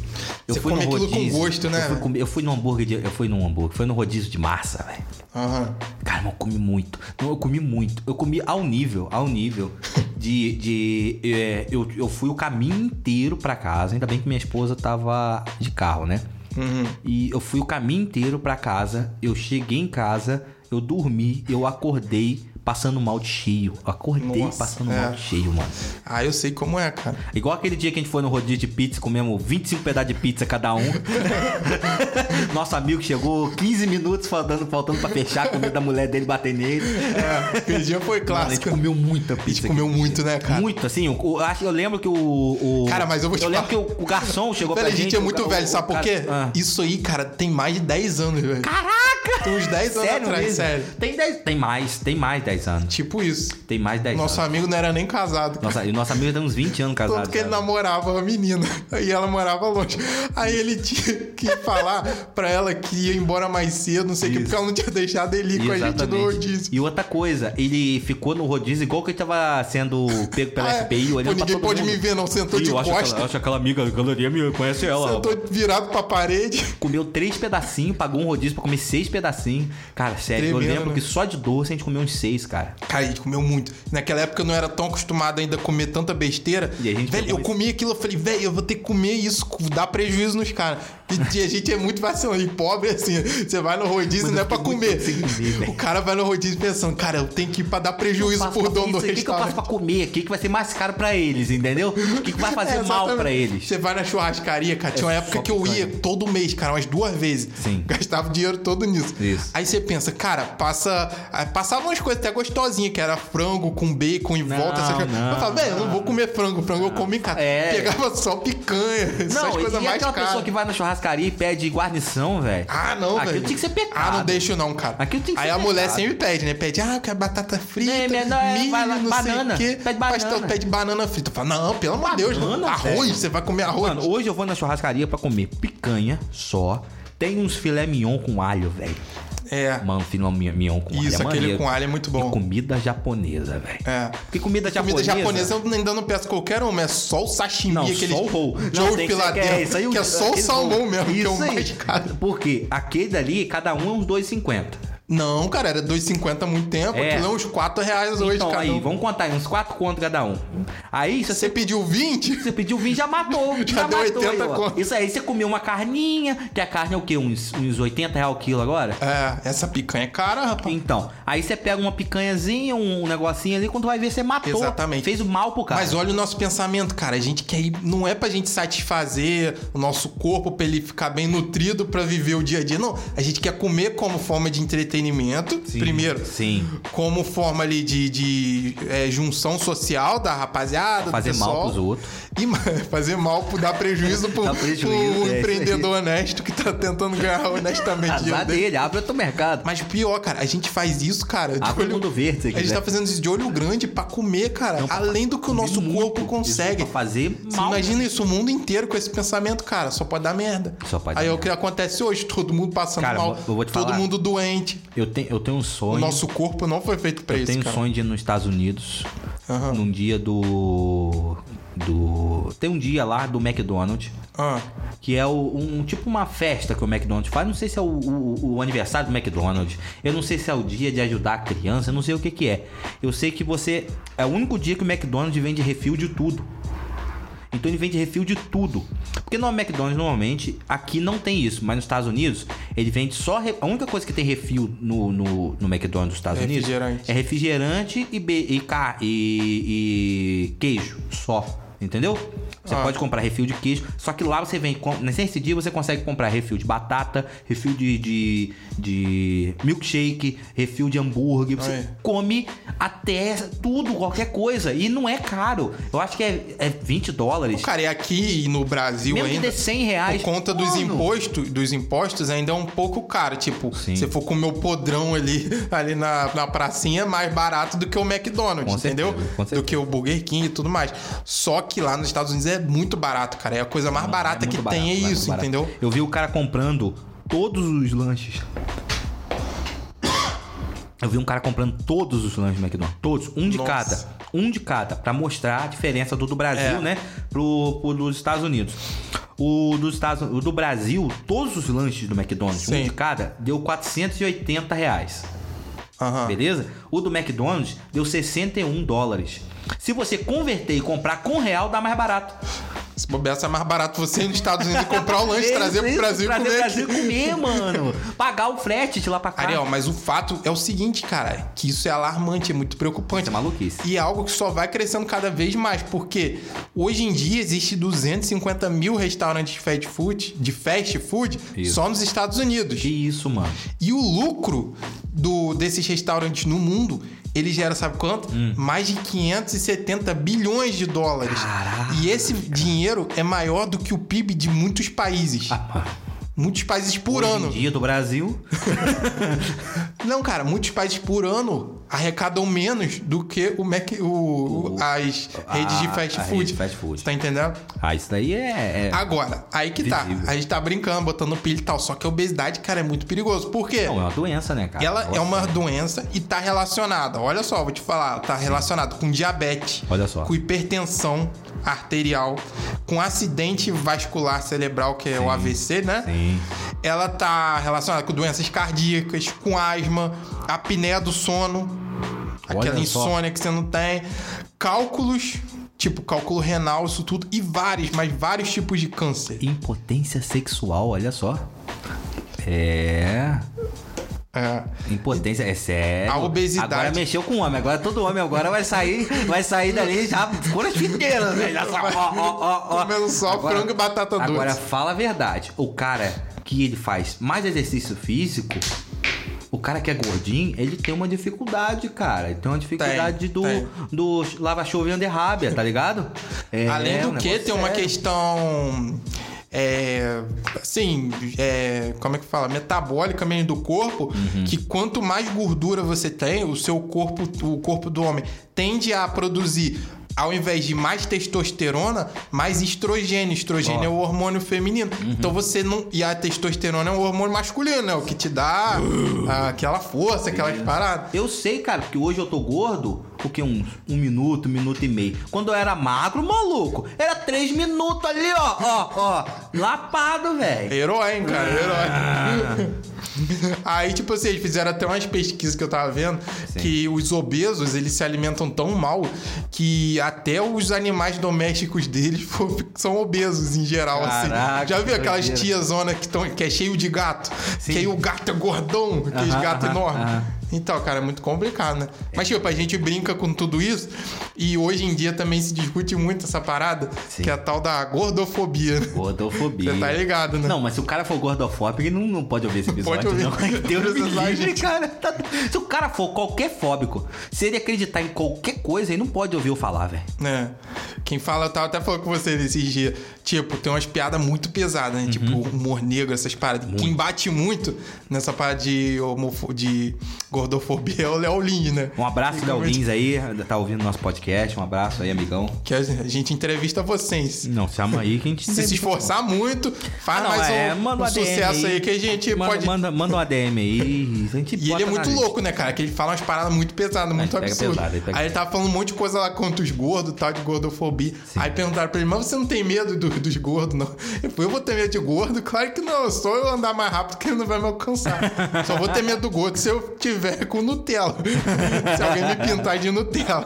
Eu Você fui come no aquilo com rodízio. gosto, né? Eu fui, comer- eu fui no hambúrguer, de- eu fui no hambúrguer, foi no rodízio de massa, velho. Aham. Cara, eu comi muito. Não, eu comi muito. Eu comi ao nível, ao nível de. de é, eu, eu fui o caminho inteiro pra casa. Ainda bem que minha esposa tava de carro, né? Uhum. E eu fui o caminho inteiro pra casa. Eu cheguei em casa, eu dormi, eu acordei passando mal de cheio. Eu acordei Nossa, passando é. mal de cheio, mano. Ah, eu sei como é, cara. Igual aquele dia que a gente foi no rodízio de pizza, comemos 25 pedaços de pizza cada um. Nosso amigo chegou 15 minutos faltando, faltando pra fechar, com medo da mulher dele bater nele. É, aquele dia foi Mano, a gente clássico. comeu muita A gente pizza. comeu muito, dia. né, cara? Muito, assim. o- o- acho, eu lembro que o. o- Cara, mas eu vou te Eu lembro falar- que o, o garçom chegou Velho, pra a gente. gente é o muito ga- velho, o- sabe o por quê? Ah. Isso aí, cara, tem mais de 10 anos, velho. Caraca! Tem uns 10 anos Sério atrás, mesmo? sério. Tem, 10, tem mais, tem mais 10 anos. Tipo isso. Tem mais 10 Nosso anos. amigo não era nem casado. Nossa, e nosso amigo tem uns 20 anos casado. Tanto que ele namorava uma menina e ela morava longe. Aí ele tinha que falar pra ela que ia embora mais cedo, não sei o que, porque ela não tinha deixado ele ir com a gente no rodízio. E outra coisa, ele ficou no rodízio igual que ele tava sendo pego pela Ah, é. Pô, pra ninguém pode mundo. me ver, não. Sentou de eu acho aquela, acho aquela amiga galeria me conhece ela. Sentou virado pra parede. Comeu três pedacinhos, pagou um rodízio pra comer seis pedacinhos. Cara, sério, eu Tremendo, lembro né? que só de doce a gente comeu uns seis, cara. Cara, a gente comeu muito. Naquela época eu não era tão acostumado ainda a comer tanta besteira. E a gente velho, eu comi aquilo, eu falei, velho, eu vou ter que comer isso, dá prejuízo nos caras. E a gente é muito vacilão. E pobre, assim, você vai no rodízio Mas não é pra comer. comer, velho. o cara vai no rodízio pensando, cara, eu tenho que ir pra dar prejuízo pro pra- dono do aí, O que, que eu faço restaurante. pra comer? O que, que vai ser mais caro pra eles, entendeu? O que, que vai fazer É, mal pra eles? Você vai na churrascaria, cara. Tinha uma É época só que eu ia todo mês, cara, umas duas vezes. Sim. Gastava dinheiro todo nisso. Isso. Aí você pensa, cara, passa. ah, Passava umas coisas até gostosinhas, que era frango com bacon em Não, volta. essas coisas. não, eu falava, velho, eu não vou comer frango. Frango eu como em casa. É. Pegava só picanha. essas Não, coisas e mais aquela pessoa caras. que vai na churrascaria e pede guarnição, velho? Ah, não, velho. Aquilo tinha que ser pecado. Ah, não deixo não, cara. Aquilo tem que Aí ser a mulher pecado. sempre pede, né? Pede, ah, quer batata frita, É, é, não, é, milho, vai lá, não banana. sei o quê. Pede Pastel banana. pede banana frita. Fala, não, pelo amor de Deus. Banana, Arroz, velho. você vai comer arroz. Mano, hoje eu vou na churrascaria pra comer picanha só. Tem uns filé mignon com alho, velho. É. Mano, filé mignon com alho. Isso, aquele maneiro. com alho é muito bom. E comida japonesa, velho. É. Porque comida japonesa... Comida japonesa eu ainda não peço qualquer uma, é só o sashimi, Não, aquele só o. Joe tem que é, isso aí, que é só o salmão mesmo, que é o Isso mais caro. Porque aquele dali, cada um é uns 2,50. Não, cara, era 2,50 há muito tempo, É. aquilo é uns 4 reais hoje Então, cada aí, um. vamos contar aí, uns 4 contos cada um. Aí, se Você você, pediu 20? você pediu 20, já matou. Já deu matou 80 aí, conto. Isso aí, você comeu uma carninha, que a carne é o quê? Uns, uns 80 reais o quilo agora? É, essa picanha é cara, rapaz. Então, aí você pega uma picanhazinha, um negocinho ali, quando vai ver, você matou. Exatamente. Fez o mal pro cara. Mas olha o nosso pensamento, cara. A gente quer ir. Não é pra gente satisfazer o nosso corpo pra ele ficar bem nutrido pra viver o dia a dia. Não. A gente quer comer como forma de entretenimento, Sim, primeiro. sim. Como forma ali de, de é, junção social da rapaziada. do Fazer mal pessoal. pros outros. E fazer mal dar prejuízo pro, Dar prejuízo, pro é empreendedor honesto que tá tentando ganhar honestamente Azar dele. dele, abre outro mercado. Mas pior, cara, a gente faz isso, cara. de Abre o mundo verde, A gente quiser. tá fazendo isso de olho grande pra comer, cara. Além do que o nosso corpo consegue. isso fazer mal. imagina isso, o mundo inteiro com esse pensamento, cara. Só pode dar merda. Só pode Aí dar é o que acontece hoje, todo mundo passando Cara, mal, eu vou te todo falar. mundo doente. Eu tenho, eu tenho um O sonho. nosso corpo não foi feito pra eu isso, tenho um sonho de ir nos Estados Unidos. Aham. Num dia do. Do. Tem um dia lá do McDonald's. Ah, Que é o- um tipo uma festa que o McDonald's faz. Não sei se é o, o- o aniversário do McDonald's. Eu não sei se é o dia de ajudar a criança. Eu não sei o que, que é. Eu sei que você. É o único dia que o McDonald's vende refil de tudo. Então ele vende refil de tudo. Porque no McDonald's normalmente aqui não tem isso, mas nos Estados Unidos ele vende só. re- A única coisa que tem refil no, no, no McDonald's dos Estados É Unidos refrigerante. é refrigerante e, be- e, ca- e- e queijo só. Entendeu? Você Ah. pode comprar refil de queijo, só que lá você vem. Nesse dia você consegue comprar refil de batata, refil de, de, de milkshake, refil de hambúrguer. Você come até tudo, qualquer coisa. E não é caro. Eu acho que é, é 20 dólares. cara, e aqui no Brasil Mesmo que ainda. dê 100 reais. Por conta dos impostos, dos impostos ainda é um pouco caro. Tipo, Sim. se for comer o podrão ali, ali na, na pracinha, é mais barato do que o McDonald's, certeza, entendeu? Do que o Burger King e tudo mais. Só que lá nos Estados Unidos é muito barato, cara. É a coisa mais barata É que muito tem, barato, é muito isso, barato. entendeu? Eu vi o cara comprando todos os lanches. Eu vi um cara comprando todos os lanches do McDonald's. Todos. Um de Nossa. cada. Um de cada. Pra mostrar a diferença do do Brasil, É. né? Pro, pro dos Estados Unidos. O, dos Estados, o do Brasil, todos os lanches do McDonald's, um Sim. de cada, deu 480 reais. Aham. Beleza? O do McDonald's deu 61 dólares. Se você converter e comprar com real, dá mais barato. Se bobear, é mais barato você ir nos Estados Unidos e comprar o lanche, Isso, trazer pro isso, Brasil e trazer comer pro Brasil comer, mano. Pagar o frete de lá pra cá. Ariel, mas o fato é o seguinte, cara, que isso é alarmante, é muito preocupante. Isso é maluquice. E é algo que só vai crescendo cada vez mais, porque hoje em dia existe 250 mil restaurantes de fast food, de fast food Isso. só nos Estados Unidos. Que isso, mano. E o lucro do, desses restaurantes no mundo, ele gera, sabe quanto? Mais de 570 bilhões de dólares. Caraca, e esse dinheiro é maior do que o PIB de muitos países. Muitos países por Hoje ano. em dia do Brasil. Não, cara, muitos países por ano arrecadam menos do que o Mac, o, as redes de a- fast a food. rede de fast food. Tá entendendo? Ah, isso daí é. é- Agora, aí que tá. Visível. A gente tá brincando, botando pilha e tal. Só que a obesidade, cara, é muito perigoso. Por quê? Não, é uma doença, né, cara? Ela é Nossa. uma doença e tá relacionada. Olha só, vou te falar, tá relacionada com diabetes, Olha só. com hipertensão arterial, com acidente vascular cerebral, que é o AVC, né? Sim. Ela tá relacionada com doenças cardíacas, com asma, apneia do sono, Olha aquela só. insônia que você não tem, cálculos, tipo cálculo renal, isso tudo, e vários, mas vários tipos de câncer. Impotência sexual, olha só. É. É. Impotência, é sério. A obesidade. Agora mexeu com o homem, agora todo homem agora vai sair, vai sair dali já com as fiteiras, velho. Ó, ó, ó, ó. Comendo só Agora- frango e batata doce. Agora fala a verdade. O cara que ele faz mais exercício físico, o cara que é gordinho, ele tem uma dificuldade, cara. Ele tem uma dificuldade Tem, do, tem. do lava-chuva de rábia, tá ligado? É, Além do um que, tem uma sério. questão. É, assim, é, como é que fala? Metabólica mesmo do corpo, Uhum. que quanto mais gordura você tem, o seu corpo, o corpo do homem tende a produzir, ao invés de mais testosterona, mais estrogênio. Estrogênio Ó. é o hormônio feminino. Uhum. Então você não. E a testosterona é um hormônio masculino, né? O que te dá ah, aquela força, aquelas paradas. Eu sei, cara, porque hoje eu tô gordo, o que? Um, um minuto, um minuto e meio. Quando eu era magro, maluco, era três minutos ali, ó, ó, ó. Lapado, velho. Herói, hein, cara? Herói. Aí, tipo assim, eles fizeram até umas pesquisas que eu tava vendo Sim. que os obesos, eles se alimentam tão mal que até os animais domésticos deles são obesos em geral, Caraca, assim. Já viu que aquelas doideira. tiazona que, tão, que é cheio de gato? Sim. Que aí o gato é gordão, aqueles Aham, gatos aham, enormes. aham. Então, cara, é muito complicado, né? Mas, tipo, a gente brinca com tudo isso e hoje em dia também se discute muito essa parada, Sim. que é a tal da gordofobia. né? Gordofobia. Você tá ligado, né? Não, mas se o cara for gordofóbico, ele não, não pode ouvir esse episódio, Pode ouvir. não. Deus me livre, cara. Tá- Se o cara for qualquer fóbico, se ele acreditar em qualquer coisa, ele não pode ouvir eu falar, velho. né? Quem fala, eu tava até falando com você nesses dias. Tipo, tem umas piadas muito pesadas, né? Tipo, humor negro, essas paradas. Quem bate muito nessa parada de, homofo... de gordofobia é o Léo Lins, né? Um abraço, Léo Lins aí, tá ouvindo nosso podcast. Um abraço aí, amigão. Que a gente entrevista vocês. Não, chama aí que a gente Se se esforçar muito, faz Ah, mais é, um, um sucesso aí que a gente manda, pode. Manda, manda um ADM aí. A gente E ele é muito louco, né, cara? Que ele fala umas paradas muito pesadas, muito absurdas. pesado, ele Aí ele tava falando um monte de coisa lá contra os gordos, tal, de gordofobia. Aí perguntaram pra ele, mas você não tem medo do- dos gordos, não? Ele falou, eu vou ter medo de gordo? Claro que não, só eu andar mais rápido que ele não vai me alcançar. Só vou ter medo do gordo se eu tiver com Nutella. se alguém me pintar de Nutella.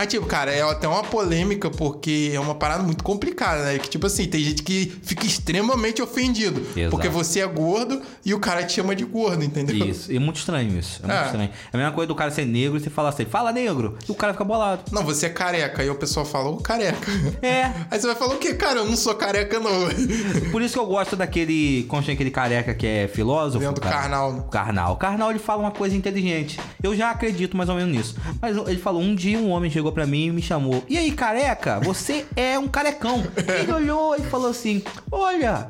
Mas, tipo, cara, é até uma polêmica, porque é uma parada muito complicada, né? Que, tipo assim, tem gente que fica extremamente ofendido. Exato. Porque você é gordo e o cara te chama de gordo, entendeu? Isso, e é muito estranho isso. É muito É. estranho. É a mesma coisa do cara ser negro e você falar assim, fala negro, e o cara fica bolado. Não, você é careca. Aí o pessoal fala, ô careca. É. Aí você vai falar o quê? Cara, eu não sou careca, não. Por isso que eu gosto daquele. Como chama aquele careca que é filósofo? Dentro do cara? Karnal, né? Karnal. Karnal ele fala uma coisa inteligente. Eu já acredito mais ou menos nisso. Mas ele falou: um dia um homem chegou pra mim e me chamou. E aí, careca? Você é um carecão. Ele olhou e falou assim: Olha.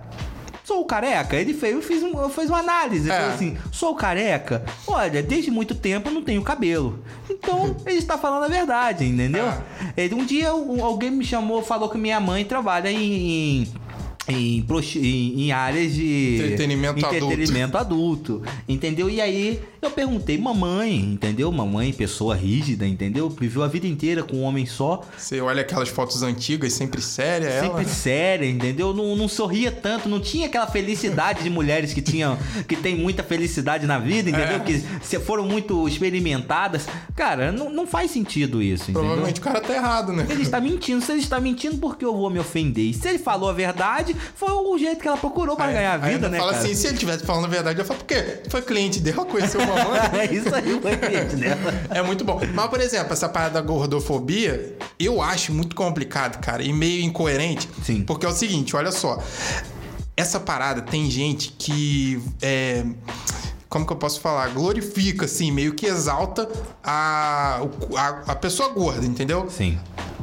Sou careca? Ele fez, eu fiz, eu fiz uma análise. Ele É. falou assim: sou careca? Olha, desde muito tempo eu não tenho cabelo. Então, ele está falando a verdade, entendeu? É. Ele- um dia um- alguém me chamou, falou que minha mãe trabalha em, em, prosti- em, em áreas de Entretenimento entretenimento adulto. entendeu? E aí eu perguntei, mamãe, entendeu? Mamãe, pessoa rígida, entendeu? Viveu a vida inteira com um homem só, Você olha aquelas fotos antigas, sempre séria, ela. sempre séria, entendeu? Não, não sorria tanto, não tinha aquela felicidade de mulheres que tinham, que tem muita felicidade na vida, entendeu? É. Que se foram muito experimentadas. Cara, não, não faz sentido isso, entendeu? Provavelmente o cara tá errado, né? Ele está mentindo. Se ele está mentindo, por que eu vou me ofender? E se ele falou a verdade, foi o jeito que ela procurou para ganhar a vida, né, fala cara? assim, se ele tivesse falando a verdade, eu falo, por quê? Foi cliente dela, conheceu uma mãe. é isso aí, foi cliente dela. É muito bom. Mas, por exemplo, essa parada da gordofobia, eu acho muito complicado, cara, e meio incoerente. Sim. Porque é o seguinte, olha só. Essa parada tem gente que. É, como que eu posso falar? Glorifica, assim, meio que exalta a, a, a pessoa gorda, entendeu? Sim.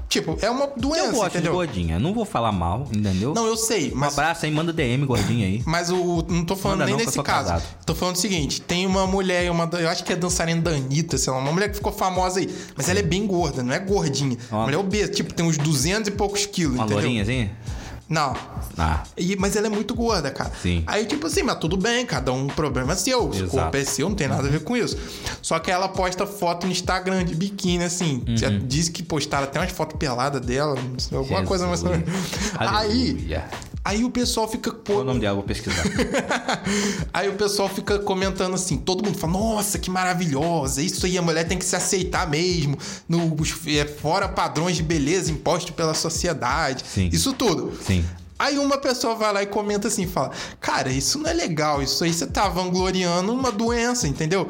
Tipo, é uma doença, Eu gosto de entendeu? gordinha. Não vou falar mal, entendeu? Não, eu sei, um mas abraço aí, manda DM gordinha aí. Mas o. Não tô falando Manda nem não, sou caso. casado. Tô falando o seguinte: tem uma mulher, e uma, eu acho que é dançarina da Anitta, sei lá, uma mulher que ficou famosa aí. Mas ela é bem gorda, não é gordinha. Ó. Mulher obesa, tipo, tem uns 200 e poucos quilos, Uma entendeu? lourinha assim? Não. Ah, E- mas ela é muito gorda, cara. Sim. Aí, tipo assim, mas tudo bem, cada um problema é seu. O Exato. corpo é seu, não tem nada a ver com isso. Só que ela posta foto no Instagram de biquíni, assim. Já disse que postaram até umas fotos peladas dela, não sei, alguma Jesus. coisa mais. Aleluia. aí o pessoal fica. Qual é o nome dela? Vou pesquisar. Aí o pessoal fica comentando assim, todo mundo fala, nossa, que maravilhosa, isso aí a mulher tem que se aceitar mesmo, no, é, fora padrões de beleza impostos pela sociedade, Sim. isso tudo. Sim. Aí uma pessoa vai lá e comenta assim, fala, cara, isso não é legal, isso aí você tá vangloriando uma doença, entendeu?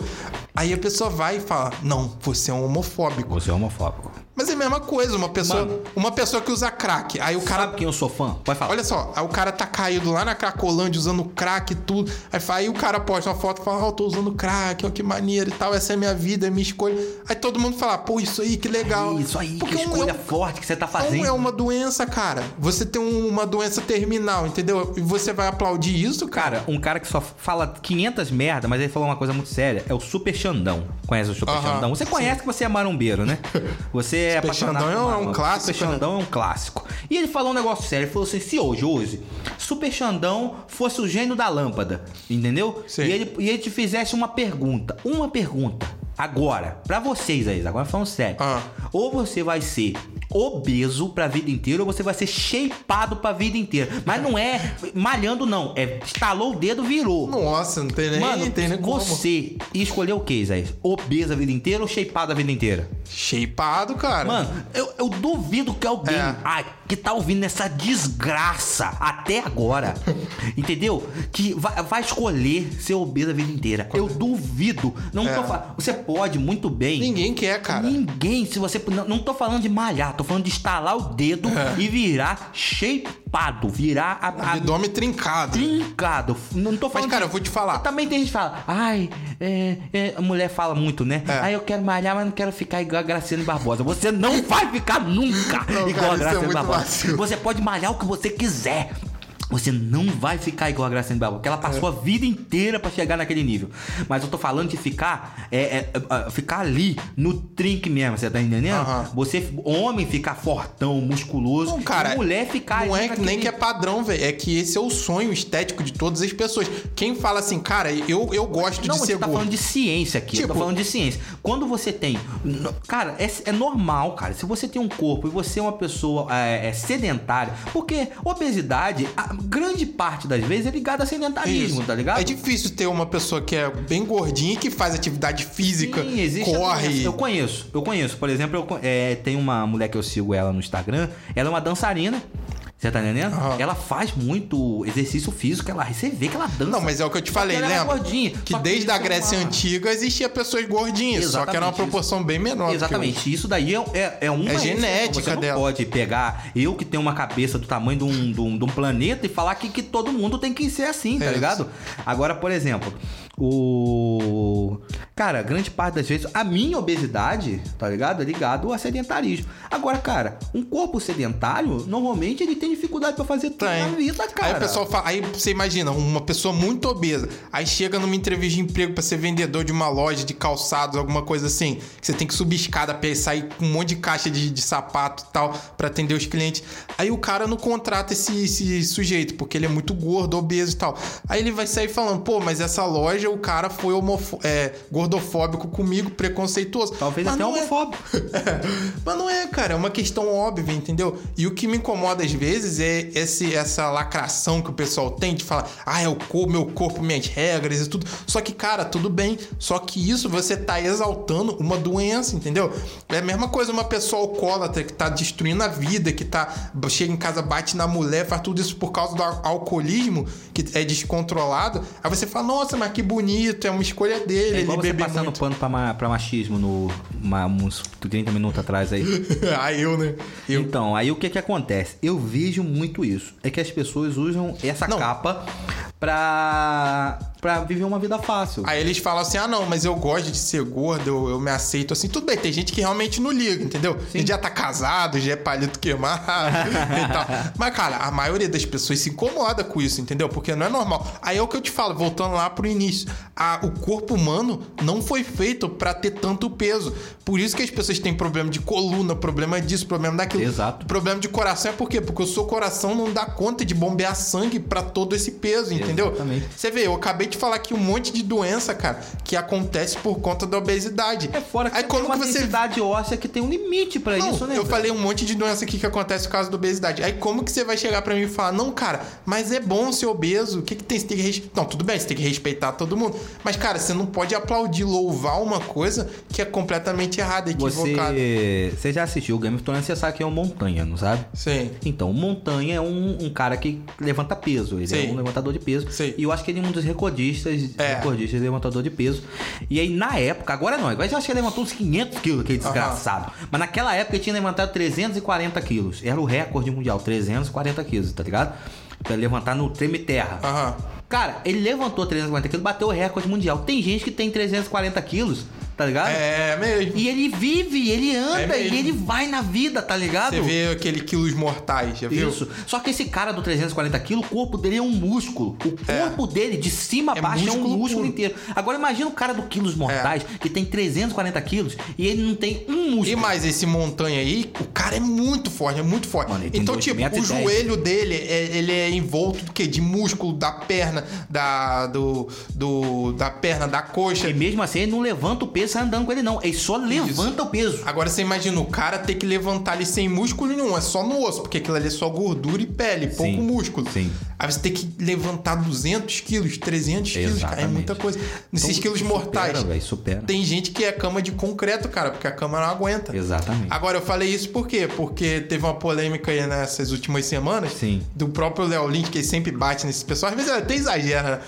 Aí a pessoa vai e fala, não, você é um homofóbico. Você é homofóbico. Mas é a mesma coisa, uma pessoa, Mano. uma pessoa que usa crack, aí o cara Sabe quem eu sou fã? Pode falar. Olha só, aí o cara tá caído lá na Cracolândia usando crack e tudo. Aí, aí o cara posta uma foto e fala: Ó, eu tô usando crack, ó, que maneiro e tal, essa é minha vida, é minha escolha. Aí todo mundo fala: pô, isso aí, que legal. Isso aí, Porque que um escolha é um- forte que você tá Não fazendo. é uma doença, cara. Você tem um- uma doença terminal, entendeu? E você vai aplaudir isso, cara? Cara, um cara que só fala 500 merda, mas ele falou uma coisa muito séria, é o Super Xandão. Conhece o Super Aham, Xandão? Você conhece que você é marombeiro, né? Você é Super Xandão é um maromba. clássico, Super né? Xandão é um clássico. E ele falou um negócio sério, ele falou assim, se hoje, hoje, Super Xandão fosse o gênio da lâmpada, entendeu? Sim. E ele, e ele te fizesse uma pergunta, uma pergunta, agora, pra vocês aí, agora falando sério. Ah. Ou você vai ser obeso pra vida inteira, ou você vai ser shapeado pra vida inteira. Mas não é malhando, não. É estalou o dedo, virou. Nossa, não tem nem, Mano, tem nem como. você escolheu o que, Zé? Obeso a vida inteira ou shapeado a vida inteira? Shapeado, cara. Mano, eu, eu duvido que alguém É. ai, que tá ouvindo essa desgraça até agora, entendeu? Que vai, vai escolher ser obeso a vida inteira. Eu duvido. Não É. tô falando. Você pode muito bem. Ninguém quer, cara. Ninguém, se você. Não, não tô falando de malhar, tô falando de estalar o dedo É. e virar shapeado, virar a, a, Abdômen trincado. trincado. Não tô falando. Mas, cara, de- eu vou te falar. Também tem gente que fala, ai, é, é, a mulher fala muito, né? É. Ai, eu quero malhar, mas não quero ficar igual a Graciane Barbosa. Você não vai ficar nunca Não, igual cara, a é Graciane Barbosa. Vacilo. Você pode malhar o que você quiser. Você não vai ficar igual a Graciane Barbosa, porque ela passou a vida inteira pra chegar naquele nível. Mas eu tô falando de ficar é, é, é, ficar ali no trinque mesmo, você tá entendendo? Aham. Você, homem, ficar fortão, musculoso, Não, cara, e mulher ficar Não é naquele- nem que é padrão, velho. É que esse é o sonho estético de todas as pessoas. Quem fala assim, cara, eu, eu gosto Não, de você ser tá gordo. falando de ciência aqui. eu Tipo- tô falando de ciência. Quando você tem. Cara, é, é normal, cara. Se você tem um corpo e você é uma pessoa é, é sedentária. Porque obesidade, a grande parte das vezes é ligada a sedentarismo, Isso. tá ligado? É difícil ter uma pessoa que é bem gordinha e que faz atividade física, Sim, existe corre. doença. Eu conheço, eu conheço. Por exemplo, eu é, tem uma mulher que eu sigo ela no Instagram. Ela é uma dançarina. Você tá entendendo? Aham. Ela faz muito exercício físico. Ela, você vê que ela dança. Não, mas é o que eu te falei, lembra? gordinha. Que desde isso a é Grécia uma- Antiga existia pessoas gordinhas, só que era uma Exatamente, proporção bem menor. Exatamente. Isso daí é, é, é uma É genética Você não dela. pode pegar eu que tenho uma cabeça do tamanho de um, de um, de um planeta e falar que, que todo mundo tem que ser assim, tá É ligado? Agora, por exemplo, o. Cara, grande parte das vezes, a minha obesidade, tá ligado? É ligado ao sedentarismo. Agora, cara, um corpo sedentário, normalmente ele tem dificuldade pra fazer tudo na vida, cara. Aí o pessoal fala, aí você imagina, uma pessoa muito obesa, aí chega numa entrevista de emprego pra ser vendedor de uma loja de calçados, alguma coisa assim, que você tem que subir escada sair com um monte de caixa de, de sapato e tal, pra atender os clientes. Aí o cara não contrata esse, esse sujeito, porque ele é muito gordo, obeso e tal. Aí ele vai sair falando, pô, mas essa loja o cara foi é, gordofóbico comigo, preconceituoso. Talvez Mas até é. homofóbico. Mas não é, cara, é uma questão óbvia, entendeu? E o que me incomoda às vezes é esse, essa lacração que o pessoal tem de falar, ah, é o corpo, meu corpo, minhas regras e tudo. Só que, cara, tudo bem. Só que isso você tá exaltando uma doença, entendeu? É a mesma coisa uma pessoa alcoólatra que tá destruindo a vida, que tá. chega em casa, bate na mulher, faz tudo isso por causa do al- alcoolismo, que é descontrolado. Aí você fala, nossa, mas que bonito, é uma escolha dele, É igual ele você bebe passando muito. pano pra, ma- pra machismo no, uma- uns 30 minutos atrás aí. ah, eu, né? Eu. Então, aí o que que acontece? Eu vejo muito isso. É que as pessoas usam essa Não. capa pra, pra viver uma vida fácil. Aí eles falam assim: ah, não, mas eu gosto de ser gordo, eu, eu me aceito assim. Tudo bem, tem gente que realmente não liga, entendeu? A gente já tá casado, já é palito queimado e tal. Mas, cara, a maioria das pessoas se incomoda com isso, entendeu? Porque não é normal. Aí é o que eu te falo, voltando lá pro início: a- o corpo humano não foi feito pra ter tanto peso. Por isso que as pessoas têm problema de coluna, problema disso, problema daquilo. Exato. Problema de coração é por quê? Porque o seu coração não dá conta de bombear sangue pra todo esse peso, entendeu? Exatamente. Você vê, eu acabei de falar aqui um monte de doença, cara, que acontece por conta da obesidade. É fora que Aí você tem como uma que você densidade óssea que tem um limite pra não, isso, né? eu velho? falei um monte de doença aqui que acontece por causa da obesidade. Aí como que você vai chegar pra mim e falar, não, cara, mas é bom ser obeso, o que que tem? Você tem que respeitar. Não, tudo bem, você tem que respeitar todo mundo. Mas, cara, você não pode aplaudir, louvar uma coisa que é completamente errada, equivocada. Você, você já assistiu o Game of Thrones, você sabe que é um montanha, não sabe? Sim. Então, Montanha é um, um cara que levanta peso. Ele Sim. é um levantador de peso. Sim. E eu acho que ele é um dos recordistas, É. recordistas levantador de peso. E aí, na época, agora não, agora eu acho que ele levantou uns 500 quilos, aquele desgraçado. Mas naquela época ele tinha levantado 340 quilos. Era o recorde mundial, 340 quilos, tá ligado? Pra levantar no treme terra. Aham. Cara, ele levantou 340 quilos, bateu o recorde mundial. Tem gente que tem 340 quilos, tá ligado? É mesmo. E ele vive, ele anda, É e ele vai na vida, tá ligado? Você vê aquele quilos mortais, já viu? Isso. Só que esse cara do 340 quilos, o corpo dele é um músculo. O corpo dele, de cima a É baixo, é um músculo puro. inteiro. Agora imagina o cara do quilos mortais, que tem 340 quilos, e ele não tem um músculo. E mais esse montanha aí, o cara é muito forte, é muito forte. Mano, então, tipo, o joelho dele, é- ele é envolto do quê? De músculo da perna, da, do, do, da perna, da coxa. E mesmo assim, ele não levanta o peso e sai andando com ele, não. Ele só levanta o peso. Agora você imagina o cara ter que levantar ali sem músculo nenhum, é só no osso, porque aquilo ali é só gordura e pele, pouco Sim, músculo. sim. Aí você tem que levantar 200 quilos, 300 quilos, cara, é muita coisa. Nesses Então, quilos supera, mortais. velho, supera. Tem gente que é cama de concreto, cara, porque a cama não aguenta. Exatamente. Agora, eu falei isso por quê? Porque teve uma polêmica aí nessas últimas semanas. Sim. Do próprio Léo Lynch, que ele sempre bate nesses pessoal. Às vezes ele até exagera, né?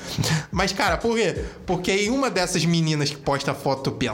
Mas, cara, por quê? Porque aí uma dessas meninas que posta foto pelada,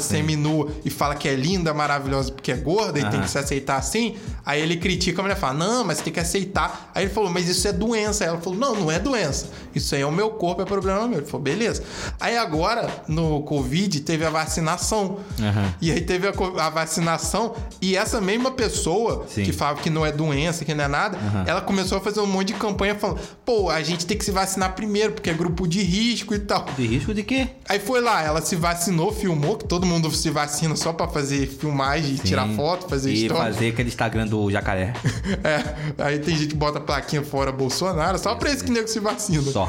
semi-nua, e fala que é linda, maravilhosa porque é gorda e tem Aham. que se aceitar assim, aí ele critica a mulher fala, não, mas tem que aceitar. Aí ele falou, mas isso é doença. Aí ela falou, não, não é doença. Isso aí é o meu corpo, é problema meu. Ele falou, beleza. Aí agora, no Covid, teve a vacinação. Aham. E aí teve a, a vacinação e essa mesma pessoa Sim. que fala que não é doença, que não é nada, Aham. ela começou a fazer um monte de campanha falando: pô, a gente tem que se vacinar primeiro, porque é grupo de risco e tal. De risco de quê? Aí foi lá, ela se vacinou, filmou, que todo mundo se vacina só pra fazer filmagem, Sim. tirar foto, fazer E história. fazer aquele Instagram do jacaré. É, aí tem gente que bota a plaquinha fora Bolsonaro, só pra isso que nego se vacina. Só.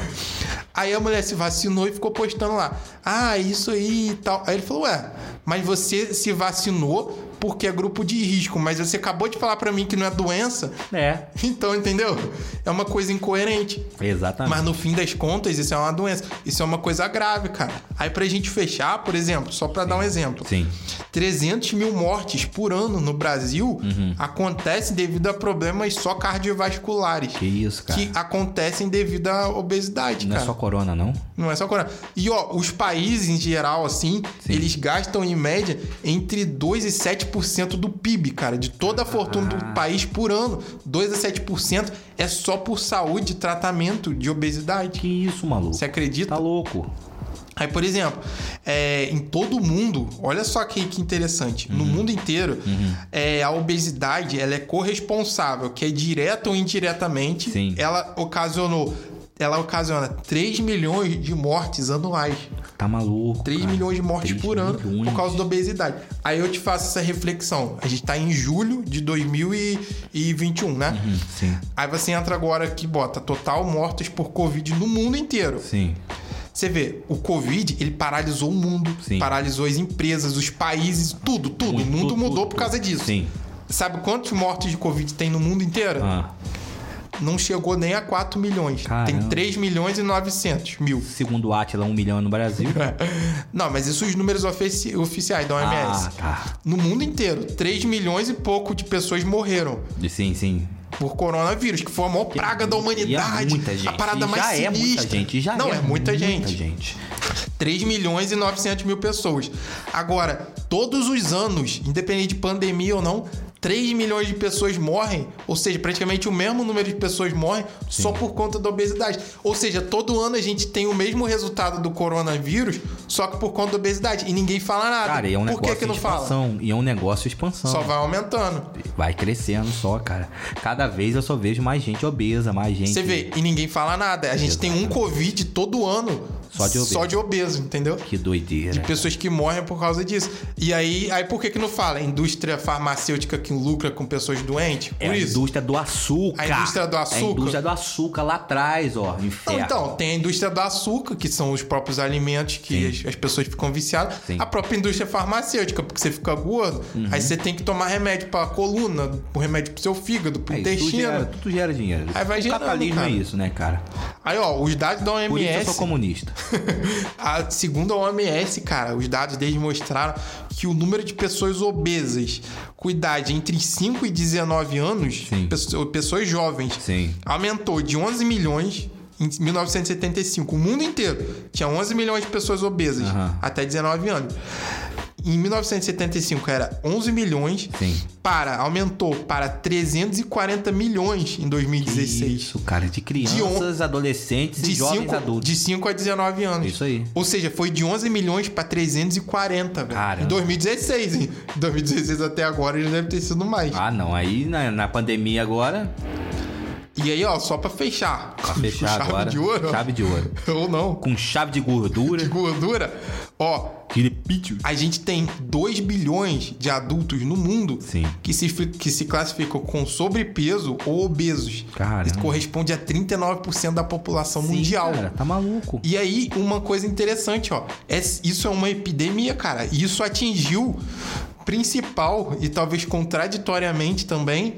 Aí a mulher se vacinou e ficou postando lá. Ah, isso aí e tal. Aí ele falou: Ué, mas você se vacinou porque é grupo de risco, mas você acabou de falar pra mim que não é doença. É. Então, entendeu? É uma coisa incoerente. Exatamente. Mas no fim das contas, isso é uma doença. Isso é uma coisa grave, cara. Aí pra gente fechar, por exemplo, só pra dar um exemplo. Sim. 300 mil mortes por ano no Brasil Uhum. acontecem devido a problemas só cardiovasculares. Que isso, cara. Que acontecem devido à obesidade, Não é cara. só corona, não? Não é só corona. E ó, os países em geral, assim, Sim. eles gastam em média entre 2 e 7% do PIB, cara, de toda a fortuna Ah. do país por ano. 2 a 7% é só por saúde e tratamento de obesidade. Que isso, maluco? Você acredita? Tá louco. Aí, por exemplo, é, em todo o mundo, olha só que, que interessante. No mundo inteiro, é, a obesidade ela é corresponsável, que é direta ou indiretamente, Sim. ela ocasionou. Ela ocasiona 3 milhões de mortes anuais. Tá maluco. 3 cara. milhões de mortes 3 por ano milhões. por causa da obesidade. Aí eu te faço essa reflexão. A gente tá em julho de 2021, né? Hum, Sim, Aí você entra agora aqui, bota total mortes por Covid no mundo inteiro. sim. Você vê, o Covid, ele paralisou o mundo, Sim. paralisou as empresas, os países, tudo, tudo. Muito, o mundo tudo, mudou tudo, por causa disso. Sim. Sabe quantos mortes de Covid tem no mundo inteiro? Ah, Não chegou nem a 4 milhões. Tem Caramba. 3 milhões e 900 mil. segundo o Atila, um milhão no Brasil. Não, mas isso os números ofici- oficiais da OMS. Ah, tá. No mundo inteiro, 3 milhões e pouco de pessoas morreram Sim, sim. por coronavírus, que foi a maior praga da é humanidade. muita gente. A parada E mais já é sinistra. muita gente. Já Não, é, muita, muita gente. gente. 3 milhões e 900 mil pessoas. Agora, todos os anos, independente de pandemia ou não, 3 milhões de pessoas morrem, ou seja, praticamente o mesmo número de pessoas morrem só por conta da obesidade. Ou seja, todo ano a gente tem o mesmo resultado do coronavírus, só que por conta da obesidade. E ninguém fala nada. Cara, e é um por negócio que, que não de fala? expansão. E é um negócio de expansão. Só vai aumentando. Vai crescendo só, cara. Cada vez eu só vejo mais gente obesa, mais gente. Você vê, e ninguém fala nada. A gente tem um Covid todo ano Só de obeso. só de obeso, entendeu? Que doideira. De pessoas que morrem por causa disso. E aí, aí por que que não fala? A indústria farmacêutica que lucra com pessoas doentes? Por É a isso. indústria do açúcar. A indústria do É a açúcar? indústria do açúcar lá atrás, ó. Inferno. então, tem a indústria do açúcar, que são os próprios alimentos que as, as pessoas ficam viciadas. Sim. Uhum. A própria indústria farmacêutica, porque você fica gordo, aí você tem que tomar remédio pra coluna, um remédio pro seu fígado, pro É, isso tudo intestino. gera, tudo gera dinheiro. Aí vai o gerando, capitalismo cara. é isso, né, cara? Aí, ó, os dados da Por isso eu OMS. sou comunista. A, segundo a OMS, cara, os dados deles mostraram que o número de pessoas obesas com idade entre 5 e 19 anos, Sim. pesso- pessoas jovens, Sim. aumentou de 11 milhões em 1975. O mundo inteiro tinha 11 milhões de pessoas obesas Aham. até 19 anos. Em 1975 era 11 milhões, Sim. para aumentou para 340 milhões em 2016. Isso, cara. De crianças, adolescentes e De jovens 5, adultos. de 5 a 19 anos. Isso aí. Ou seja, foi de 11 milhões pra 340, velho. Caramba. Em 2016, hein? Em 2016 até agora ele deve ter sido mais. Ah, não. Aí na, na pandemia agora, E aí, ó, só pra fechar. pra fechar chave agora. de ouro. Chave de ouro. Ou não. Com chave de gordura. De gordura. Ó, a gente tem 2 bilhões de adultos no mundo Sim. que se, que se classificam com sobrepeso ou obesos. Caramba. Isso corresponde a 39% da população Sim, mundial. Cara, tá maluco. E aí, uma coisa interessante, ó. É, isso é uma epidemia, cara. E isso atingiu principal e talvez contraditoriamente também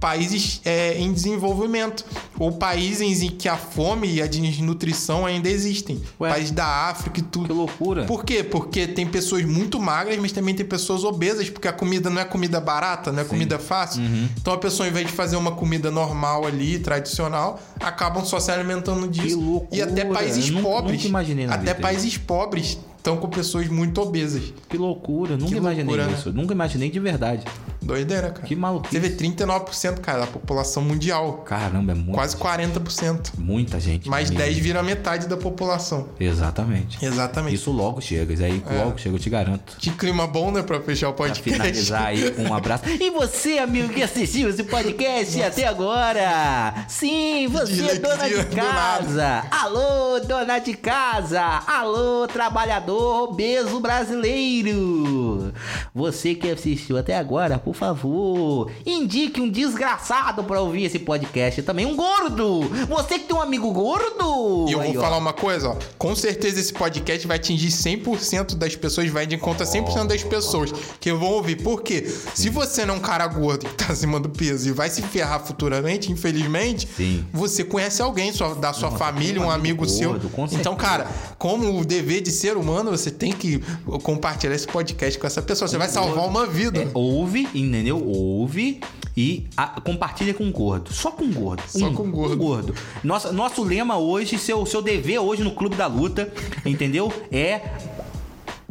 países é, em desenvolvimento ou países em que a fome e a desnutrição ainda existem. Ué. Países da África e tudo. Que loucura. Por quê? Porque tem pessoas muito magras, mas também tem pessoas obesas, porque a comida não é comida barata, não é comida fácil. Uhum. Então a pessoa, ao invés de fazer uma comida normal ali, tradicional, acabam só se alimentando disso. loucura. E até países Eu nunca- pobres. nunca imaginei na até vida países pobres estão com pessoas muito obesas. Que loucura. Nunca Que imaginei loucura, né? isso. Nunca imaginei de verdade. Doideira, cara. Que maluquice. Você vê 39%, cara, da população mundial. Caramba, é muito, Quase 40%. muita gente. Mais né? 10 vira metade da população. Exatamente. Exatamente. Isso logo chega. Isso aí logo chega, eu te garanto. Que clima bom, né, pra fechar o Pra podcast. finalizar aí com um abraço. E você, amigo que assistiu esse podcast até agora? Sim, você, dona de do casa. Alô, dona de casa. Alô, trabalhador obeso brasileiro. Você que assistiu até agora, por favor, indique um desgraçado pra ouvir esse podcast também. Um gordo. Você que tem um amigo gordo. E eu Aí, vou ó. falar uma coisa, ó. Com certeza esse podcast vai atingir 100% das pessoas, vai de conta 100% das pessoas que vão ouvir. Por quê? Se você não é um cara gordo que tá acima do peso e vai se ferrar futuramente, infelizmente, Sim. você conhece alguém sua- da sua Nossa, família, um amigo, amigo seu. gordo, com então, cara, como o dever de ser humano, você tem que compartilhar esse podcast com essa pessoa. Você vai salvar uma vida. É, ouve, entendeu? Ouve e a- compartilha com o gordo. Só com o gordo. Só Um, com o gordo. um gordo. Nossa, nosso lema hoje, seu, seu dever hoje no Clube da Luta, entendeu? É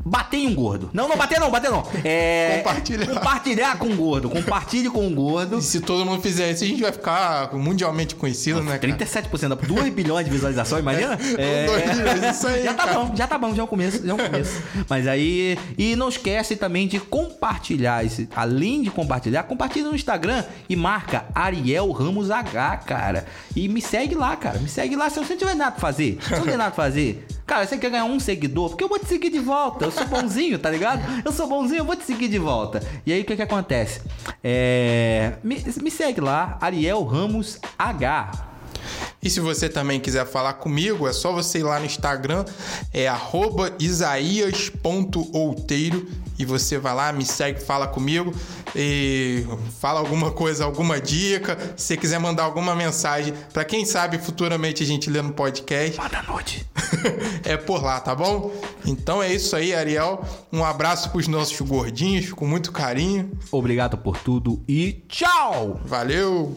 bater em um gordo. Não, não bater não, bater não. É, Compartilhar. Compartilhar com um gordo. Compartilhe com um gordo. E se todo mundo fizer isso, a gente vai ficar mundialmente conhecido, né, cara? 37%, 2 bilhões de visualizações, imagina? É, Dois bilhões, isso aí, Já tá cara. bom, já tá bom, já é um começo, já é um começo. Mas aí, e não esquece também de compartilhar, esse, além de compartilhar, compartilha no Instagram e marca Ariel Ramos H, cara. E me segue lá, cara, me segue lá se você não tiver nada pra fazer. Se não tem nada pra fazer, cara, você quer ganhar um seguidor, porque eu vou te seguir de volta, eu sou bonzinho, tá ligado? Eu sou bonzinho, eu vou te seguir de volta. E aí, o que que acontece? É, me, me segue lá, Ariel Ramos H. E se você também quiser falar comigo, é só você ir lá no Instagram, é arroba isaías.outeiro e você vai lá, me segue, fala comigo e fala alguma coisa, alguma dica. Se você quiser mandar alguma mensagem, para quem sabe futuramente a gente lê no podcast, Manda noite. é por lá, tá bom? Então é isso aí, Ariel. Um abraço pros nossos gordinhos, com muito carinho. Obrigado por tudo e tchau! Valeu!